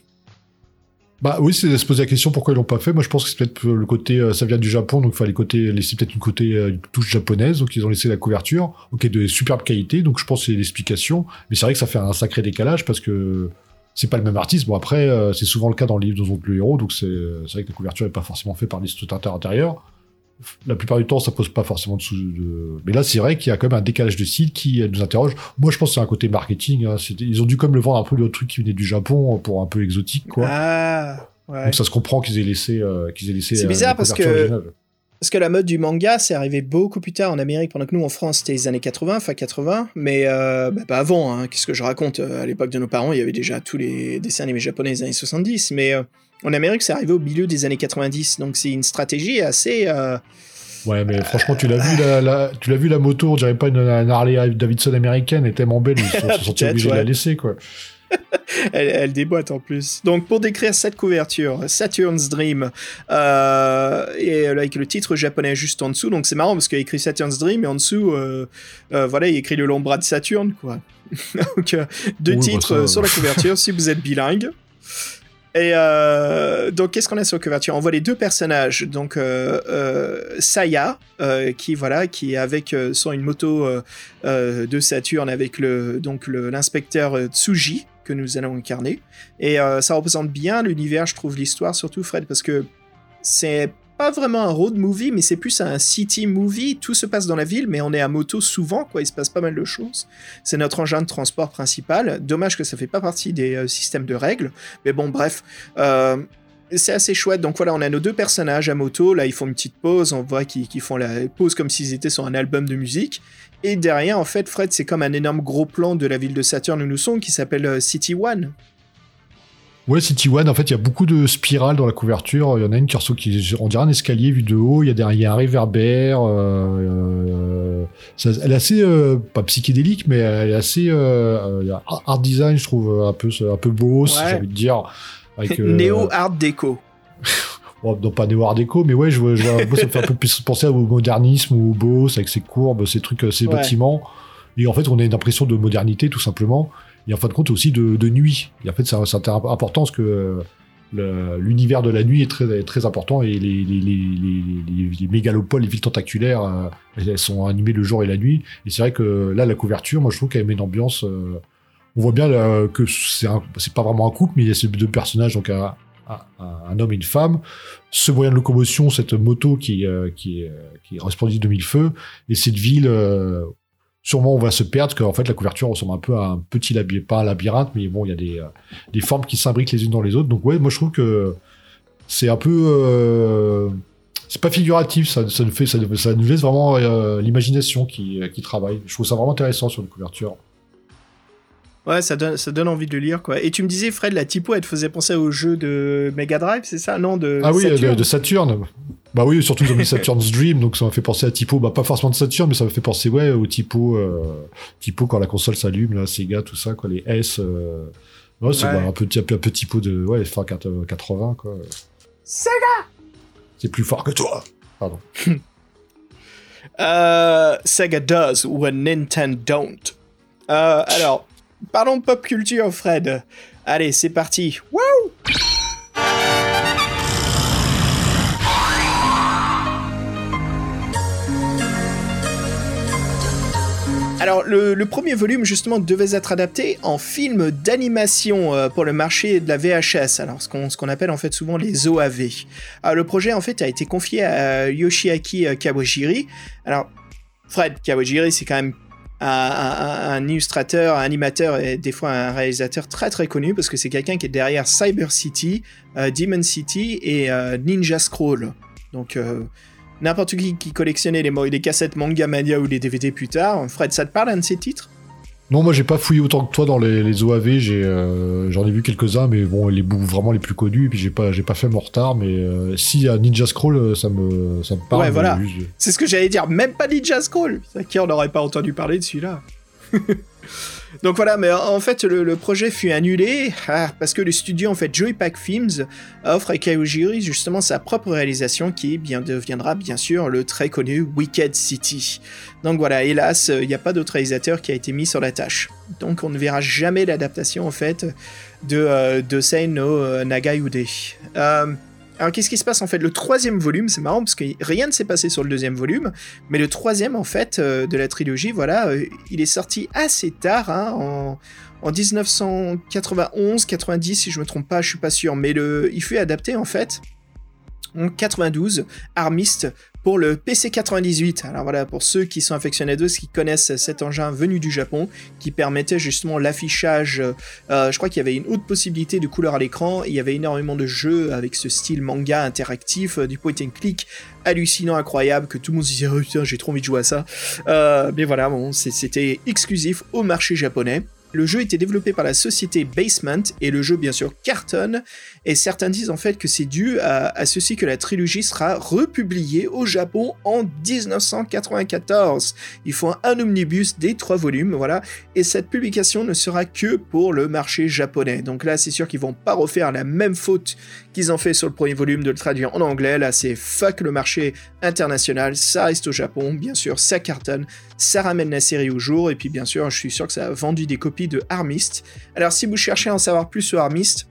Bah oui, c'est de se poser la question pourquoi ils l'ont pas fait. Moi, je pense que c'est peut-être le côté, euh, ça vient du Japon, donc il fallait côté, laisser peut-être une côté euh, touche japonaise, donc ils ont laissé la couverture, ok, de superbe qualité, donc je pense que c'est l'explication. Mais c'est vrai que ça fait un sacré décalage parce que c'est pas le même artiste. Bon après, c'est souvent le cas dans les livres dont le héros, donc c'est vrai que la couverture est pas forcément faite par l'illustrateur intérieur la plupart du temps, ça pose pas forcément de sous. De... Mais là, c'est vrai qu'il y a quand même un décalage de style qui nous interroge. Moi, je pense que c'est un côté marketing. Hein. Ils ont dû comme le vendre un peu le truc qui venait du Japon pour un peu exotique, quoi. Ah, ouais. Donc ça se comprend qu'ils aient laissé, euh, qu'ils aient laissé. C'est bizarre parce que. Parce que la mode du manga, c'est arrivé beaucoup plus tard en Amérique, pendant que nous, en France, c'était les années 80, fin 80, mais euh, bah, pas avant, hein. qu'est-ce que je raconte? Euh, À l'époque de nos parents, il y avait déjà tous les dessins animés japonais des années 70, mais en Amérique, c'est arrivé au milieu des années 90, donc c'est une stratégie assez. Euh, ouais, mais franchement, tu l'as vu la, tu l'as vu la moto, on dirait pas une, Harley Davidson américaine, elle est tellement belle, ils se sont sentis obligés de la laisser, quoi. elle, déboîte en plus. Donc pour décrire cette couverture, Saturn's Dream, euh, et avec le titre japonais juste en dessous, donc c'est marrant parce qu'il a écrit Saturn's Dream et en dessous, euh, voilà, il écrit le long bras de Saturne, quoi. donc deux bah, titres sur la couverture si vous êtes bilingue. Et euh, donc, qu'est-ce qu'on a sur la couverture On voit les deux personnages. Donc, euh, euh, Saya, qui voilà, qui est avec sur une moto de Saturne avec le donc l'inspecteur Tsuji que nous allons incarner. Et ça représente bien l'univers, je trouve, l'histoire surtout Fred, parce que c'est pas vraiment un road movie, mais c'est plus un city movie. Tout se passe dans la ville, mais on est à moto souvent, quoi. Il se passe pas mal de choses. C'est notre engin de transport principal. Dommage que ça fait pas partie des euh, systèmes de règles. Mais bon, bref. Euh, c'est assez chouette. Donc voilà, on a nos deux personnages à moto. Là, ils font une petite pause. On voit qu'ils font la pause comme s'ils étaient sur un album de musique. Et derrière, en fait, Fred, c'est comme un énorme gros plan de la ville de Saturne où nous sommes qui s'appelle euh, City One. Ouais, City One, en fait, il y a beaucoup de spirales dans la couverture. Il y en a une qui ressemble, qui, on dirait un escalier vu de haut. Il y a, a un réverbère. Euh, euh, elle est assez, euh, pas psychédélique, mais elle est assez euh, art design, je trouve, un peu, un peu beau, j'ai envie de dire. Avec, Néo art déco. bon, non, pas néo art déco, mais ouais, je, vois, ça me fait un peu plus penser au modernisme ou au beau, avec ses courbes, ces trucs, ces bâtiments. Et en fait, on a une impression de modernité, tout simplement et en fin de compte aussi de, de nuit. Et en fait, c'est important parce que euh, l'univers de la nuit est très, très important et les, les, les, les mégalopoles, les villes tentaculaires, euh, elles sont animées le jour et la nuit. Et c'est vrai que là, la couverture, moi, je trouve qu'elle met une ambiance. Euh, on voit bien que c'est pas vraiment un couple, mais il y a ces deux personnages, donc un, un, homme et une femme. Ce moyen de locomotion, cette moto qui, qui, qui est resplendie de mille feux, et cette ville sûrement on va se perdre, qu'en fait la couverture ressemble un peu à un petit labyrinthe, pas un labyrinthe, mais bon, il y a des, euh, des formes qui s'imbriquent les unes dans les autres. Donc ouais, moi je trouve que c'est un peu... Euh, c'est pas figuratif, ça, nous fait, ça nous laisse vraiment euh, l'imagination qui, qui travaille. Je trouve ça vraiment intéressant sur une couverture. Ouais, ça donne, ça donne envie de le lire, quoi. Et tu me disais, Fred, la typo, elle te faisait penser au jeu de Mega Drive, c'est ça Non, de Ah oui, De, de, Saturn. Bah oui, surtout ils ont mis Saturn's Dream, donc ça m'a fait penser à typo, bah pas forcément de Saturn, mais ça m'a fait penser ouais au typo, euh, typo quand la console s'allume, là, Sega, tout ça, quoi, les S. Euh... Ouais, c'est un peu un peu typo de ouais, fin 80 quoi. Sega. C'est plus fort que toi. Pardon. euh, Sega does when Nintendo don't. Euh, alors, parlons de pop culture, Fred. Allez, c'est parti. Wouh Alors, le, premier volume, justement, devait être adapté en film d'animation euh, pour le marché de la VHS, alors ce qu'on appelle en fait souvent les OAV. Alors, le projet, en fait, a été confié à Yoshiaki Kawajiri. Alors, Fred Kawajiri, c'est quand même un, illustrateur, un animateur et des fois un réalisateur très très connu parce que c'est quelqu'un qui est derrière Cyber City, euh, Demon City et Ninja Scroll. Donc n'importe qui qui collectionnait les, les cassettes Manga Mania ou les DVD plus tard. Fred, ça te parle un de ces titres? Non, moi j'ai pas fouillé autant que toi dans les, OAV, euh, j'en ai, vu quelques-uns, mais bon, les bouts vraiment les plus connus, et puis j'ai pas, j'ai pas fait mon retard, mais euh, si à Ninja Scroll, euh, ça me, ça me parle. Ouais, voilà. C'est ce que j'allais dire, même pas Ninja Scroll. Qui on n'aurait pas entendu parler de celui-là. Donc voilà, mais en fait, le, projet fut annulé ah, parce que le studio, en fait, Joypack Films, offre à Kayojiri justement sa propre réalisation qui deviendra bien sûr le très connu Wicked City. Donc voilà, hélas, il n'y a pas d'autre réalisateur qui a été mis sur la tâche. Donc on ne verra jamais l'adaptation en fait de, euh, de no Nagayude. Euh, Alors qu'est-ce qui se passe en fait? Le troisième volume, c'est marrant parce que rien ne s'est passé sur le deuxième volume, mais le troisième en fait euh, de la trilogie, voilà, euh, il est sorti assez tard, hein, en, en 1991, 90 si je me trompe pas, je suis pas sûr, mais le, il fut adapté en fait en 92, Armist pour le PC98. Alors voilà, pour ceux qui sont affectionnés d'eux, qui connaissent cet engin venu du Japon, qui permettait justement l'affichage, euh, je crois qu'il y avait une haute possibilité de couleur à l'écran, il y avait énormément de jeux avec ce style manga interactif, du point and click hallucinant, incroyable, que tout le monde se disait, oh, putain, j'ai trop envie de jouer à ça. Euh, mais voilà, bon, c'était exclusif au marché japonais. Le jeu était développé par la société Basement et le jeu bien sûr cartonne et certains disent en fait que c'est dû à, ceci que la trilogie sera republiée au Japon en 1994. Il faut un, omnibus des trois volumes, voilà, et cette publication ne sera que pour le marché japonais. Donc là c'est sûr qu'ils vont pas refaire la même faute qu'ils ont fait sur le premier volume de le traduire en anglais. Là c'est fuck le marché international, ça reste au Japon, bien sûr ça cartonne, ça ramène la série au jour et puis bien sûr je suis sûr que ça a vendu des copies de Armist. Alors si vous cherchez à en savoir plus sur Armist,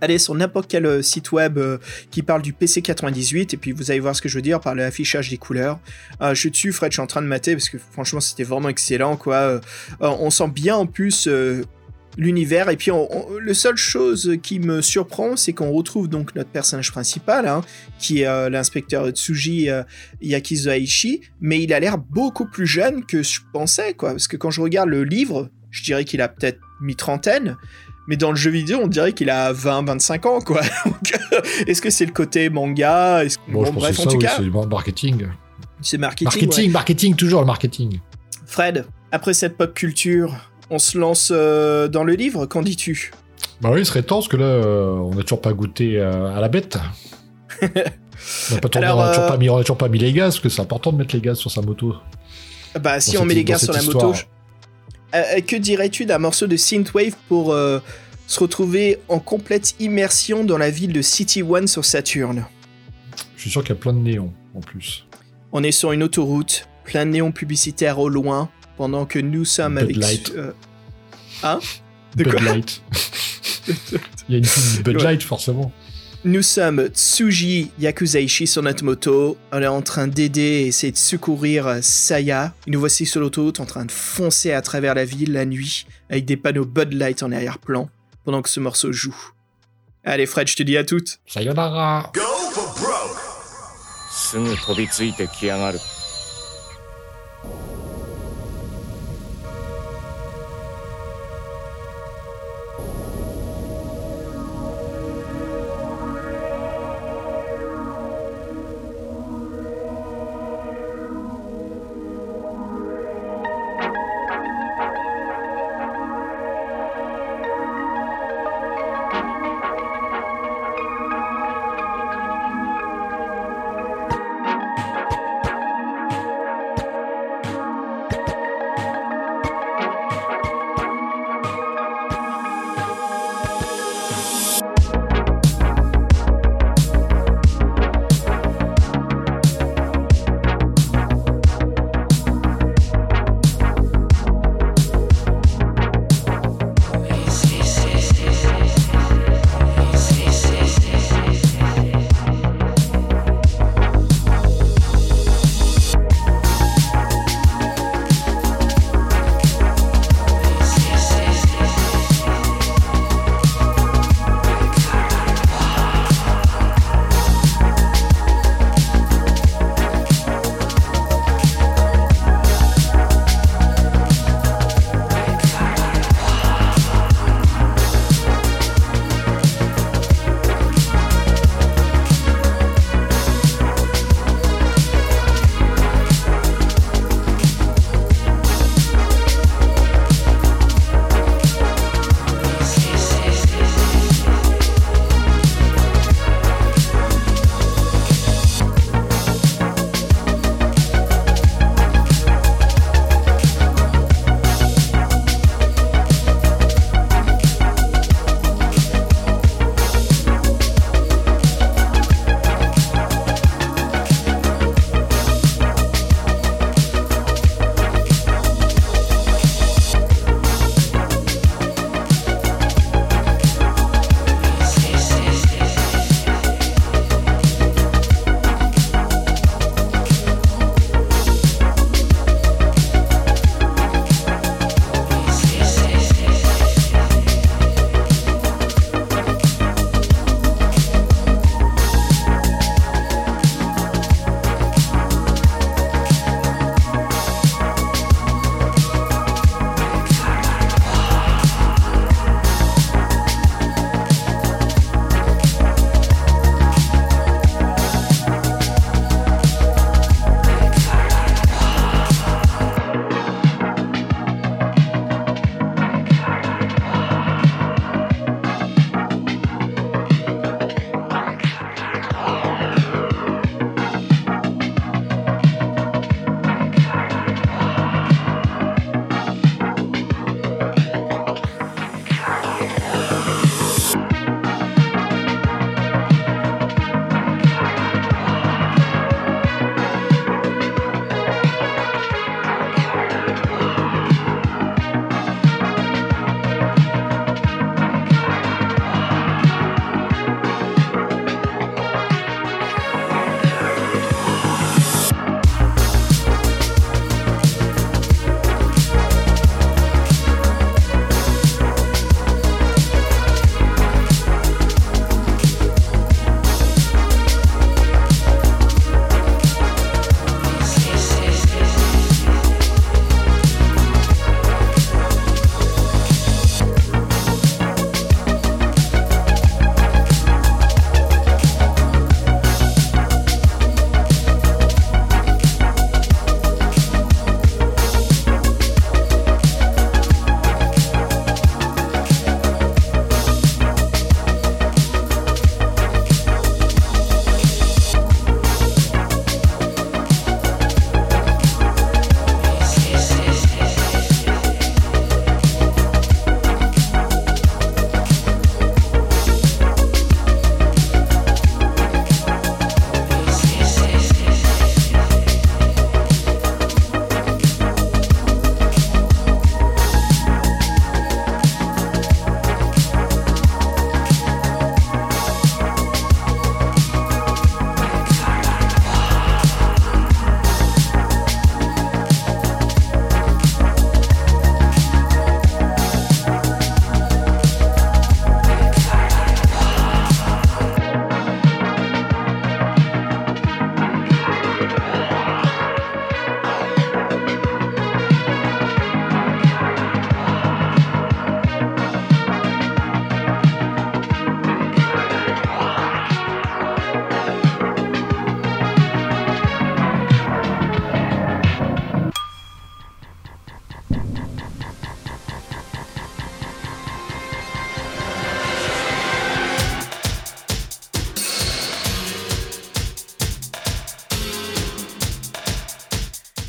allez sur n'importe quel euh, site web euh, qui parle du PC98 et puis vous allez voir ce que je veux dire par l'affichage des couleurs. Euh, je suis dessus, Fred, je suis en train de mater parce que franchement c'était vraiment excellent quoi. on sent bien en plus l'univers et puis le seule chose qui me surprend c'est qu'on retrouve donc notre personnage principal hein, qui est l'inspecteur Tsuji Aishi mais il a l'air beaucoup plus jeune que je pensais quoi parce que quand je regarde le livre je dirais qu'il a peut-être mi-trentaine, mais dans le jeu vidéo, on dirait qu'il a 20-25 ans, quoi. Euh, est-ce que c'est le côté manga? Bon, je bref, en tout cas, c'est marketing. C'est marketing. Marketing, marketing, toujours le marketing. Fred, après cette pop culture, on se lance euh, dans le livre, qu'en dis-tu? Bah oui, il serait temps, parce que là, euh, on n'a toujours pas goûté à la bête. on n'a toujours, pas mis, toujours pas mis les gaz, parce que c'est important de mettre les gaz sur sa moto. Bah, si on met les gaz sur la moto, euh, euh, que dirais-tu d'un morceau de synthwave pour euh, se retrouver en complète immersion dans la ville de City One sur Saturne? Je suis sûr qu'il y a plein de néons en plus. On est sur une autoroute, plein de néons publicitaires au loin, pendant que nous sommes avec. Light. Hein? Bud Light. Il y a une Bud Light forcément. Nous sommes Tsuji Yakuzaishi sur notre moto. On est en train d'aider et essayer de secourir Saya. nous voici sur l'autoroute en train de foncer à travers la ville la nuit avec des panneaux Bud Light en arrière-plan pendant que ce morceau joue. Allez Fred, je te dis à toutes. Sayonara. Go for broke.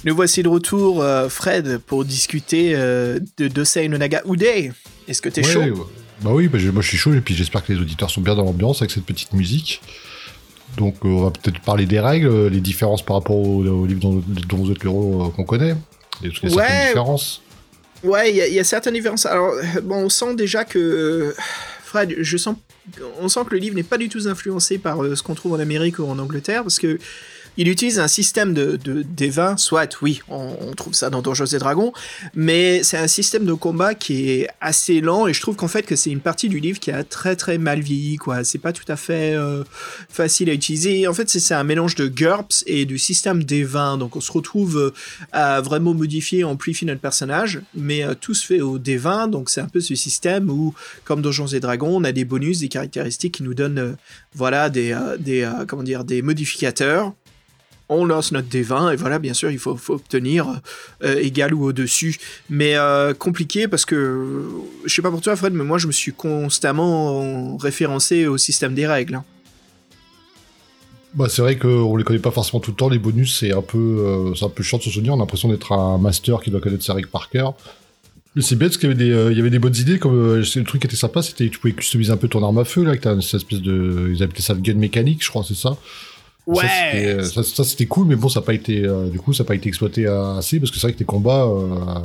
Nous voici de retour, euh, Fred, pour discuter euh, de Dosei Nonaga Uday. Est-ce que t'es ouais, chaud? Bah oui, bah, moi je suis chaud, et puis j'espère que les auditeurs sont bien dans l'ambiance avec cette petite musique. Donc euh, on va peut-être parler des règles, les différences par rapport au, au livre dont, dont, vous êtes l'héros qu'on connaît, et les ouais. différences. Ouais, il y, a certaines différences. Alors, bon, on sent déjà que. Fred, je sens. On sent que le livre n'est pas du tout influencé par ce qu'on trouve en Amérique ou en Angleterre, parce que il utilise un système de, de des soit oui, on, trouve ça dans Donjons et Dragons, mais c'est un système de combat qui est assez lent et je trouve qu'en fait que c'est une partie du livre qui a très très mal vieilli quoi. C'est pas tout à fait euh, facile à utiliser. En fait, c'est un mélange de GURPS et du système des vins, donc on se retrouve euh, à vraiment modifier, amplifier notre personnage, mais euh, tout se fait au des vins, donc c'est un peu ce système où, comme Donjons et Dragons, on a des bonus, des caractéristiques qui nous donnent, voilà, des comment dire, des modificateurs on lance notre D20 et voilà, bien sûr, il faut, obtenir euh, égal ou au-dessus. Mais euh, compliqué parce que, je sais pas pour toi, Fred, mais moi, je me suis constamment référencé au système des règles. Hein. Bah, c'est vrai qu'on les connaît pas forcément tout le temps. Les bonus, c'est un peu, euh, c'est un peu chiant de se souvenir. On a l'impression d'être un master qui doit connaître ses règles par cœur. Mais c'est bête parce qu'il y avait des, bonnes idées. Comme le truc qui était sympa, c'était que tu pouvais customiser un peu ton arme à feu là, que t'as une espèce de, ils appelaient ça le gun mécanique, je crois, c'est ça. Ouais. Ça, c'était cool, mais bon, ça n'a pas été, euh, du coup, ça pas été exploité assez parce que c'est vrai que tes combats, euh,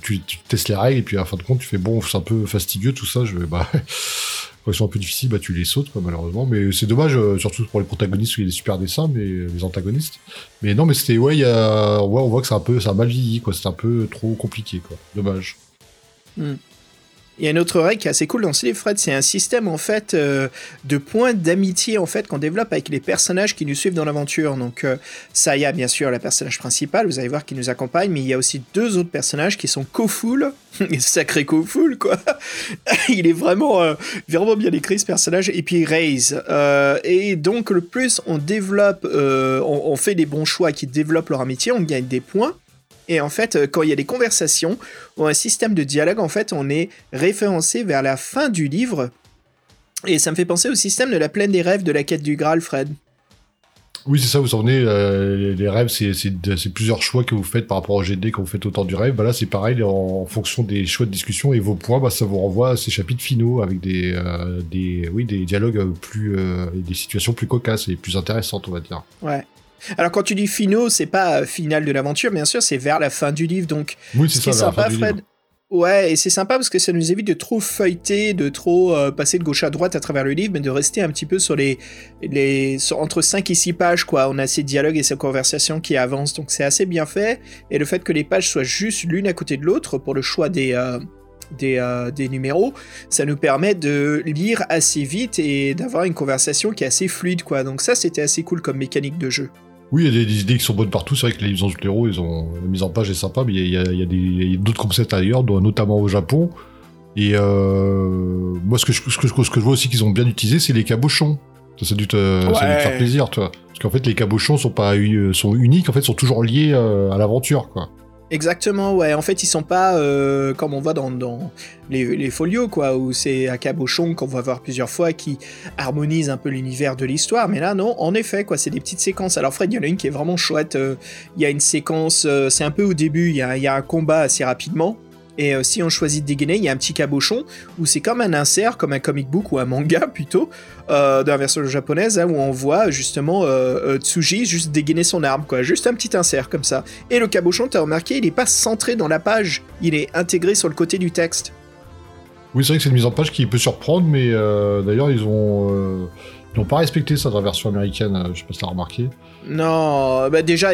tu, testes les règles et puis à la fin de compte, tu fais bon, c'est un peu fastidieux tout ça. Je vais, bah, quand ils sont un peu difficiles, bah, tu les sautes, quoi, malheureusement. Mais c'est dommage, euh, surtout pour les protagonistes où il y a des super dessins, mais les antagonistes. Mais non, mais c'était, ouais, y a, ouais, on voit que c'est un peu, ça a mal vieilli, quoi. C'est un peu trop compliqué, quoi. Dommage. Hmm. Il y a une autre règle qui est assez cool dans ce Fred, c'est un système en fait euh, de points d'amitié en fait qu'on développe avec les personnages qui nous suivent dans l'aventure. Donc euh, ça y a bien sûr le personnage principal, vous allez voir qui nous accompagne, mais il y a aussi deux autres personnages qui sont Koful, sacré Koful quoi. il est vraiment euh, vraiment bien écrit ce personnage et puis Raze. et donc le plus on développe, on fait des bons choix qui développent leur amitié, on gagne des points. Et en fait, euh, quand il y a des conversations ou un système de dialogue, en fait, on est référencé vers la fin du livre. Et ça me fait penser au système de la plaine des rêves de la quête du Graal, Fred. Oui, c'est ça, vous en venez, euh, les rêves, c'est plusieurs choix que vous faites par rapport au GD quand vous faites autant du rêve. Bah là, c'est pareil, en, fonction des choix de discussion et vos points, bah, ça vous renvoie à ces chapitres finaux avec des, euh, des, oui, des dialogues plus, des situations plus cocasses et plus intéressantes, on va dire. Ouais. Alors quand tu dis finaux, c'est pas euh, final de l'aventure, bien sûr, c'est vers la fin du livre. Donc, oui, c'est ça. sympa, Fred. Ouais, et c'est sympa parce que ça nous évite de trop feuilleter, de trop euh, passer de gauche à droite à travers le livre, mais de rester un petit peu sur les, les entre 5 et 6 pages, quoi. On a ces dialogues et ces conversations qui avancent, donc c'est assez bien fait. Et le fait que les pages soient juste l'une à côté de l'autre pour le choix des, euh, des, des, numéros, ça nous permet de lire assez vite et d'avoir une conversation qui est assez fluide, quoi. Donc ça, c'était assez cool comme mécanique de jeu. Oui, il y a des, idées qui sont bonnes partout. C'est vrai que les livres héros, ils ont la mise en page est sympa, mais il y a, d'autres concepts ailleurs, notamment au Japon. Et euh, moi, ce que, je, ce, que, ce que je vois aussi qu'ils ont bien utilisé, c'est les cabochons. Ça, a dû te, faire plaisir, toi. Parce qu'en fait, les cabochons sont pas sont uniques, en fait, sont toujours liés euh, à l'aventure, quoi. Exactement, ouais. En fait, ils sont pas euh, comme on voit dans, les, folios, quoi, où c'est cabochon qu'on va voir plusieurs fois qui harmonise un peu l'univers de l'histoire. Mais là, non, en effet, quoi, c'est des petites séquences. Alors, Fred, il y en a une qui est vraiment chouette. Euh, il y a une séquence, euh, c'est un peu au début, il y a un combat assez rapidement. Et euh, si on choisit de dégainer, il y a un petit cabochon où c'est comme un insert, comme un comic book ou un manga plutôt, euh, dans la version japonaise, hein, où on voit justement euh, euh, Tsuji juste dégainer son arme, quoi. Juste un petit insert comme ça. Et le cabochon, t'as remarqué, il n'est pas centré dans la page, il est intégré sur le côté du texte. Oui, c'est vrai que c'est une mise en page qui peut surprendre, mais d'ailleurs, ils ont. n'ont pas respecté ça dans la version américaine, je sais pas si t'as remarqué. Non, bah déjà,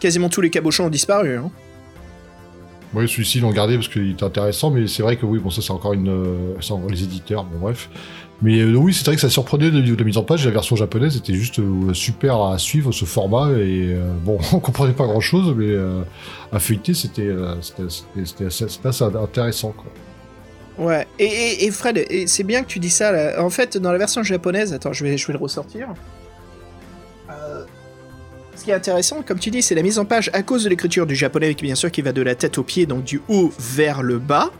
quasiment tous les cabochons ont disparu. Hein. Oui, celui-ci, ils l'ont gardé parce qu'il était intéressant, mais c'est vrai que oui, bon, ça, c'est encore une. Euh, les éditeurs, bon, bref. Mais euh, oui, c'est vrai que ça surprenait de, de la mise en page. La version japonaise était juste euh, super à suivre ce format. Et bon, on comprenait pas grand chose, mais à feuilleter, c'était assez, assez, intéressant. Quoi. Ouais, et, et, Fred, c'est bien que tu dis ça. En fait, dans la version japonaise, attends, je vais, je vais le ressortir. Ce qui est intéressant, comme tu dis, c'est la mise en page à cause de l'écriture du japonais, bien sûr, qui va de la tête aux pieds, donc du haut vers le bas.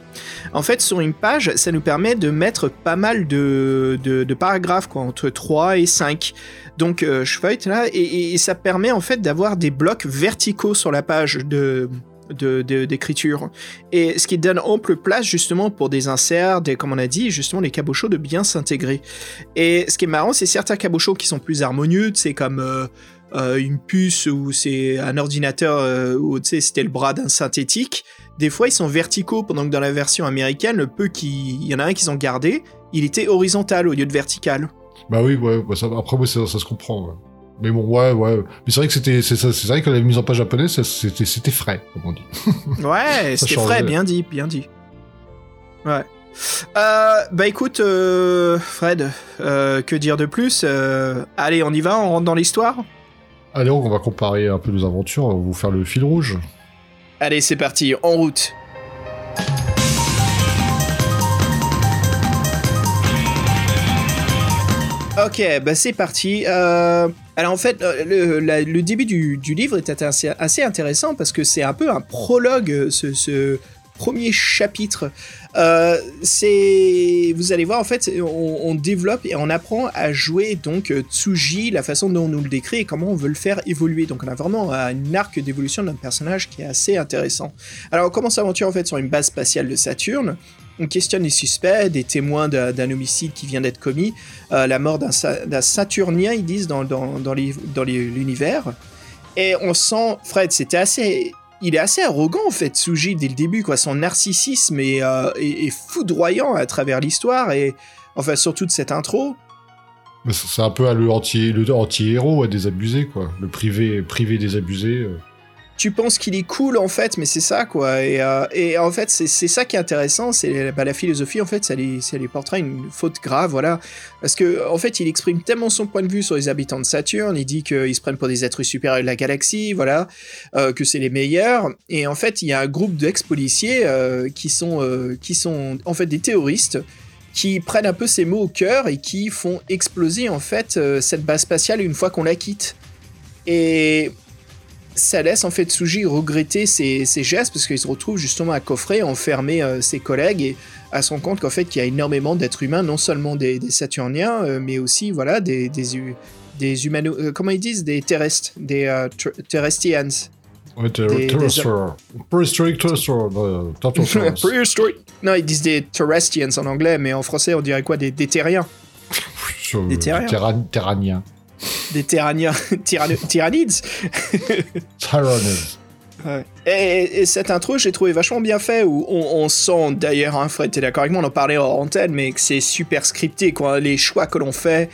En fait, sur une page, ça nous permet de mettre pas mal de, de, paragraphes, quoi, entre 3 et 5. Donc, euh, je feuille là, et, ça permet en fait d'avoir des blocs verticaux sur la page de, d'écriture. et ce qui donne ample place justement pour des inserts, des, comme on a dit, justement les cabochons de bien s'intégrer. Et ce qui est marrant, c'est certains cabochons qui sont plus harmonieux, c'est comme euh, euh, une puce ou c'est un ordinateur euh, ou tu sais c'était le bras d'un synthétique. Des fois ils sont verticaux pendant que dans la version américaine, le peu qui, il y en a un qu'ils ont gardé, il était horizontal au lieu de vertical. Bah oui, ouais, bah ça, après ça, ça, se comprend. Mais bon, ouais, ouais. Mais c'est vrai que c'était, c'est, vrai que la mise en page japonaise, c'était, c'était frais, comme on dit. ouais, c'était frais, bien dit, bien dit. Ouais. Euh, bah écoute, euh, Fred, euh, que dire de plus Allez, on y va, on rentre dans l'histoire? Allez, on va comparer un peu nos aventures, on va vous faire le fil rouge. Allez, c'est parti, en route Ok, bah c'est parti. Euh, alors en fait, euh, le, début du, livre est assez, intéressant parce que c'est un peu un prologue, ce, premier chapitre. Euh, c'est, vous allez voir en fait, on, développe et on apprend à jouer donc Tsuji, la façon dont on nous le décrit et comment on veut le faire évoluer. Donc on a vraiment un arc d'évolution notre personnage qui est assez intéressant. Alors on commence l'aventure en fait sur une base spatiale de Saturne? On questionne les suspects, des témoins d'un homicide qui vient d'être commis, euh, la mort d'un Saturnien, ils disent, dans, l'univers. Et on sent, Fred, c'était assez. Il est assez arrogant en fait, Suji, dès le début, quoi. Son narcissisme est, euh, foudroyant à travers l'histoire et enfin surtout de cette intro. C'est un peu le anti-héros anti à désabusé, quoi. Le privé, privé désabusé. Euh tu penses qu'il est cool en fait, mais c'est ça quoi. Et, euh, en fait, c'est ça qui est intéressant, c'est bah, la philosophie en fait, ça lui, ça lui portera une faute grave, voilà. Parce que en fait, il exprime tellement son point de vue sur les habitants de Saturne, il dit qu'ils se prennent pour des êtres supérieurs de la galaxie, voilà, euh, que c'est les meilleurs. Et en fait, il y a un groupe d'ex-policiers euh, qui sont qui sont en fait des terroristes qui prennent un peu ces mots au cœur et qui font exploser en fait cette base spatiale une fois qu'on la quitte. Et ça laisse en fait Tsuji regretter ses, gestes parce qu'il se retrouve justement à coffrer, enfermer euh, ses collègues et à son compte qu'en fait il y a énormément d'êtres humains, non seulement des, Saturniens, euh, mais aussi voilà des des, des humano euh, comment ils disent des terrestres, des terrestrians. Ouais, terrestrial. Prehistoric terrestrial. Prehistoric. Non, ils disent des terrestrians en anglais, mais en français on dirait quoi Des, des terriens. des terriens. Terraniens. Des tyrannides. tyrannides. Et, cette intro, j'ai trouvé vachement bien fait, où on, sent d'ailleurs, hein, Fred, t'es d'accord avec moi, on en parlait en antenne, mais que c'est super scripté, quoi. Les choix que l'on fait,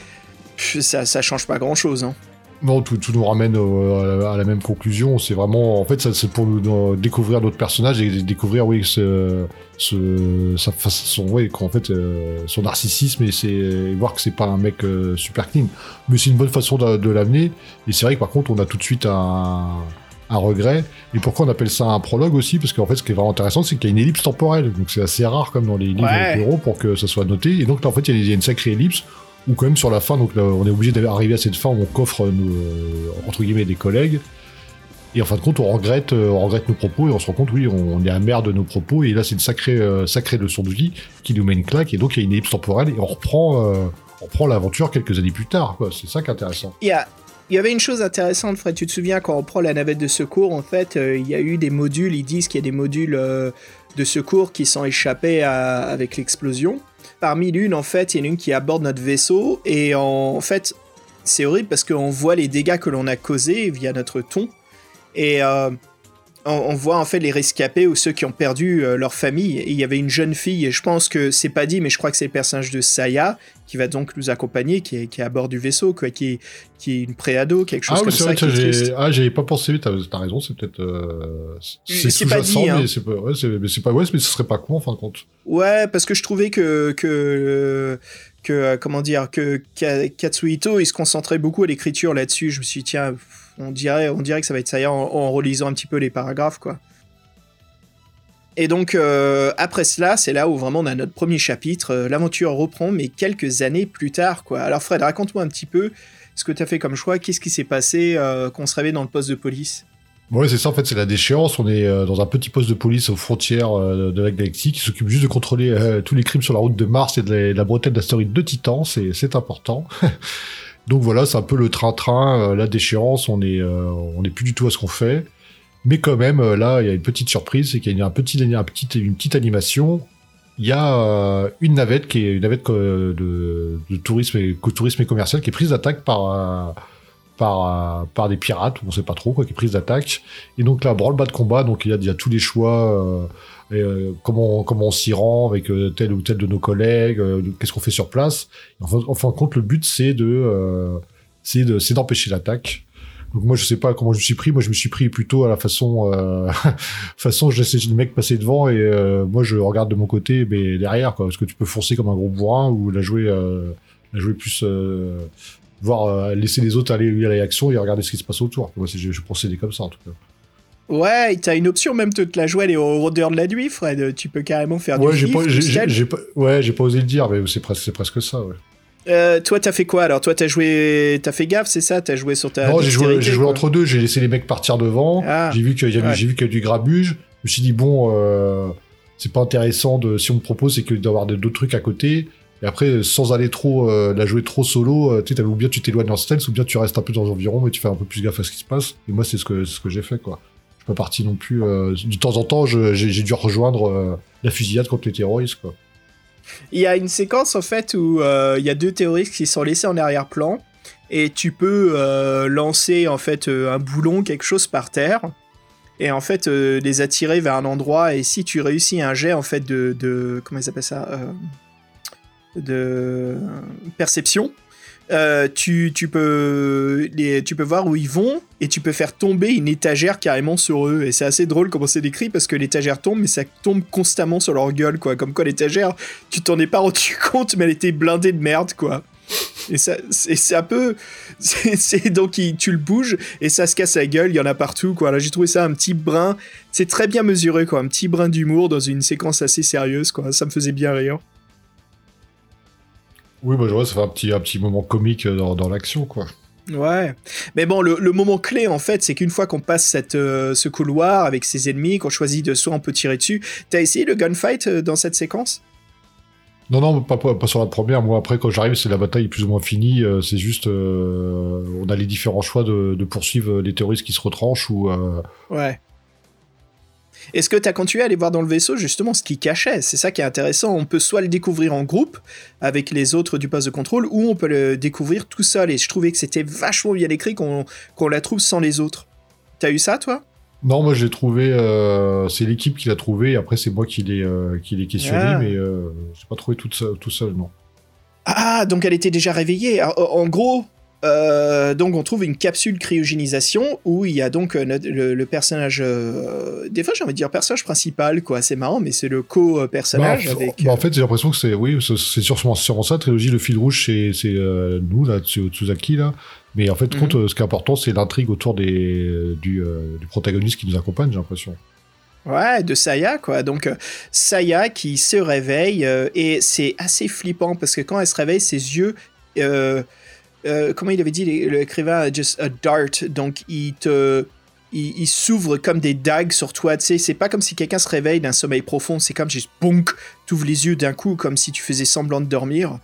ça, ça change pas grand chose. Hein. Non, tout, nous ramène à la même conclusion. C'est vraiment, en fait, c'est pour nous découvrir d'autres personnages et découvrir, oui, ce, ce, sa, son, ouais, en fait, euh, son narcissisme et c'est voir que c'est pas un mec euh, super clean. Mais c'est une bonne façon de, l'amener. Et c'est vrai que par contre, on a tout de suite un, un regret. Et pourquoi on appelle ça un prologue aussi? Parce qu'en fait, ce qui est vraiment intéressant, c'est qu'il y a une ellipse temporelle. Donc c'est assez rare, comme dans les livres héros, pour que ça soit noté. Et donc, là, en fait, il y a une sacrée ellipse ou quand même sur la fin, donc on est obligé d'arriver à cette fin où on coffre nos, euh, entre guillemets des collègues. Et en fin de compte, on regrette, euh, on regrette nos propos et on se rend compte, oui, on, est amer de nos propos. Et là, c'est une sacrée, euh, sacrée leçon de vie qui nous met une claque. Et donc, il y a une ellipse temporelle et on reprend, on reprend l'aventure quelques années plus tard. C'est ça qui est intéressant. Il y, y avait une chose intéressante, Fred. Tu te souviens quand on prend la navette de secours, en fait, il y a eu des modules. Ils disent qu'il y a des modules de secours qui sont échappés avec l'explosion. Parmi l'une, en fait, il y a une qui aborde notre vaisseau et en fait, c'est horrible parce qu'on voit les dégâts que l'on a causés via notre ton. Et euh, on, voit en fait les rescapés ou ceux qui ont perdu euh, leur famille. Et il y avait une jeune fille, et je pense que c'est pas dit, mais je crois que c'est le personnage de Saya qui va donc nous accompagner, qui est, qui est à bord du vaisseau, quoi, qui, est, qui est une préado, quelque chose ah, comme ça. ah, j'avais pas pensé, t'as as raison, c'est peut-être. Euh, c'est pas dit, hein. mais c'est pas, ouais, mais c'est pas, ouais, mais ce serait pas con en fin de compte. Ouais, parce que je trouvais que. que que euh, comment dire que Katsuhito il se concentrait beaucoup à l'écriture là-dessus je me suis dit tiens on dirait, on dirait que ça va être ça en, relisant un petit peu les paragraphes, quoi. Et donc, euh, après cela, c'est là où vraiment on a notre premier chapitre. Euh, l'aventure reprend, mais quelques années plus tard, quoi. Alors, Fred, raconte-moi un petit peu ce que tu as fait comme choix, qu'est-ce qui s'est passé qu'on se réveille dans le poste de police? Ouais, c'est ça, en fait, c'est la déchéance. On est dans un petit poste de police aux frontières de la galaxie qui s'occupe juste de contrôler tous les crimes sur la route de Mars et de la, de la bretelle d'astéroïdes de Titan. C'est important. Donc voilà, c'est un peu le train-train, la déchéance. On est, on n'est plus du tout à ce qu'on fait. Mais quand même, euh, là, il y a une petite surprise, c'est qu'il y a un petit, un petit, une petite animation. Il y a euh, une navette qui est une navette de, tourisme, et, tourisme et commercial qui est prise d'attaque par, des pirates, on sait pas trop quoi, qui est prise d'attaque. Et donc là, branle-bas de combat, donc il y a, il y a tous les choix. Euh, comment, comment on s'y rend avec tel ou tel de nos collègues, qu'est-ce qu'on fait sur place. En fin, en fin de compte, le but c'est de c'est d'empêcher l'attaque. Donc moi je sais pas comment je me suis pris, moi je me suis pris plutôt à la façon euh, façon je laisse le mec passer devant et euh, moi je regarde de mon côté mais derrière quoi parce que tu peux foncer comme un gros bourrin ou la jouer euh, la jouer plus euh, voir euh, laisser les autres aller à la réaction et regarder ce qui se passe autour. Moi je, je procédais comme ça en tout cas. Ouais, t'as une option même de te la jouer, elle est au rôdeur de la nuit, Fred. Tu peux carrément faire ouais, du j'ai pas, j'ai, pas, ouais, j'ai pas osé le dire, mais c'est presque, c'est presque ça, ouais. Euh, toi, t'as fait quoi alors? Toi, t'as joué, t'as fait gaffe, c'est ça? T'as joué sur ta. Non, j'ai joué, entre deux. J'ai laissé les mecs partir devant. Ah. j'ai vu qu'il y avait, j'ai vu qu'il y a du grabuge. Je me suis dit bon, euh, c'est pas intéressant de. Si on me propose, c'est que d'avoir d'autres trucs à côté. Et après, sans aller trop, euh, la jouer trop solo, tu sais, ou bien tu t'éloignes en stealth, ou bien tu restes un peu dans l'environ, mais tu fais un peu plus gaffe à ce qui se passe. Et moi, c'est ce que, ce que j'ai fait, quoi. Pas parti non plus. Euh, de temps en temps, j'ai dû rejoindre la fusillade contre les terroristes, quoi. Il y a une séquence en fait où euh, il y a deux terroristes qui sont laissés en arrière-plan et tu peux euh, lancer en fait euh, un boulon, quelque chose par terre et en fait les attirer vers un endroit et si tu réussis un jet en fait de comment ils appellent ça de perception euh, tu, peux les, tu peux voir où ils vont et tu peux faire tomber une étagère carrément sur eux. Et c'est assez drôle comment c'est décrit parce que l'étagère tombe, mais ça tombe constamment sur leur gueule, quoi. Comme quoi l'étagère, tu t'en es pas rendu compte, mais elle était blindée de merde, quoi. Et ça, c'est un peu, c'est donc tu le bouges et ça se casse la gueule. Il y en a partout, quoi. Là, j'ai trouvé ça un petit brin. C'est très bien mesuré, quoi. Un petit brin d'humour dans une séquence assez sérieuse, quoi. Ça me faisait bien rire. Oui, bah, je vois, ça fait un petit, un petit moment comique dans, dans l'action, quoi. Ouais, mais bon, le, le, moment clé en fait, c'est qu'une fois qu'on passe cette, euh, ce couloir avec ses ennemis, qu'on choisit de soit on peut tirer dessus, t'as essayé le gunfight euh, dans cette séquence? Non, non, pas, pas, sur la première. Moi, après, quand j'arrive, c'est la bataille plus ou moins finie. Euh, c'est juste, on a les différents choix de, de, poursuivre les terroristes qui se retranchent ou. Ouais. Est-ce que tu as continué à aller voir dans le vaisseau justement ce qui cachait C'est ça qui est intéressant. On peut soit le découvrir en groupe avec les autres du poste de contrôle, ou on peut le découvrir tout seul. Et je trouvais que c'était vachement bien écrit qu'on la trouve sans les autres. T'as eu ça, toi? Non, moi j'ai trouvé, euh, c'est l'équipe qui l'a trouvé, après c'est moi qui l'ai euh, questionné, ah. mais euh, j'ai pas trouvé tout seul, tout seul, non. Ah, donc elle était déjà réveillée. En gros, euh, donc on trouve une capsule cryogénisation où il y a donc euh, le, personnage, euh, des fois j'ai envie de dire personnage principal quoi, c'est marrant mais c'est le co-personnage bah, avec. Bah, en fait j'ai l'impression que c'est oui c'est sûrement, sûrement ça trilogie le fil rouge c'est c'est nous là Tsuzaki là mais en fait compte, mhm. ce qui est important c'est l'intrigue autour des du, du protagoniste qui nous accompagne j'ai l'impression. Ouais, de Saya, quoi. Donc, Saya qui se réveille, et c'est assez flippant parce que quand elle se réveille, ses yeux euh, comment il avait dit l'écrivain just a dart donc il te il, s'ouvre comme des dagues sur toi tu sais. C'est pas comme si quelqu'un se réveille d'un sommeil profond c'est comme juste bonk ouvres les yeux d'un coup comme si tu faisais semblant de dormir.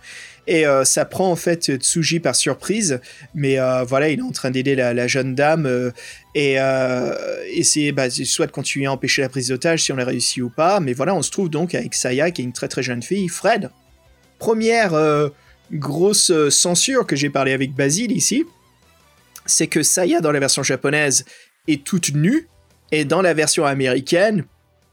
Et euh, ça prend en fait Tsuji par surprise mais euh, voilà il est en train d'aider la, jeune dame et, c'est bah, soit de continuer à empêcher la prise d'otage si on a réussi ou pas. Mais voilà on se trouve donc avec Saya qui est une très très jeune fille Fred. Première grosse euh, censure que j'ai parlé avec Basile ici, c'est que Saya dans la version japonaise est toute nue et dans la version américaine,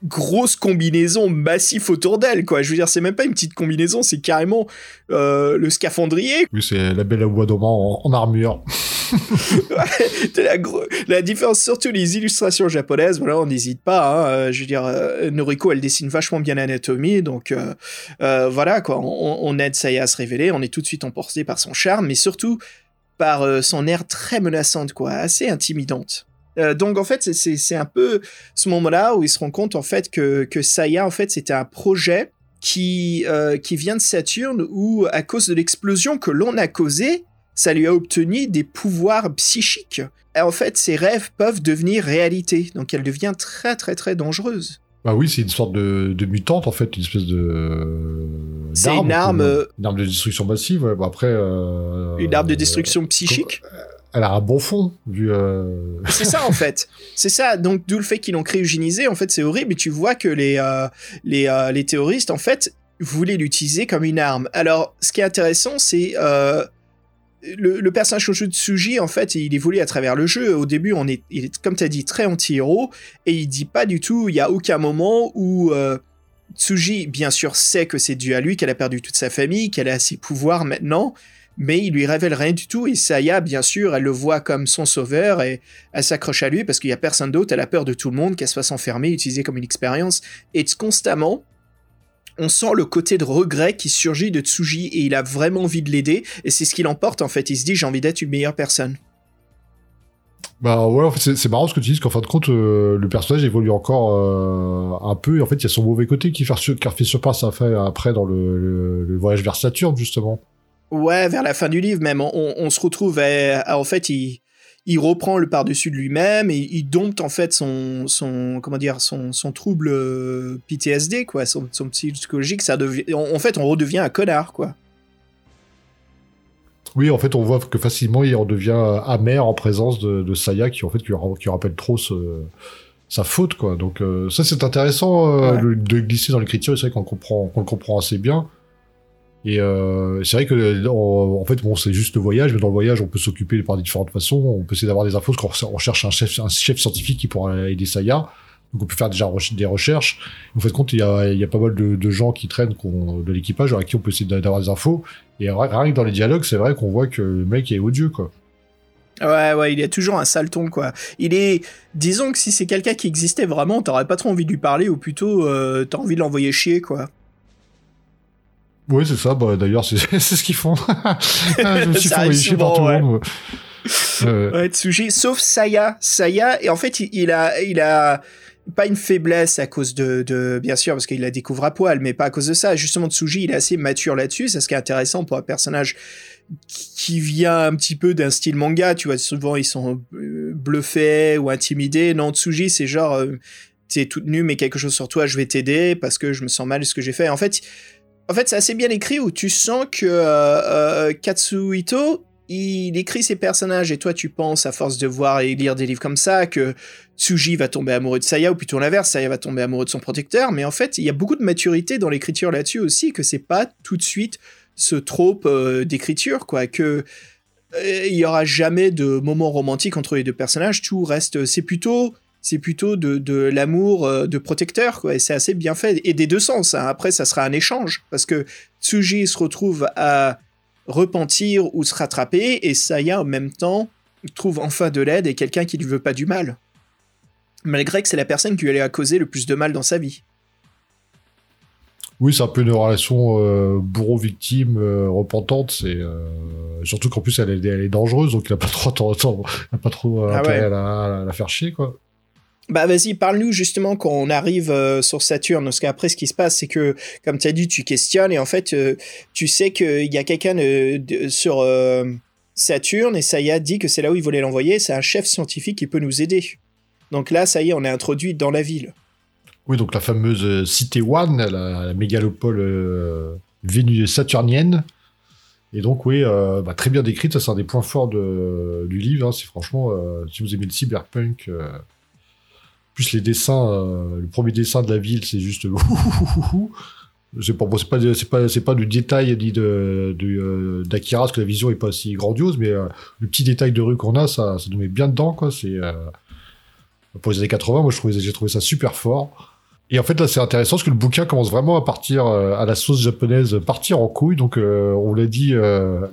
grosse combinaison massif autour d'elle, quoi. Je veux dire, c'est même pas une petite combinaison, c'est carrément euh, le scaphandrier. Oui, c'est la belle en, en armure. La, différence, surtout les illustrations japonaises, voilà, on n'hésite pas. Hein, euh, je veux dire, euh, Noriko, elle dessine vachement bien l'anatomie, donc euh, voilà, quoi. On, aide Saya à se révéler, on est tout de suite emporté par son charme, mais surtout par son air très menaçante, quoi, assez intimidante. donc en fait, c'est un peu ce moment-là où il se rend compte en fait que, que Saya, en fait, c'était un projet qui vient de Saturne où, à cause de l'explosion que l'on a causée, ça lui a obtenu des pouvoirs psychiques. Et en fait, ses rêves peuvent devenir réalité. Donc elle devient très très très dangereuse. Bah oui, c'est une sorte de, mutante en fait, une espèce de. C'est une arme. Euh, une arme de destruction massive. après. Euh, une arme de destruction psychique. Elle a un bon fond, vu. Euh, c'est ça en fait. C'est ça. Donc d'où le fait qu'ils l'ont cryogénisé. En fait, c'est horrible. Et tu vois que les les, les terroristes en fait voulaient l'utiliser comme une arme. Alors, ce qui est intéressant, c'est le, personnage de Tsuji, en fait, il évolue à travers le jeu. Au début, on est, il est comme tu as dit, très anti-héros, et il dit pas du tout, il y a aucun moment où euh, Tsuji, bien sûr, sait que c'est dû à lui, qu'elle a perdu toute sa famille, qu'elle a ses pouvoirs maintenant, mais il lui révèle rien du tout, et Saya, bien sûr, elle le voit comme son sauveur, et elle s'accroche à lui parce qu'il y a personne d'autre, elle a peur de tout le monde, qu'elle soit s'enfermer, utiliser comme une expérience, et constamment, on sent le côté de regret qui surgit de Tsuji et il a vraiment envie de l'aider et c'est ce qui l'emporte en fait. Il se dit j'ai envie d'être une meilleure personne. Bah ouais, en fait, c'est marrant ce que tu dis, qu'en fin de compte, euh, le personnage évolue encore euh, un peu. Et en fait, il y a son mauvais côté qui fait, qui fait surpasse après dans le, voyage vers Saturne, justement. Ouais, vers la fin du livre même. On, se retrouve en fait, il, il reprend le par-dessus de lui-même et il dompte en fait son, son comment dire son, son trouble euh, PTSD quoi, son, son psychologique. Ça devient, en, fait, on redevient un connard quoi. Oui, en fait, on voit que facilement il redevient amer en présence de, de Saya qui en fait qui, rappelle trop sa faute quoi. Donc euh, ça c'est intéressant euh, de, glisser dans l'écriture. C'est vrai qu'on comprend qu'on le comprend assez bien. Et euh, c'est vrai que en fait, bon, c'est juste le voyage, mais dans le voyage, on peut s'occuper par différentes façons. On peut essayer d'avoir des infos, parce qu'on cherche un chef, un chef scientifique qui pourra aider Saya. Donc on peut faire déjà des recherches. En fait, compte, il y a, y pas mal de, gens qui traînent de l'équipage à qui on peut essayer d'avoir des infos. Et rien que dans les dialogues, c'est vrai qu'on voit que le mec est odieux, quoi. Ouais, ouais, il a toujours un sale ton, quoi. Il est, disons que si c'est quelqu'un qui existait vraiment, t'aurais pas trop envie de lui parler, ou plutôt, euh, t'as envie de l'envoyer chier, quoi. Oui, c'est ça. Bah, D'ailleurs, c'est ce qu'ils font. je me suis fait par tout le monde. Ouais, Tsuji, sauf Saya. Saya, et en fait, il, a, il a pas une faiblesse à cause de, de bien sûr, parce qu'il la découvre à poil, mais pas à cause de ça. Justement, Tsuji, il est assez mature là-dessus. C'est ce qui est intéressant pour un personnage qui vient un petit peu d'un style manga. Tu vois, souvent, ils sont euh, bluffés ou intimidés. Non, Tsuji, c'est genre, euh, t'es toute nue, mais quelque chose sur toi, je vais t'aider parce que je me sens mal de ce que j'ai fait. En fait, en fait, c'est assez bien écrit où tu sens que euh, euh, Katsuhito, il écrit ses personnages et toi tu penses à force de voir et lire des livres comme ça que Tsuji va tomber amoureux de Saya ou plutôt l'inverse, Saya va tomber amoureux de son protecteur, mais en fait il y a beaucoup de maturité dans l'écriture là-dessus aussi que c'est pas tout de suite ce trope euh, d'écriture quoi que il y aura jamais de moment romantique entre les deux personnages, tout reste c'est plutôt c'est plutôt de, l'amour euh, de protecteur, quoi. Et c'est assez bien fait. Et des deux sens. Hein. Après, ça sera un échange. Parce que Tsuji se retrouve à repentir ou se rattraper. Et Saya, en même temps, trouve enfin de l'aide et quelqu'un qui lui veut pas du mal. Malgré que c'est la personne qui lui a causé le plus de mal dans sa vie. Oui, c'est un peu une relation euh, bourreau-victime euh, repentante. C'est surtout qu'en plus elle est, dangereuse, donc il n'a pas trop, pas trop ah intérêt à, la, faire chier, quoi. Bah vas-y, parle-nous justement quand on arrive euh, sur Saturne, parce qu'après ce qui se passe, c'est que, comme tu as dit, tu questionnes, et en fait, euh, tu sais qu'il y a quelqu'un sur euh, Saturne, et Saya dit que c'est là où il voulait l'envoyer, c'est un chef scientifique qui peut nous aider. Donc là, ça y est, on est introduit dans la ville. Oui, donc la fameuse Cité One, la, mégalopole saturnienne. Et donc, oui, bah, très bien décrite, ça c'est un des points forts de, du livre, hein. c'est franchement, si vous aimez le cyberpunk plus les dessins, euh, le premier dessin de la ville, c'est juste c'est pas, bon, pas, c'est pas, pas du détail dit de, de euh, d'Akira, parce que la vision est pas si grandiose, mais euh, le petit détail de rue qu'on a, ça, ça nous met bien dedans, quoi. C'est pour les années 80, moi, je trouvais, j'ai trouvé ça super fort. Et en fait, là, c'est intéressant parce que le bouquin commence vraiment à partir à la sauce japonaise, partir en couille. Donc, on l'a dit,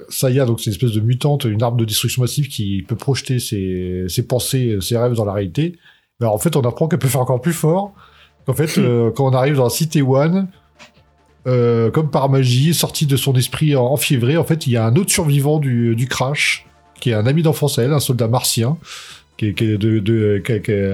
Saya, donc c'est une espèce de mutante, une arme de destruction massive qui peut projeter ses, ses pensées, ses rêves dans la réalité. Alors en fait, on apprend qu'elle peut faire encore plus fort. En fait, euh, quand on arrive dans la cité One, euh, comme par magie, sorti de son esprit enfiévré, en fait, il y a un autre survivant du, du crash, qui est un ami d'enfance à elle, un soldat martien, qui, qui de, de,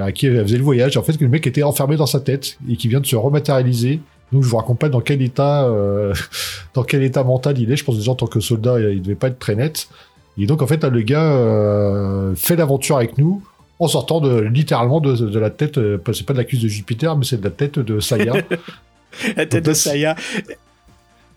à qui elle faisait le voyage. En fait, le mec était enfermé dans sa tête et qui vient de se rematérialiser. Donc, je vous raconte pas dans quel état, euh, dans quel état mental il est. Je pense déjà en tant que soldat, il devait pas être très net. Et donc, en fait, le gars fait l'aventure avec nous en sortant de, littéralement de, la tête, c'est pas de la cuisse de Jupiter, mais c'est de la tête de Saya. la tête de Saya.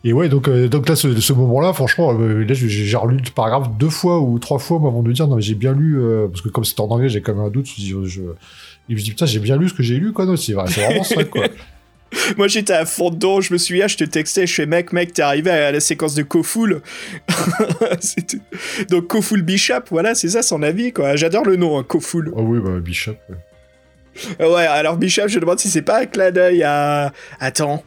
Et ouais, donc, donc là, ce, ce moment-là, franchement, là, j'ai relu le paragraphe deux fois ou trois fois avant de dire, non, mais j'ai bien lu, parce que comme c'était en anglais, j'ai quand même un doute. Je, je, et je me dis, putain, j'ai bien lu ce que j'ai lu, quoi. Non, c'est vraiment ça, quoi. Moi j'étais à fond dedans, je me souviens, je te textais, je fais mec, mec, t'es arrivé à la séquence de Koful. Donc Koful Bishop, voilà, c'est ça son avis quoi. J'adore le nom, hein, Koful. Oh oui, bah Bishop. Ouais. alors Bishop, je demande si c'est pas un clin d'œil à. Attends.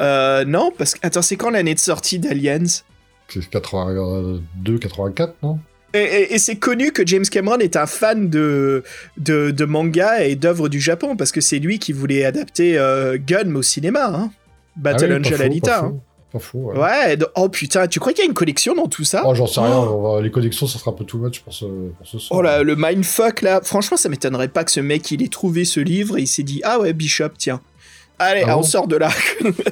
Euh, non, parce que. Attends, c'est quand l'année de sortie d'Aliens? C'est 82, 84, non? Et, c'est connu que James Cameron est un fan de, de, manga et d'œuvres du Japon, parce que c'est lui qui voulait adapter euh, Gun au cinéma, hein. Battle ah Angel Alita. Hein. Pas fou, ouais. oh putain, tu crois qu'il y a une collection dans tout ça? Oh, j'en sais rien, oh. les collections, ça sera un peu too much pour ce, pour ce Oh là, le mindfuck là, franchement, ça m'étonnerait pas que ce mec, il ait trouvé ce livre et il s'est dit, ah ouais, Bishop, tiens. Allez, ah on sort de là.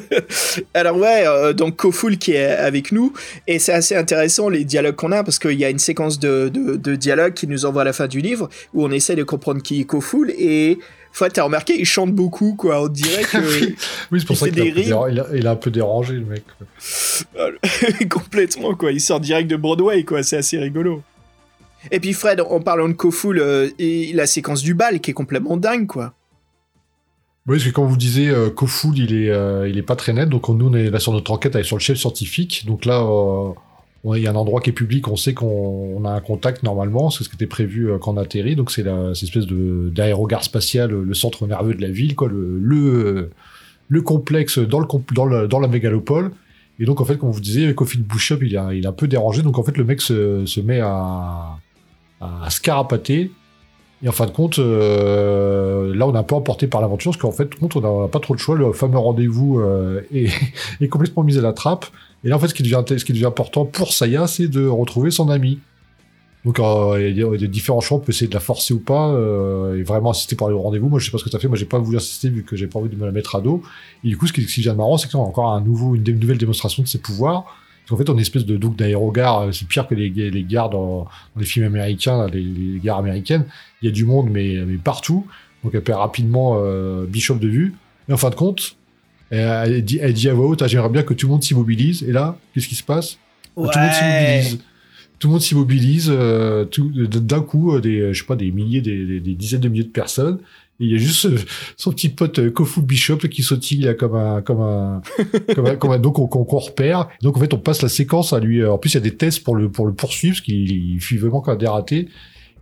Alors ouais, euh, donc Koful qui est avec nous, et c'est assez intéressant les dialogues qu'on a, parce qu'il y a une séquence de, de, dialogues qui nous envoie à la fin du livre, où on essaie de comprendre qui est Koful, et tu t'as remarqué, il chante beaucoup, quoi. On dirait que. oui, c'est pour ça qu'il il, a un peu dérangé, le mec. Complètement, quoi. Il sort direct de Broadway, quoi. C'est assez rigolo. Et puis, Fred, en parlant de Koful, euh, et la séquence du bal qui est complètement dingue, quoi. Oui, parce que comme vous disiez, euh, Koful, il est, euh, il est pas très net. Donc nous, on est là sur notre enquête avec sur le chef scientifique. Donc là, euh, il y a un endroit qui est public. On sait qu'on a un contact normalement. C'est ce qui était prévu quand on atterrit. Donc c'est cette espèce d'aérogare spatial, le centre nerveux de la ville, quoi, le le, le complexe dans la mégalopole. Et donc en fait, comme vous disiez, Koful Bishop, il a il est un peu dérangé. Donc en fait, le mec se, met à scarapater et en fin de compte, euh, là, on est un peu emporté par l'aventure, parce qu'en fait, compte, on n'a pas trop de choix. Le fameux rendez-vous euh, est, complètement mis à la trappe. Et là, en fait, ce qui devient, important pour Saya, c'est de retrouver son ami. Donc, euh, il y, a des différents choix. On peut essayer de la forcer ou pas, et vraiment insister par le rendez-vous. Moi, je sais pas ce que as fait. Moi, j'ai pas voulu insister vu que j'ai pas envie de me la mettre à dos. Et du coup, ce qui, ce qui devient marrant, c'est qu'on a encore un nouveau, une, nouvelle démonstration de ses pouvoirs. En fait, on est une espèce de double d'aérogare. C'est pire que les, les gares dans, les films américains, les, les gares américaines il y a du monde, mais, mais partout. Donc elle perd rapidement euh, Bishop de vue. Et en fin de compte, elle, dit, elle dit à voix haute, ah, j'aimerais bien que tout le monde s'immobilise. Et là, qu'est-ce qui se passe? Tout le monde s'immobilise. Tout le monde s'immobilise. Euh, d'un coup, euh, des, je sais pas, des milliers, des, des, dizaines de milliers de personnes. Et il y a juste son petit pote Kofu Bishop qui sautille comme un, comme un, comme un, comme un donc qu'on repère. Donc en fait, on passe la séquence à lui. En plus, il y a des tests pour le pour le poursuivre, parce qu'il fuit vraiment quand des ratés.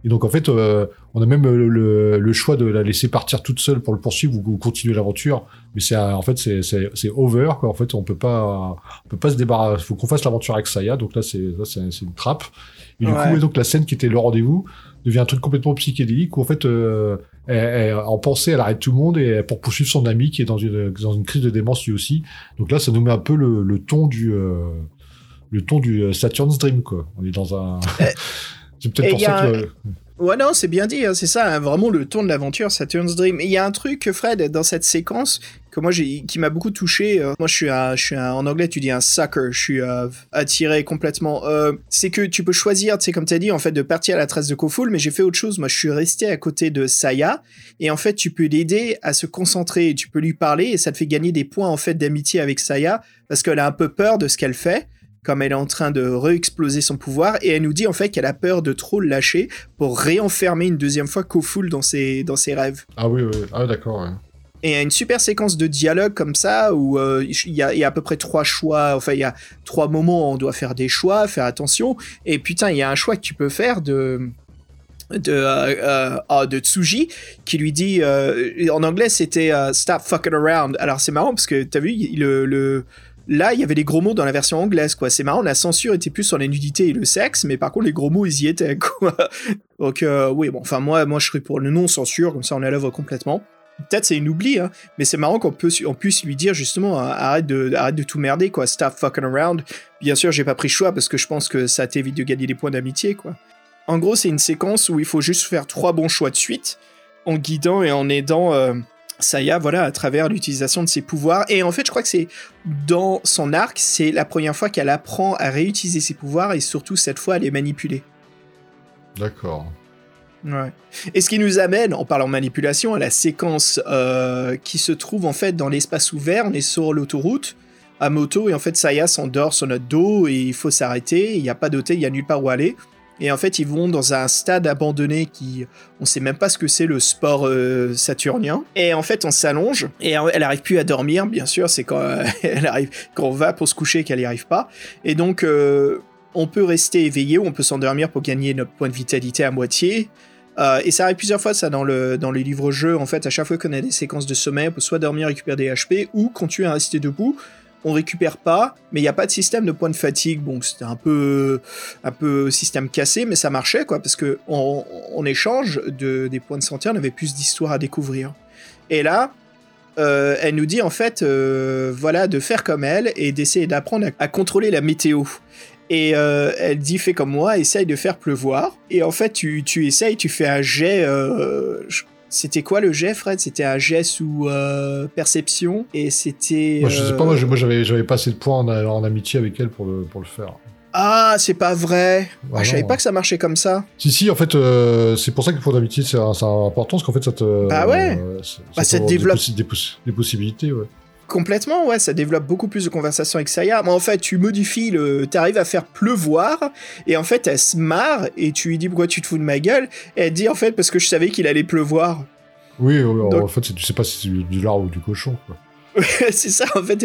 Et donc en fait, euh, on a même le, le, choix de la laisser partir toute seule pour le poursuivre ou, continuer l'aventure. Mais c'est en fait c'est c'est over quoi. En fait, on peut pas on peut pas se débarrasser. Faut qu'on fasse l'aventure avec Saya. Donc là c'est c'est une trappe. Et du coup, donc la scène qui était le rendez-vous devient un truc complètement psychédélique où en fait euh, elle, en pensée elle arrête tout le monde et pour poursuivre son ami qui est dans une dans une crise de démence lui aussi. Donc là, ça nous met un peu le, le ton du euh, le ton du Saturn's Dream quoi. On est dans un C'est peut-être pour ça que. Ouais, non, c'est bien dit, hein, c'est ça, hein, vraiment le ton de l'aventure, Saturn's Dream. Il y a un truc, Fred, dans cette séquence, que moi, j'ai, qui m'a beaucoup touché. Euh, moi, je suis, un, je suis en anglais, tu dis un sucker, je suis euh, attiré complètement. Euh, c'est que tu peux choisir, tu comme tu as dit, en fait, de partir à la trace de Koful, mais j'ai fait autre chose. Moi, je suis resté à côté de Saya, et en fait, tu peux l'aider à se concentrer, tu peux lui parler, et ça te fait gagner des points, en fait, d'amitié avec Saya, parce qu'elle a un peu peur de ce qu'elle fait comme elle est en train de re-exploser son pouvoir, et elle nous dit en fait qu'elle a peur de trop le lâcher pour réenfermer une deuxième fois Koful dans ses, dans ses rêves. Ah oui, oui. ah d'accord. Et il y a une super séquence de dialogue comme ça où euh, il y, a, à peu près trois choix, enfin il y a trois moments où on doit faire des choix, faire attention. Et putain, il y a un choix que tu peux faire de de euh, euh ah, de Tsuji qui lui dit euh, en anglais c'était stop fucking around. Alors c'est marrant parce que t'as vu le, le Là, il y avait des gros mots dans la version anglaise, quoi. C'est marrant, la censure était plus sur la nudité et le sexe, mais par contre, les gros mots, ils y étaient, quoi. Donc, oui, bon, enfin, moi, moi, je serais pour le non-censure, comme ça, on l'œuvre complètement. Peut-être c'est une oubli, hein, mais c'est marrant qu'on puisse lui dire justement arrête de, de tout merder, quoi. Stop fucking around. Bien sûr, j'ai pas pris choix parce que je pense que ça t'évite de gagner des points d'amitié, quoi. En gros, c'est une séquence où il faut juste faire trois bons choix de suite en guidant et en aidant. Euh, Saya, voilà, à travers l'utilisation de ses pouvoirs. Et en fait, je crois que c'est dans son arc, c'est la première fois qu'elle apprend à réutiliser ses pouvoirs et surtout cette fois à les manipuler. D'accord. Et ce qui nous amène, en parlant manipulation, à la séquence euh, qui se trouve en fait dans l'espace ouvert. On est sur l'autoroute à moto et en fait Saya s'endort sur notre dos et il faut s'arrêter. Il n'y a pas d'hôtel, il n'y a nulle part où aller. Et en fait, ils vont dans un stade abandonné qui, on sait même pas ce que c'est le sport euh, saturnien. Et en fait, on s'allonge et elle arrive plus à dormir. Bien sûr, c'est quand elle arrive, quand on va pour se coucher qu'elle n'y arrive pas. Et donc, euh, on peut rester éveillé ou on peut s'endormir pour gagner notre point de vitalité à moitié. Euh, et ça arrive plusieurs fois, ça, dans le, dans les livres-jeux. En fait, à chaque fois qu'on a des séquences de sommeil, on peut soit dormir, récupérer des HP, ou continuer à rester debout, on récupère pas, mais il n'y a pas de système de points de fatigue. Bon, c'était un peu, un peu système cassé, mais ça marchait, quoi, parce que en, échange de, des points de santé, on avait plus d'histoires à découvrir. Et là, euh, elle nous dit en fait, euh, voilà, de faire comme elle et d'essayer d'apprendre à, contrôler la météo. Et euh, elle dit fais comme moi, essaye de faire pleuvoir. Et en fait, tu, tu essayes, tu fais un jet. C'était quoi le jet, Fred? C'était un jet sous euh, perception et c'était. Moi, je sais pas, moi, j'avais, j'avais pas assez de points en, amitié avec elle pour le, pour le faire. Ah, c'est pas vrai. Ah, je savais pas que ça marchait comme ça. Si, si, en fait, euh, c'est pour ça que pour d'amitié, c'est, important, parce qu'en fait, ça te. Bah ouais. bah, ça, développe. Des, des, possibilités, ouais. Complètement, ouais, ça développe beaucoup plus de conversations avec Saya. Mais en fait, tu modifies le. T'arrives à faire pleuvoir, et en fait, elle se marre, et tu lui dis pourquoi tu te fous de ma gueule, et elle dit en fait parce que je savais qu'il allait pleuvoir. Oui, en fait, tu sais pas si c'est du lard ou du cochon, quoi. c'est ça, en fait,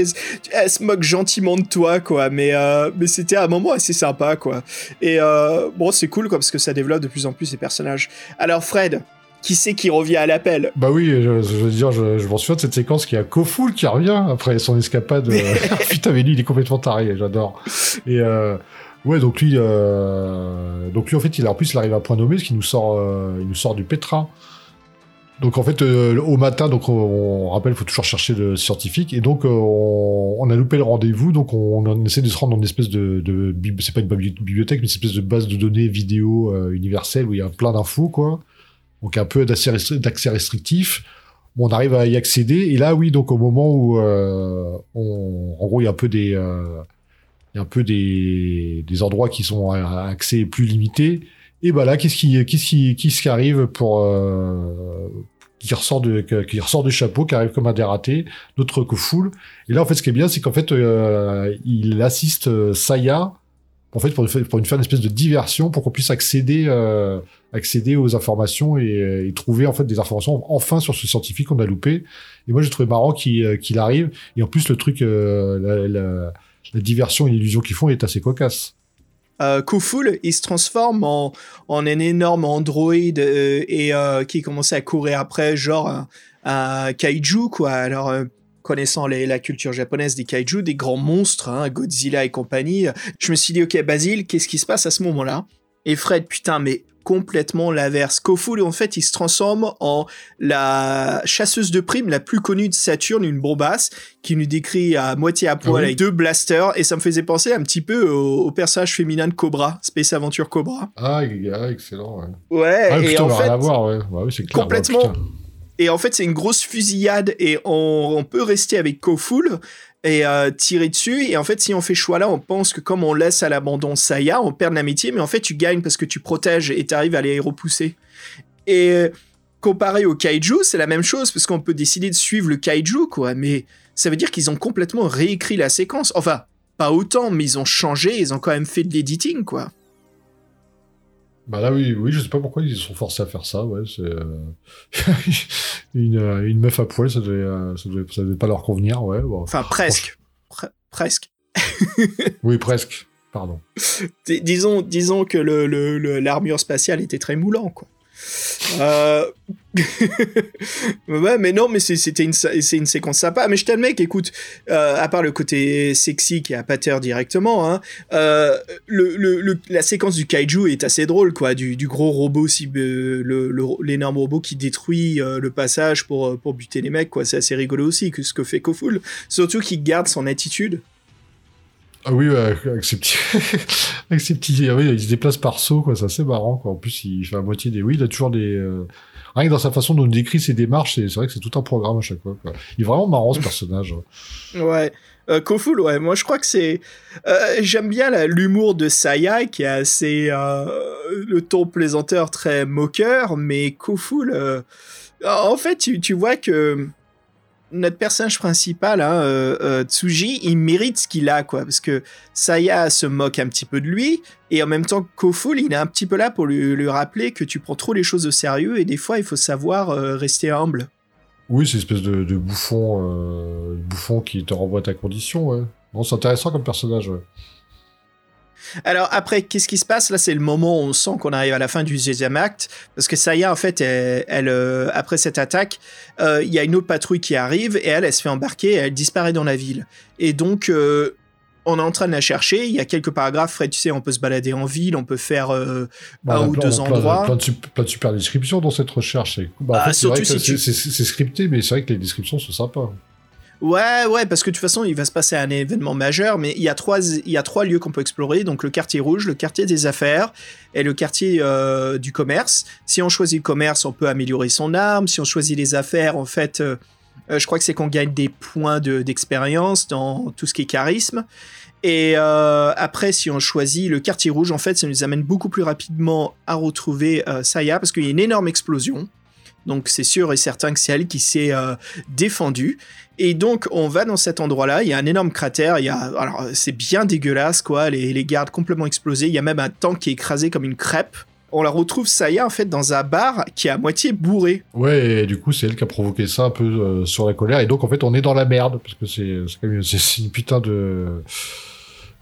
elle, se moque gentiment de toi, quoi. Mais, euh, mais c'était un moment assez sympa, quoi. Et euh, bon, c'est cool, quoi, parce que ça développe de plus en plus ces personnages. Alors, Fred, qui c'est qui revient à l'appel Bah oui, je, veux dire, je, je m'en souviens de cette séquence qui a Kofoul qui revient après son escapade. Putain, mais lui, il est complètement taré, j'adore. Et euh, ouais, donc lui, euh, donc lui, en fait, il, en plus, il arrive à point nommé, ce qui nous sort, euh, il nous sort du Petra. Donc en fait, euh, au matin, donc on, rappelle, il faut toujours chercher le scientifique, et donc euh, on, on, a loupé le rendez-vous, donc on, on, essaie de se rendre dans une espèce de, de c'est pas une bibliothèque, mais une espèce de base de données vidéo euh, universelle où il y a plein d'infos, quoi donc un peu d'accès restrictif. On arrive à y accéder et là, oui, donc au moment où euh, on, en gros, il y a un peu des, euh, il y a un peu des, des endroits qui sont à accès plus limité. Et bah là, qu'est-ce qui, qu'est-ce qui, qu'est-ce qui arrive pour euh, qui ressort de qui ressort du chapeau, qui arrive comme un dératé, notre cofoul. Et là, en fait, ce qui est bien, c'est qu'en fait, euh, il assiste euh, Saya en fait, pour, pour une faire une espèce de diversion pour qu'on puisse accéder, euh, aux informations et, et, trouver en fait des informations enfin sur ce scientifique qu'on a loupé. Et moi, j'ai trouvé marrant qu'il euh, arrive. Et en plus, le truc, euh, la, diversion et l'illusion qu'ils font est assez cocasse. Euh, il se transforme en, un énorme androïde euh, et euh, qui commence à courir après, genre un, un kaiju, quoi. Alors, connaissant la culture japonaise des kaiju, des grands monstres, hein, Godzilla et compagnie, je me suis dit, ok, Basile, qu'est-ce qui se passe à ce moment-là? Et Fred, putain, mais complètement l'inverse. Koful, en fait, il se transforme en la chasseuse de primes la plus connue de Saturne, une bombasse, qui nous décrit à moitié à poil ah avec deux blasters, et ça me faisait penser un petit peu au, personnage féminin de Cobra, Space Aventure Cobra. Ah, excellent, ouais. Ouais, ah, et en fait, à voir, ouais. c'est clair, complètement... Et en fait, c'est une grosse fusillade et on, peut rester avec Koful et euh, tirer dessus. Et en fait, si on fait choix là, on pense que comme on laisse à l'abandon Saya, on perd l'amitié, mais en fait, tu gagnes parce que tu protèges et tu arrives à les repousser. Et comparé au kaiju, c'est la même chose parce qu'on peut décider de suivre le kaiju, quoi. Mais ça veut dire qu'ils ont complètement réécrit la séquence. Enfin, pas autant, mais ils ont changé, ils ont quand même fait de l'editing, quoi. Bah là oui, oui, je sais pas pourquoi ils sont forcés à faire ça. Ouais, c'est euh, une, euh, une meuf à poil, ça devait, euh, ça devait, ça devait pas leur convenir, ouais. enfin presque, presque. oui, presque. Pardon. disons, disons que le, l'armure spatiale était très moulant, quoi. Euh... ouais, mais non, mais c'était une, c'est une séquence sympa. Mais je t'admets qu'écoute, euh, à part le côté sexy qui est à pater directement, hein, euh, le, la séquence du kaiju est assez drôle, quoi. Du, gros robot, euh, l'énorme robot qui détruit le passage pour, pour buter les mecs, quoi. C'est assez rigolo aussi que ce que fait Koful. Surtout qu'il garde son attitude. Ah oui, avec ses petits, avec ses petits, ah oui, il se déplace par saut, quoi. C'est assez marrant, quoi. En plus, il fait la moitié des, oui, il a toujours des, euh, rien que dans sa façon dont il décrit ses démarches, c'est vrai que c'est tout un programme à chaque fois, quoi. Il est vraiment marrant, ce personnage. ouais. Euh, Koful, ouais, moi je crois que c'est. Euh, j'aime bien l'humour de Saya qui a assez. Euh, le ton plaisanteur très moqueur, mais Koful. Euh, en fait, tu, tu, vois que notre personnage principal, hein, Tsuji, il mérite ce qu'il a, quoi. Parce que Saya se moque un petit peu de lui, et en même temps, Koful, il est un petit peu là pour lui, rappeler que tu prends trop les choses au sérieux, et des fois, il faut savoir rester humble. Oui, c'est une espèce de, bouffon, euh, bouffon qui te renvoie à ta condition. Ouais. Bon, c'est intéressant comme personnage. Ouais. Alors après, qu'est-ce qui se passe? Là, c'est le moment où on sent qu'on arrive à la fin du deuxième acte, parce que Saya, en fait, elle, euh, après cette attaque, euh, il y a une autre patrouille qui arrive et elle, elle se fait embarquer, et elle disparaît dans la ville. Et donc, euh, on est en train de la chercher. Il y a quelques paragraphes. Fred, tu sais, on peut se balader en ville, on peut faire euh, bah, un ou deux endroits. Plein de, plein de, super descriptions dans cette recherche. Bah, ah, c'est vrai que c'est scripté, mais c'est vrai que les descriptions sont sympas. Ouais, ouais, parce que de toute façon, il va se passer un événement majeur, mais il y a trois, il y a trois lieux qu'on peut explorer. Donc le quartier rouge, le quartier des affaires et le quartier euh, du commerce. Si on choisit le commerce, on peut améliorer son arme. Si on choisit les affaires, en fait, euh, euh, je crois que c'est qu'on gagne des points d'expérience dans tout ce qui est charisme. Et après, si on choisit le quartier rouge, en fait, ça nous amène beaucoup plus rapidement à retrouver Saya parce qu'il y a une énorme explosion. Donc c'est sûr et certain que c'est elle qui s'est défendue. Et donc on va dans cet endroit-là, il y a un énorme cratère, il y a, alors c'est bien dégueulasse quoi, les, gardes complètement explosés, il y a même un tank qui est écrasé comme une crêpe on la retrouve Saya en fait dans un bar qui est à moitié bourré. Ouais, et du coup c'est elle qui a provoqué ça un peu euh, sur la colère et donc en fait on est dans la merde parce que c'est c'est une putain de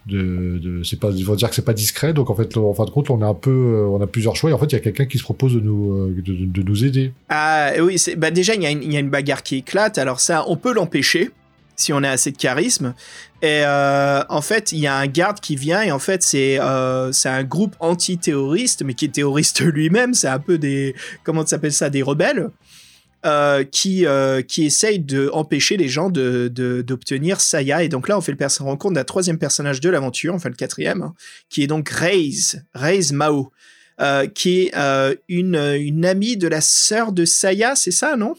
de, de c'est pas ils vont dire que c'est pas discret donc en fait en fin de compte on a un peu euh, on a plusieurs choix et en fait il y a quelqu'un qui se propose de nous euh, de, nous aider. Ah oui, bah déjà il y, y, a une bagarre qui éclate alors ça on peut l'empêcher si on a assez de charisme. Et euh, en fait, il y a un garde qui vient et en fait, c'est c'est un groupe anti-terroriste, mais qui est terroriste lui-même. C'est un peu des comment s'appelle ça, des rebelles. Euh, qui qui essaye de empêcher les gens de d'obtenir Saya et donc là on fait le rencontre d'un troisième personnage de l'aventure enfin le quatrième hein, qui est donc Raze Raze Mao qui est une une amie de la sœur de Saya c'est ça non?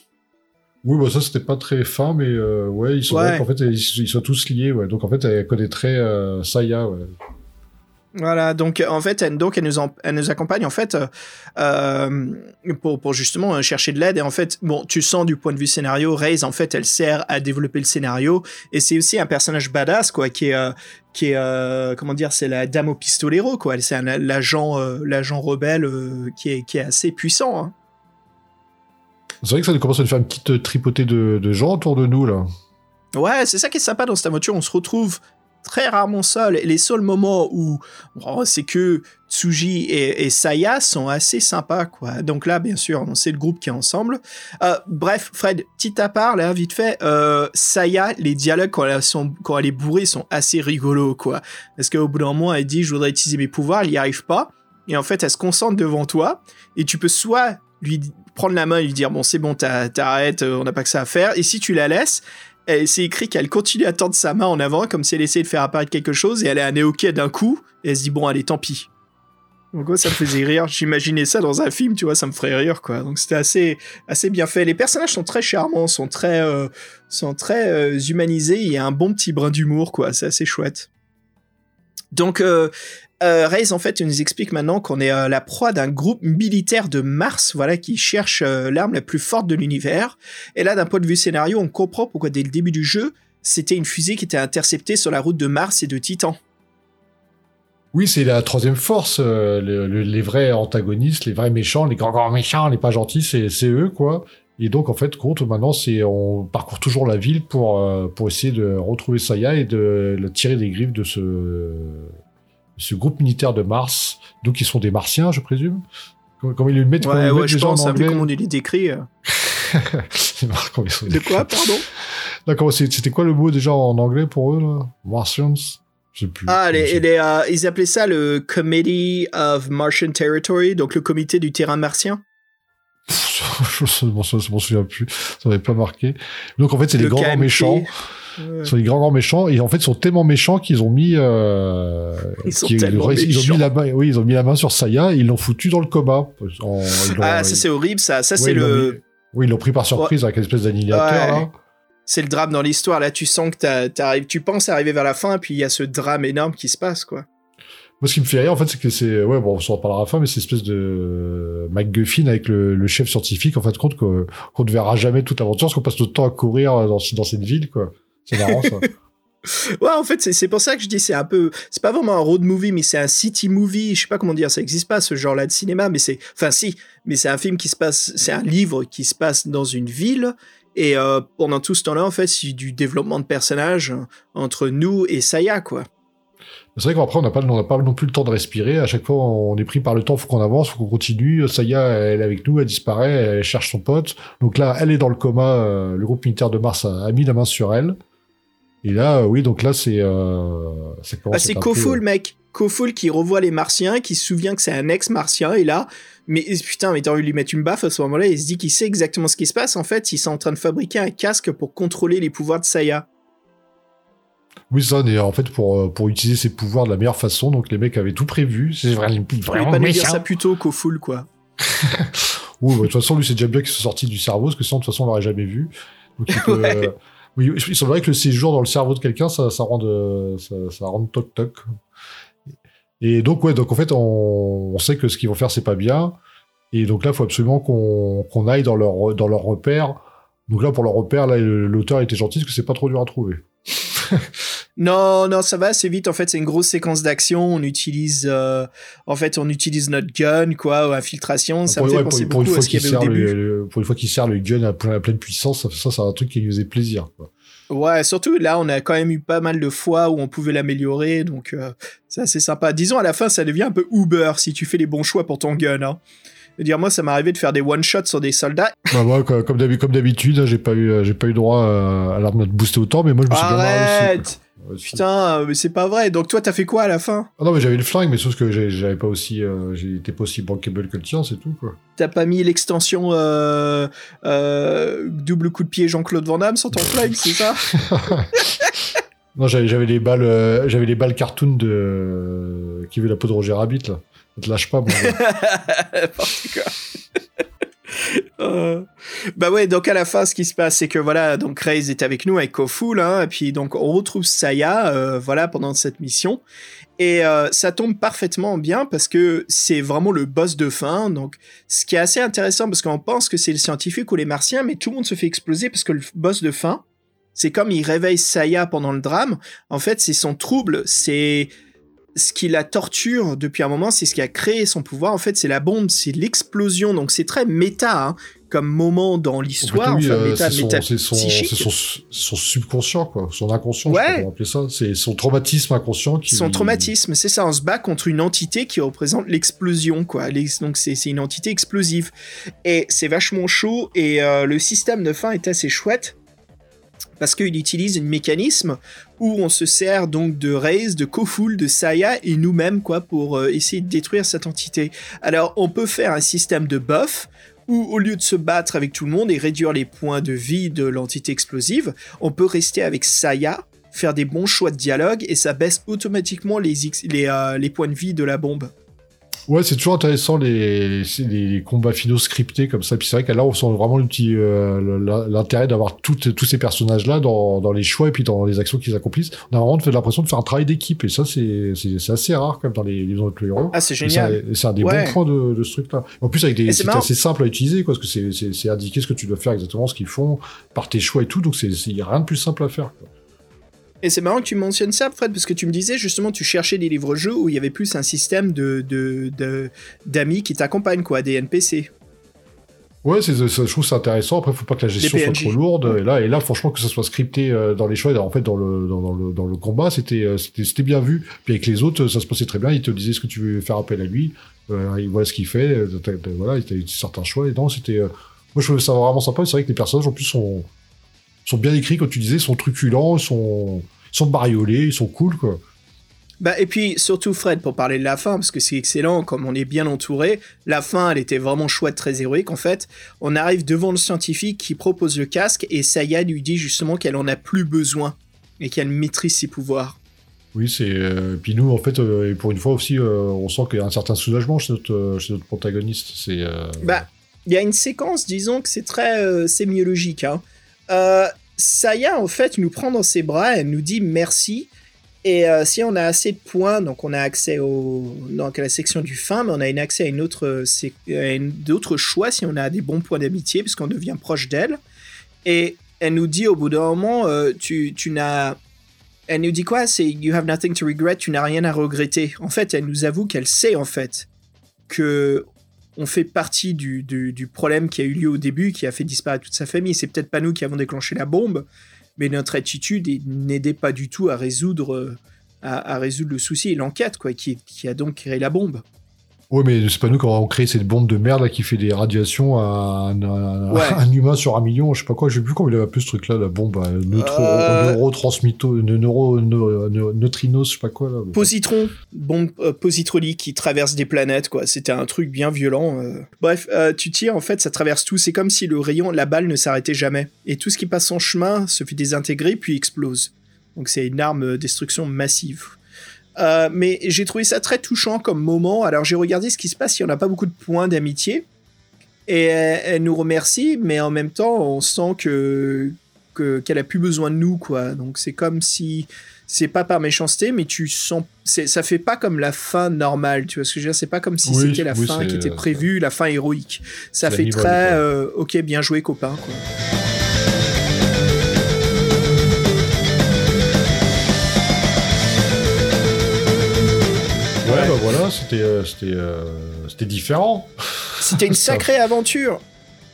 Oui, bah ça c'était pas très fin, mais euh, ouais, ils sont en fait ils, sont tous liés, ouais. Donc en fait elle connaîtrait euh, Saya, ouais. Voilà, donc en fait, elle, donc elle nous, elle nous accompagne en fait euh, pour, pour justement chercher de l'aide. Et en fait, bon, tu sens du point de vue scénario, Raze en fait, elle sert à développer le scénario. Et c'est aussi un personnage badass quoi, qui est qui est comment dire, c'est la dame au pistolero quoi. C'est l'agent l'agent rebelle qui est qui est assez puissant. Hein. C'est vrai que ça commence à nous faire une petite tripotée de, gens autour de nous, là. Ouais, c'est ça qui est sympa dans cette aventure. On se retrouve très rarement seul. Les seuls moments où c'est que Tsuji et, Saya sont assez sympas, quoi. Donc là, bien sûr, c'est le groupe qui est ensemble. Euh, bref, Fred, petit à part, là, vite fait, euh, Saya, les dialogues quand elle, sont, quand elle est bourrée sont assez rigolos, quoi. Parce qu'au bout d'un moment, elle dit, je voudrais utiliser mes pouvoirs, elle n'y arrive pas. Et en fait, elle se concentre devant toi. Et tu peux soit lui prendre la main et lui dire bon c'est bon t'arrêtes, euh, on n'a pas que ça à faire. Et si tu la laisses, c'est écrit qu'elle continue à tendre sa main en avant comme si elle essayait de faire apparaître quelque chose et elle est un hockey d'un coup et elle se dit bon allez tant pis. Donc ça me faisait rire. J'imaginais ça dans un film, tu vois, ça me ferait rire quoi. Donc c'était assez assez bien fait. Les personnages sont très charmants, sont très euh, sont très euh, humanisés. Il y a un bon petit brin d'humour quoi. C'est assez chouette. Donc euh, en fait, nous explique maintenant qu'on est euh, la proie d'un groupe militaire de Mars, voilà, qui cherche euh, l'arme la plus forte de l'univers. Et là, d'un point de vue scénario, on comprend pourquoi dès le début du jeu, c'était une fusée qui était interceptée sur la route de Mars et de Titan. Oui, c'est la troisième force. Euh, les vrais antagonistes, les vrais méchants, les grands, grands méchants, les pas gentils, c'est eux, quoi. Et donc, en fait, compte maintenant, on parcourt toujours la ville pour, pour essayer de retrouver Saya et de le tirer des griffes de ce ce groupe militaire de Mars, donc ils sont des Martiens, je présume. Comment, ils le mettent Ouais, ouais, je pense, en comment il est décrit. Euh. C'est marrant, ils sont De quoi, pardon? D'accord, c'était quoi le mot déjà en anglais pour eux, là? Martians? Je sais plus. Ah, les, euh, ils appelaient ça le Committee of Martian Territory, donc le comité du terrain martien. je m'en souviens plus, ça n'avait pas marqué. Donc en fait, c'est les grands méchants sont les grands grands méchants. Et en fait ils sont tellement méchants qu'ils ont mis euh, ils sont tellement ils, ils, ont mis la main oui ils ont mis la main sur Saya et ils l'ont foutu dans le coma. Ah ça c'est horrible ça. Ça c'est le oui ils l'ont pris par surprise avec une espèce d'annihilateur c'est le drame dans l'histoire. Là tu sens que t'arrives tu penses arriver vers la fin puis il y a ce drame énorme qui se passe quoi. Moi, ce qui me fait rire, en fait, c'est que c'est, ouais, bon, on s'en reparlera à la fin, mais c'est espèce de MacGuffin avec le, le, chef scientifique, en fait, compte qu'on ne verra jamais toute l'aventure, parce qu'on passe notre temps à courir dans, dans cette ville, quoi. C'est marrant, ça. ouais, en fait, c'est pour ça que je dis, c'est un peu, c'est pas vraiment un road movie, mais c'est un city movie. Je sais pas comment dire, ça existe pas ce genre-là de cinéma, mais c'est, enfin, si, mais c'est un film qui se passe, c'est un livre qui se passe dans une ville. Et euh, pendant tout ce temps-là, en fait, c'est du développement de personnages entre nous et Saya, quoi. C'est vrai qu'après, on n'a pas, on pas non plus le temps de respirer. À chaque fois, on est pris par le temps, faut qu'on avance, faut qu'on continue. Saya, elle est avec nous, elle disparaît, elle cherche son pote. Donc là, elle est dans le coma. Euh, le groupe militaire de Mars a, mis la main sur elle. Et là, euh, oui, donc là, c'est. Euh, ah, c'est Koful, mec. Koful qui revoit les Martiens, qui se souvient que c'est un ex-Martien, et là, mais putain, mais t'as envie de lui mettre une baffe à ce moment-là, il se dit qu'il sait exactement ce qui se passe. En fait, ils sont en train de fabriquer un casque pour contrôler les pouvoirs de Saya. Oui, ça, et en fait, pour, euh, pour utiliser ses pouvoirs de la meilleure façon, donc les mecs avaient tout prévu. C'est vraiment, vraiment pas dire ça plutôt full, quoi. oui, de toute façon, lui, c'est déjà bien qu'ils sont sortis du cerveau, parce que sinon, de toute façon, on l'aurait jamais vu. Donc, il, peut, euh, oui, il semblerait que le séjour dans le cerveau de quelqu'un, ça, ça rend ça, ça rend toc toc. Et donc, ouais, donc en fait, on, sait que ce qu'ils vont faire, c'est pas bien. Et donc là, il faut absolument qu'on aille dans leur, dans leur repère. Donc là, pour leur repère, l'auteur était gentil parce que c'est pas trop dur à trouver. non, non, ça va assez vite. En fait, c'est une grosse séquence d'action. On utilise, euh, en fait, on utilise notre gun, quoi, infiltration. Ça me fait penser beaucoup à ce qu'il y avait au début. pour une fois qu'il sert le gun à, pleine puissance, ça, ça c'est un truc qui nous faisait plaisir. Quoi. Ouais, surtout là, on a quand même eu pas mal de fois où on pouvait l'améliorer, donc euh, c'est assez sympa. Disons, à la fin, ça devient un peu Uber si tu fais les bons choix pour ton gun. Hein veux dire, moi, ça m'est arrivé de faire des one-shots sur des soldats. Bah, moi, comme d'habitude, hein, j'ai pas eu, euh, j'ai pas eu droit à l'arme de booster autant, mais moi, je me suis bien aussi. Putain, mais c'est pas vrai. Donc toi, t'as fait quoi à la fin? Ah non, mais j'avais le flingue, mais sauf que j'avais pas aussi, euh, j'étais pas aussi bankable que le tien, c'est tout quoi. T'as pas mis l'extension euh, euh, double coup de pied Jean-Claude Van Damme sur ton flingue, c'est ça? Non, j'avais les balles, j'avais les balles cartoon de qui veut la peau de Roger Rabbit là. Ne te lâche pas, bon. Euh, bah ouais, donc à la fin, ce qui se passe, c'est que voilà, donc Reyes est avec nous avec hein, et puis donc on retrouve Saya, euh, voilà, pendant cette mission, et euh, ça tombe parfaitement bien parce que c'est vraiment le boss de fin. Donc, ce qui est assez intéressant parce qu'on pense que c'est le scientifique ou les martiens, mais tout le monde se fait exploser parce que le boss de fin, c'est comme il réveille Saya pendant le drame. En fait, c'est son trouble, c'est ce qui la torture depuis un moment, c'est ce qui a créé son pouvoir. En fait, c'est la bombe, c'est l'explosion. Donc, c'est très méta hein, comme moment dans l'histoire. Euh, c'est son, subconscient, quoi. Son inconscient, ouais. je appeler ça. C'est son traumatisme inconscient. Qui... Son traumatisme, c'est ça. On se bat contre une entité qui représente l'explosion, quoi. Donc, c'est une entité explosive. Et c'est vachement chaud. Et euh, le système de fin est assez chouette parce qu'il utilise un mécanisme où on se sert donc de Raze, de Koful, de Saya et nous-mêmes quoi pour euh, essayer de détruire cette entité. Alors on peut faire un système de buff où au lieu de se battre avec tout le monde et réduire les points de vie de l'entité explosive, on peut rester avec Saya, faire des bons choix de dialogue et ça baisse automatiquement les, euh, les points de vie de la bombe. Ouais, c'est toujours intéressant les, les, combats finaux scriptés comme ça. Puis c'est vrai qu'à là, on sent vraiment euh, l'intérêt d'avoir tous ces personnages-là dans, dans, les choix et puis dans les actions qu'ils accomplissent. On a vraiment l'impression de faire un travail d'équipe et ça, c'est assez rare quand même dans les livres de héros. Ah, c'est génial. C'est un, des bons points de, de ce truc-là. En plus, avec des, c'est assez simple à utiliser, quoi, parce que c'est indiqué ce que tu dois faire exactement, ce qu'ils font par tes choix et tout. Donc, il n'y a rien de plus simple à faire. Quoi. Et c'est marrant que tu mentionnes ça, Fred, parce que tu me disais justement, tu cherchais des livres-jeux où il y avait plus un système de, d'amis qui t'accompagnent, quoi, des NPC. Ouais, c'est, je trouve ça intéressant. Après, faut pas que la gestion soit trop lourde. Et là, et là, franchement, que ça soit scripté euh, dans les choix, en fait, dans le, dans, le, combat, euh, c'était, c'était, bien vu. Puis avec les autres, ça se passait très bien. Il te disait ce que tu veux faire appel à lui. Euh, il voit ce qu'il fait. voilà, il a eu certains choix. Et non, c'était, moi, je trouvais ça vraiment sympa. C'est vrai que les personnages, en plus, sont, sont bien écrits, comme tu disais, sont truculents, sont, sont bariolés, ils sont cool, quoi. Bah, et puis surtout Fred, pour parler de la fin, parce que c'est excellent, comme on est bien entouré, la fin, elle était vraiment chouette, très héroïque en fait. On arrive devant le scientifique qui propose le casque et Saya lui dit justement qu'elle en a plus besoin. et qu'elle maîtrise ses pouvoirs. Oui, c'est. Euh, puis nous, en fait, euh, et pour une fois aussi, euh, on sent qu'il y a un certain soulagement chez notre, chez notre protagoniste. C'est. Bah, il y a une séquence, disons que c'est très sémiologique. Hein. Saya, en fait, nous prend dans ses bras, elle nous dit merci. Et si on a assez de points, donc on a accès au, donc à la section du fin, mais on a une accès à une autre, d'autres choix si on a des bons points d'amitié, puisqu'on devient proche d'elle. Et elle nous dit au bout d'un moment, tu, tu n'as elle nous dit quoi? C'est You have nothing to regret, tu n'as rien à regretter. En fait, elle nous avoue qu'elle sait en fait que on fait partie du, du, problème qui a eu lieu au début, qui a fait disparaître toute sa famille. C'est peut-être pas nous qui avons déclenché la bombe, mais notre attitude n'aidait pas du tout à résoudre, à, résoudre le souci et l'enquête, quoi, qui, qui a donc créé la bombe. Oui, mais c'est pas nous qui avons créé cette bombe de merde là, qui fait des radiations à un, humain sur un million, je sais pas quoi, je sais plus comment il avait appelé ce truc là, la bombe à neutro, euh... neurotransmito, neuro, neutrinos, je sais pas quoi là. Positron, bombe euh, positronique qui traverse des planètes, quoi. C'était un truc bien violent. Euh. Bref, euh, tu tires, en fait, ça traverse tout. C'est comme si le rayon, la balle ne s'arrêtait jamais. Et tout ce qui passe son chemin se fait désintégrer puis explose. Donc c'est une arme destruction massive. Euh, mais j'ai trouvé ça très touchant comme moment. Alors j'ai regardé ce qui se passe si on n'a pas beaucoup de points d'amitié. Et elle, nous remercie, mais en même temps, on sent que qu'elle a plus besoin de nous, quoi. Donc c'est comme si c'est pas par méchanceté, mais tu sens, ça fait pas comme la fin normale, tu vois ce que je veux dire? C'est pas comme si c'était la fin qui était prévue, la fin héroïque. Ça fait très, euh, ok, bien joué, copain, quoi. Bah voilà, c'était euh, euh, c'était différent. C'était une sacrée aventure.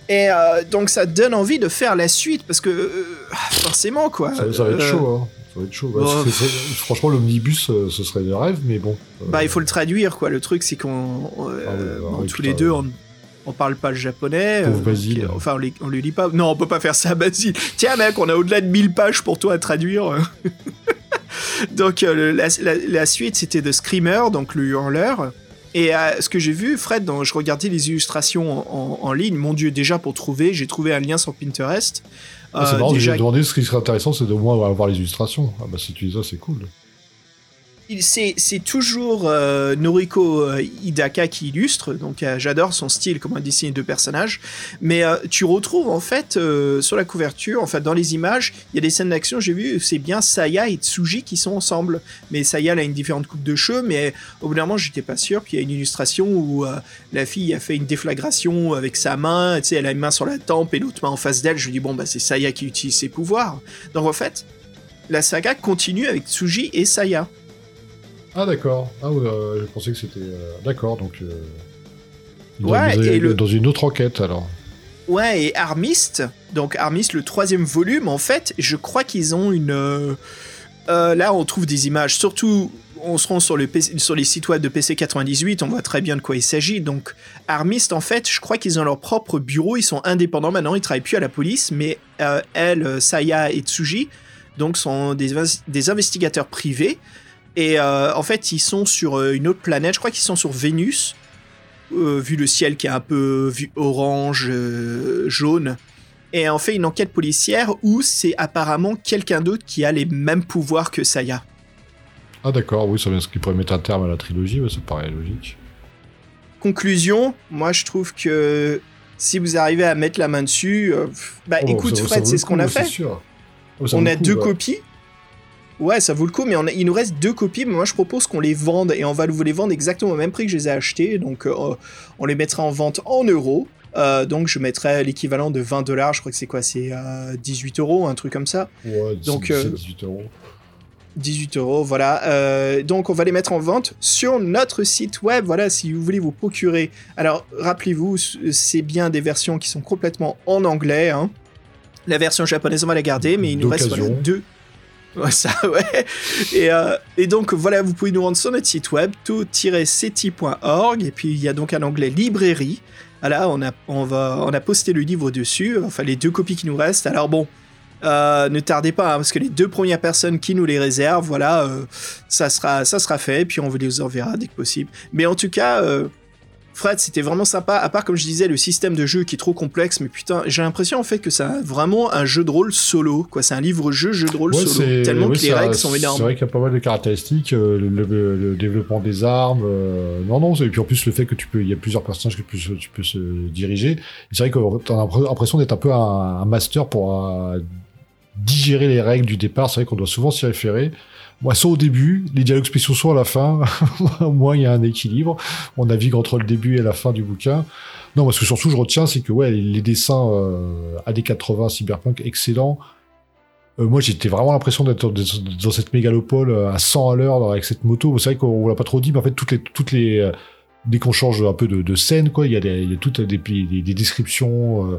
Et euh, donc ça donne envie de faire la suite parce que forcément quoi. Ça, va être chaud. Hein. Ça va être chaud. franchement, l'omnibus, ce serait le rêve, mais bon. Bah, il faut le traduire, quoi. Le truc, c'est qu'on. Ah bah tous les deux, on, on, parle pas le japonais. Enfin, on, ne lui lit pas. Non, on peut pas faire ça, Basile. Tiens, mec, on a au-delà de 1000 pages pour toi à traduire. donc euh, la, suite c'était The Screamer, donc le hurleur. Et euh, ce que j'ai vu, Fred, dans, je regardais les illustrations en, ligne, mon dieu, déjà pour trouver, j'ai trouvé un lien sur Pinterest. Ah, c'est marrant, j'ai demandé ce qui serait intéressant, c'est de moins avoir les illustrations. Ah bah si tu dis ça, c'est cool c'est toujours euh, Noriko euh, Hidaka qui illustre, donc euh, j'adore son style, comment il dessine deux personnages. Mais tu retrouves en fait sur la couverture, en fait dans les images, il y a des scènes d'action, j'ai vu, c'est bien Saya et Tsuji qui sont ensemble. Mais Saya elle a une différente coupe de cheveux, mais au bout d'un moment j'étais pas sûr. Puis il y a une illustration où la fille a fait une déflagration avec sa main, tu sais, elle a une main sur la tempe et l'autre main en face d'elle. Je lui dis bon bah c'est Saya qui utilise ses pouvoirs. Donc en fait, la saga continue avec Tsuji et Saya. Ah d'accord. Ah euh, je pensais que c'était euh, d'accord donc. Euh, ouais et le... dans une autre enquête alors. Ouais et Armist donc Armist le troisième volume en fait je crois qu'ils ont une là on trouve des images surtout on se rend sur, le sur les sites web de PC98, on voit très bien de quoi il s'agit. Donc, Armist, en fait, je crois qu'ils ont leur propre bureau, ils sont indépendants maintenant, ils travaillent plus à la police, mais elle, Saya et Tsuji, donc, sont des, des investigateurs privés. Et euh, en fait, ils sont sur euh, une autre planète. Je crois qu'ils sont sur Vénus, euh, vu le ciel qui est un peu vu orange, jaune. Et on fait une enquête policière où c'est apparemment quelqu'un d'autre qui a les mêmes pouvoirs que Saya. Ah d'accord, oui, ça veut ce qui pourrait mettre un terme à la trilogie, ça paraît logique. Conclusion, moi je trouve que si vous arrivez à mettre la main dessus, bah oh, écoute Fred, c'est ce qu'on a fait. Oh, on a deux copies. Ouais, ça vaut le coup, mais il nous reste deux copies. Mais moi, je propose qu'on les vende et on va vous les vendre exactement au même prix que je les ai achetés. Donc, euh, on les mettra en vente en euros. Euh, donc, je mettrai l'équivalent de 20 dollars. Je crois que c'est quoi C'est 18 euh, euros, un truc comme ça. Ouais, donc, 18 euros. 18 euros, voilà. donc, on va les mettre en vente sur notre site web. Voilà, si vous voulez vous procurer. Alors, rappelez-vous, c'est bien des versions qui sont complètement en anglais. Hein. La version japonaise, on va la garder, mais il nous reste deux Ça, ouais. Et, euh, et, donc, voilà, vous pouvez nous rendre sur notre site web, tout-ceti.org. Et puis, il y a donc un onglet librairie. Voilà, on a, on, va, on a posté le livre dessus, enfin, les deux copies qui nous restent. Alors, bon, euh, ne tardez pas, hein, parce que les deux premières personnes qui nous les réservent, voilà, euh, ça, sera, ça sera fait. Et puis, on vous les enverra dès que possible. Mais en tout cas, Fred, c'était vraiment sympa, à part comme je disais, le système de jeu qui est trop complexe, mais putain, j'ai l'impression en fait que c'est vraiment un jeu de rôle solo, quoi. C'est un livre-jeu, jeu de rôle solo. Tellement que les règles sont énormes. C'est vrai qu'il y a pas mal de caractéristiques, euh, le, développement des armes, euh, non, non, et puis en plus le fait que tu peux, il y a plusieurs personnages que tu peux, se diriger. C'est vrai que t'as l'impression d'être un peu un, master pour euh, digérer les règles du départ. C'est vrai qu'on doit souvent s'y référer. Moi, ça au début, les dialogues spéciaux sont à la fin. Au moins, il y a un équilibre. On navigue entre le début et la fin du bouquin. Non, parce que surtout, je retiens, c'est que ouais, les dessins euh, AD 80 cyberpunk excellents. Euh, moi, j'étais vraiment l'impression d'être dans cette mégalopole euh, à 100 à l'heure avec cette moto. C'est vrai qu'on l'a pas trop dit, mais en fait, toutes les, toutes les, euh, dès qu'on change un peu de, scène, quoi, il y a, des, il y a toutes des descriptions. Euh,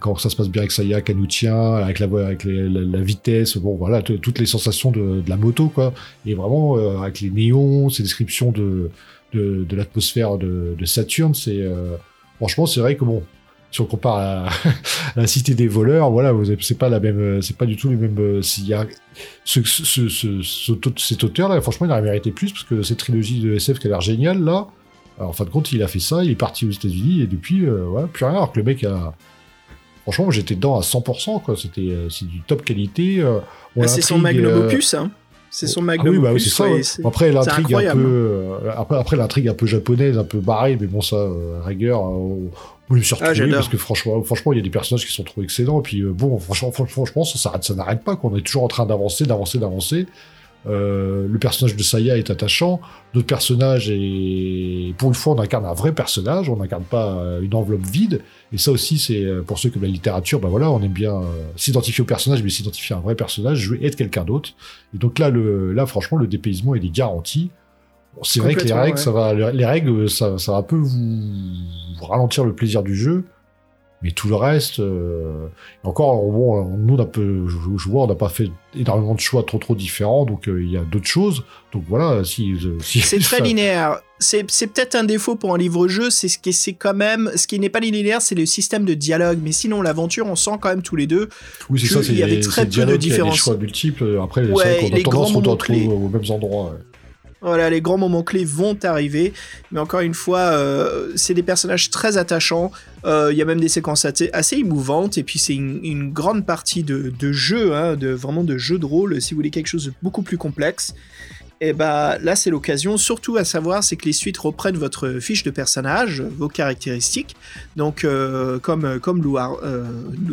quand ça se passe bien avec Saya, Canutien, avec la avec la, vitesse, bon voilà, toutes les sensations de, la moto quoi. Et vraiment euh, avec les néons, ces descriptions de l'atmosphère de, Saturne, c'est euh, franchement c'est vrai que bon, si on compare à, la cité des voleurs, voilà, c'est pas la même, c'est pas du tout les mêmes. Euh, cet auteur là, franchement, il aurait mérité plus parce que cette trilogie de SF qui a l'air géniale là. en fin de compte, il a fait ça, il est parti aux États-Unis et depuis, voilà, plus rien. Alors que le mec a Franchement, j'étais dedans à 100%, quoi. C'était, euh, c'est du top qualité. Euh, ah, c'est son magnum euh, opus, hein. C'est son magnum ah oui, bah oui, c'est ça. Après l'intrigue un peu, après, après l'intrigue un peu japonaise, un peu barrée, mais bon ça, rigueur. on me suis ah, parce que franchement, franchement, il y a des personnages qui sont trop excellents. Et puis bon, franchement, franchement, ça s'arrête, ça n'arrête pas. Qu'on est toujours en train d'avancer, d'avancer, d'avancer. Euh, le personnage de Saya est attachant, d'autres personnages et pour une fois on incarne un vrai personnage, on n'incarne pas euh, une enveloppe vide. Et ça aussi c'est euh, pour ceux qui aiment la littérature, bah voilà, on aime bien s'identifier au personnage, mais s'identifier à un vrai personnage, jouer être quelqu'un d'autre. Et donc là, le, là franchement, le dépaysement est garanti. c'est vrai que les règles, ça va, les règles, ça, ça va un peu vous ralentir le plaisir du jeu. Mais tout le reste, euh, encore, bon, nous, on a peu, on n'a pas fait énormément de choix trop trop différents, donc euh, il y a d'autres choses. Donc voilà, si. si c'est très linéaire. C'est, peut-être un défaut pour un livre-jeu, c'est ce qui c'est quand même, ce qui n'est pas linéaire, c'est le système de dialogue. Mais sinon, l'aventure, on sent quand même tous les deux. Oui, c'est ça. Il y avait très peu de différences. Il y a des choix multiples. Après, ouais, a tendance à retrouver aux mêmes endroits. Voilà, les grands moments clés vont arriver, mais encore une fois, euh, c'est des personnages très attachants. Euh, il y a même des séquences assez, émouvantes, et puis c'est une, grande partie de, jeu, hein, de vraiment de jeu de rôle. Si vous voulez quelque chose de beaucoup plus complexe, et eh bah là c'est l'occasion. Surtout à savoir, c'est que les suites reprennent votre fiche de personnage, vos caractéristiques. Donc euh, comme comme Lou,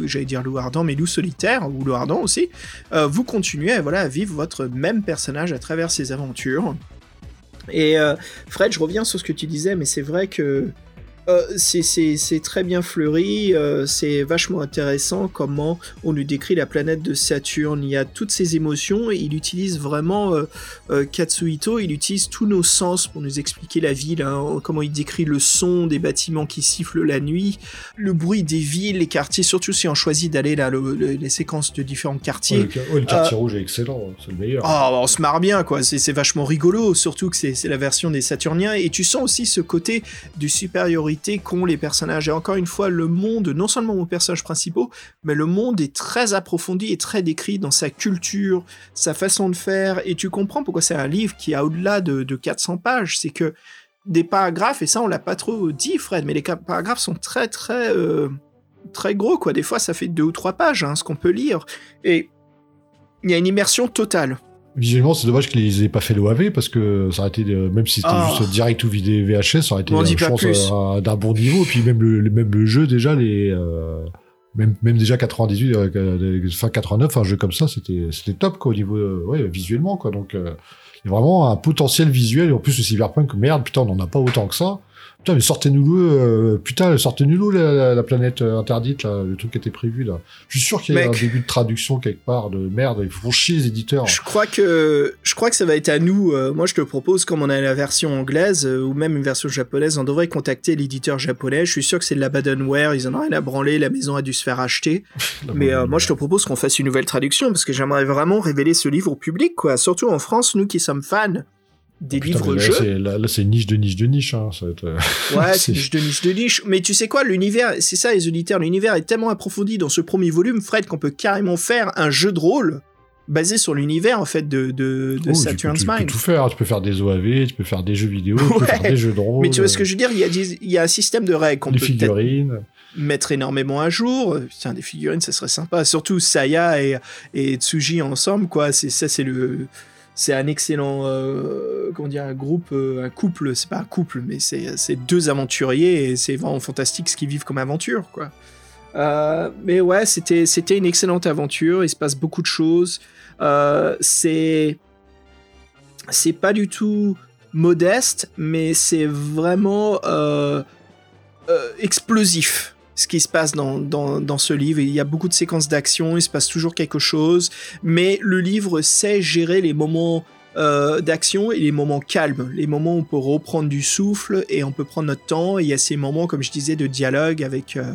j'allais dire Lou Ardent, mais Lou Solitaire ou Lou Ardent aussi, vous continuez voilà à vivre votre même personnage à travers ses aventures. Et euh, Fred, je reviens sur ce que tu disais, mais c'est vrai que euh, c'est très bien fleuri, euh, c'est vachement intéressant comment on lui décrit la planète de Saturne. Il y a toutes ces émotions et il utilise vraiment euh, Katsuhito, il utilise tous nos sens pour nous expliquer la ville, hein, comment il décrit le son des bâtiments qui sifflent la nuit, le bruit des villes, les quartiers, surtout si on choisit d'aller là, les séquences de différents quartiers. le, quartier rouge est excellent, hein, c'est le meilleur. Oh, on se marre bien, quoi. C'est vachement rigolo, surtout que c'est la version des Saturniens et tu sens aussi ce côté de supériorité qu'ont les personnages. Et encore une fois, le monde, non seulement mon personnage principaux, mais le monde est très approfondi et très décrit dans sa culture, sa façon de faire. Et tu comprends pourquoi c'est un livre qui a au-delà de, 400 pages. C'est que des paragraphes, et ça on l'a pas trop dit Fred, mais les paragraphes sont très très euh, très gros quoi. Des fois ça fait deux ou trois pages hein, ce qu'on peut lire. Et il y a une immersion totale. Visuellement, c'est dommage qu'ils aient pas fait l'OAV parce que ça aurait été, euh, même si c'était ah. juste direct ou vidéo VHS, ça aurait été, euh, je pense, euh, d'un bon niveau. Et puis même le, même le jeu, déjà, les, même, même déjà 98, fin 89, un jeu comme ça, c'était, c'était top, quoi, au niveau, ouais, visuellement, quoi. Donc, il y a vraiment un potentiel visuel. Et en plus, le Cyberpunk, merde, putain, on en a pas autant que ça. Putain, mais sortez-nous-le, euh, putain, sortez-nous la, la, planète euh, interdite, là, le truc qui était prévu, là. Je suis sûr qu'il y a un début de traduction quelque part de merde, ils font chier les éditeurs. Je crois que, je crois que ça va être à nous, euh, moi je te propose, comme on a la version anglaise, ou même une version japonaise, on devrait contacter l'éditeur japonais, je suis sûr que c'est de la Badenware, ils en ont rien à branler, la maison a dû se faire acheter. mais moi je te propose qu'on fasse une nouvelle traduction, parce que j'aimerais vraiment révéler ce livre au public, quoi. Surtout en France, nous qui sommes fans des oh, livres-jeux. Là, là, c'est niche de niche de niche. Hein, ça euh, Ouais, c'est niche de niche de niche. Mais tu sais quoi, l'univers, c'est ça les auditeurs, l'univers est tellement approfondi dans ce premier volume, Fred, qu'on peut carrément faire un jeu de rôle basé sur l'univers en fait de, de, de Saturn's tu, Mind. Tu peux tout faire, tu peux faire des OAV, tu peux faire des jeux vidéo, tu peux faire des jeux de rôle. Mais tu vois ce que je veux dire, il y a, il y a un système de règles qu'on peut figurines. mettre énormément à jour. Tiens, des figurines, ça serait sympa. Surtout Saya et, et Tsuji ensemble, quoi. C'est ça, c'est le c'est un excellent euh, comment dire un groupe euh, un couple. C'est pas un couple mais c'est deux aventuriers et c'est vraiment fantastique ce qu'ils vivent comme aventure quoi. Euh, mais ouais c'était c'était une excellente aventure. Il se passe beaucoup de choses. C'est c'est pas du tout modeste mais c'est vraiment explosif ce qui se passe dans, dans, dans, ce livre. Il y a beaucoup de séquences d'action, il se passe toujours quelque chose, mais le livre sait gérer les moments euh, d'action et les moments calmes, les moments où on peut reprendre du souffle et on peut prendre notre temps. Et il y a ces moments, comme je disais, de dialogue avec, euh,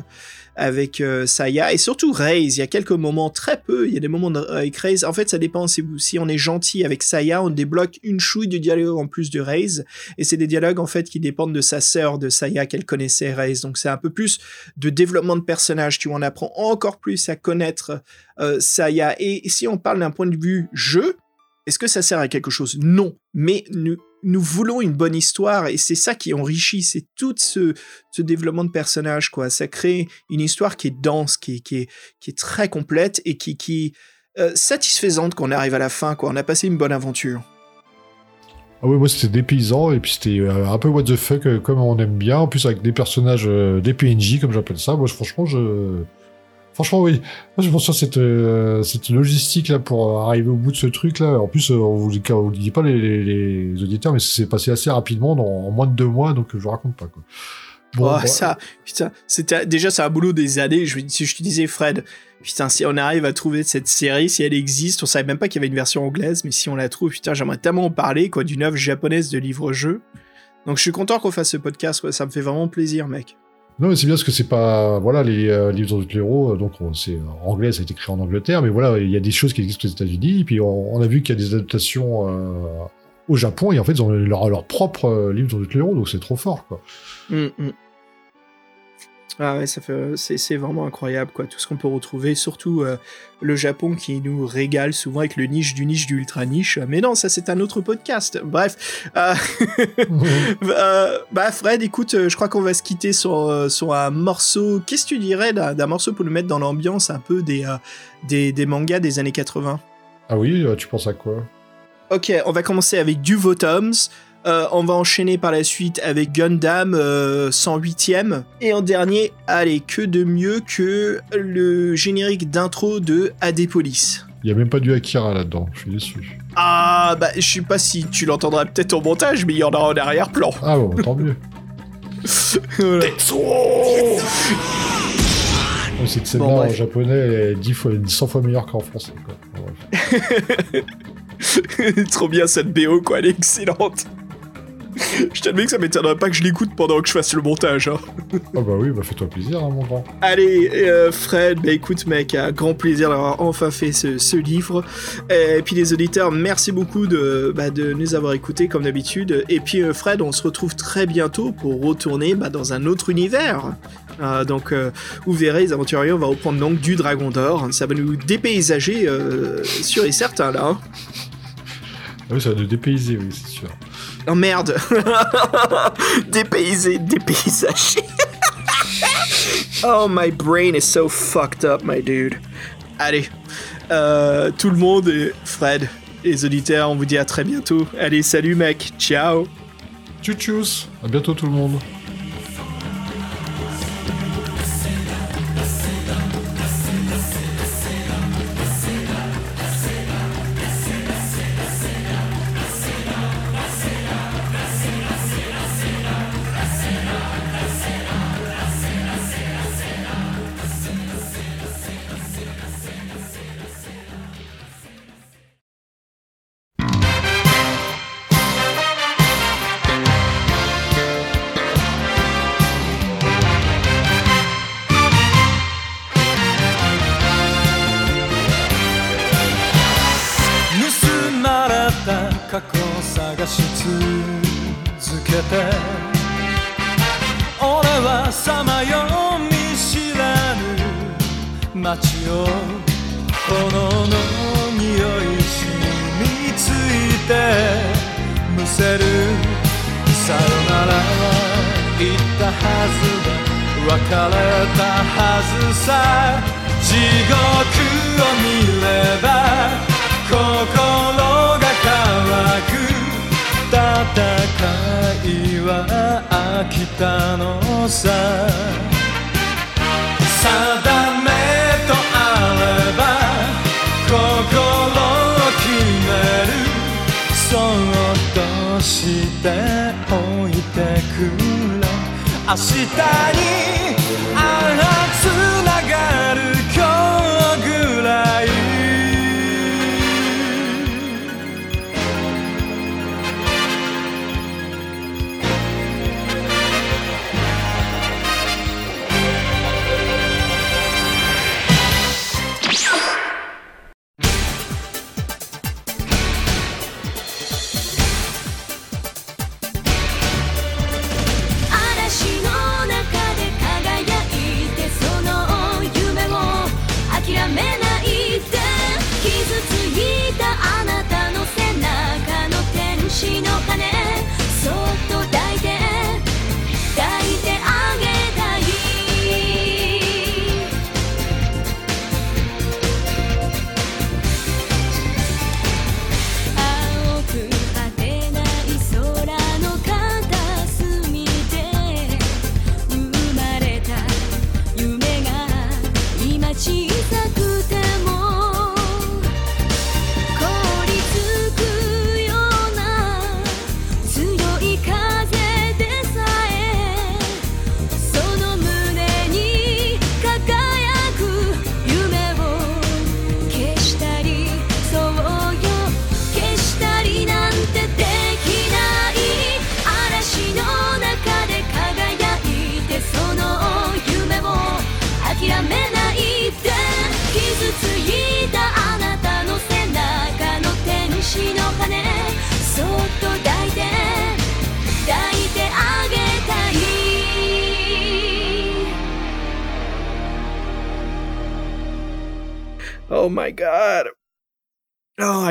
avec euh, Saya et surtout Raze. Il y a quelques moments, très peu, il y a des moments avec Raze. En fait, ça dépend si, on est gentil avec Saya, on débloque une chouille de dialogue en plus de Raze. Et c'est des dialogues en fait qui dépendent de sa sœur, de Saya, qu'elle connaissait Raze. Donc c'est un peu plus de développement de personnage. Tu en apprends encore plus à connaître euh, Saya. Et si on parle d'un point de vue jeu, est-ce que ça sert à quelque chose? Non. Mais nous, voulons une bonne histoire et c'est ça qui enrichit, c'est tout ce, ce, développement de personnage, quoi. Ça crée une histoire qui est dense, qui qui est, qui est très complète et qui, qui euh, satisfaisante quand on arrive à la fin, quoi. On a passé une bonne aventure. Ah oui, moi c'était dépaysant et puis c'était euh, un peu what the fuck euh, comme on aime bien, en plus avec des personnages, des PNJ comme j'appelle ça. Moi franchement je Franchement, oui. Moi, je pense sur cette, euh, cette logistique là pour arriver au bout de ce truc là. En plus, euh, on vous, vous dit pas les, les, les auditeurs, mais c'est passé assez rapidement, dans, en moins de deux mois, donc je vous raconte pas quoi. Bon, oh, ça, putain, c'était déjà c'est un boulot des années. Je, si je te disais Fred, putain, si on arrive à trouver cette série, si elle existe, on savait même pas qu'il y avait une version anglaise, mais si on la trouve, putain, j'aimerais tellement en parler quoi d'une œuvre japonaise de livre-jeu. Donc je suis content qu'on fasse ce podcast, ça me fait vraiment plaisir, mec. Non, mais c'est bien parce que c'est pas, voilà, les euh, livres de héros, donc c'est anglais, ça a été créé en Angleterre, mais voilà, il y a des choses qui existent aux États-Unis, puis on, a vu qu'il y a des adaptations euh, au Japon, et en fait, ils ont leur, propre euh, livre héros, donc c'est trop fort, quoi. Mm, mm. Ah ouais, ça fait, c'est, vraiment incroyable, quoi. Tout ce qu'on peut retrouver, surtout euh, le Japon qui nous régale souvent avec le niche du niche du ultra niche. Mais non, ça c'est un autre podcast. Bref, euh, euh, bah Fred, écoute, je crois qu'on va se quitter sur, sur un morceau. Qu'est-ce que tu dirais d'un, morceau pour nous mettre dans l'ambiance un peu des, des, des mangas des années 80 Ah oui, tu penses à quoi? Ok, on va commencer avec du Votoms. Euh, on va enchaîner par la suite avec Gundam euh, 108ème. Et en dernier, allez, que de mieux que le générique d'intro de Adepolis. Il y a même pas du Akira là-dedans, je suis déçu. Ah, bah je sais pas si tu l'entendras peut-être au montage, mais il y en a en arrière-plan. Ah bon, tant mieux. voilà. Oh, cette scène-là bon, en japonais est 10 fois, 100 fois meilleure qu'en français. Quoi. Trop bien cette BO, quoi, elle est excellente. je t'admets que ça m'étonnerait pas que je l'écoute pendant que je fasse le montage. Hein. Ah bah oui, bah fais-toi plaisir, hein, mon grand. Allez, euh, Fred, bah écoute mec, un grand plaisir d'avoir enfin fait ce, ce, livre. Et puis les auditeurs, merci beaucoup de, bah, de nous avoir écoutés comme d'habitude. Et puis euh, Fred, on se retrouve très bientôt pour retourner bah, dans un autre univers. Euh, donc euh, vous verrez, les aventuriers, on va reprendre donc du Dragon d'Or. Ça va nous dépaysager, euh, sûr et certain là. Hein. Ah oui, ça va nous dépayser, oui, c'est sûr. Oh merde. Dépaysé, dépaysagé Oh, my brain is so fucked up, my dude. Allez, euh, tout le monde et Fred, les auditeurs, on vous dit à très bientôt. Allez, salut mec, ciao. Tchou tchous À bientôt tout le monde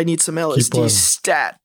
need some LSD stat.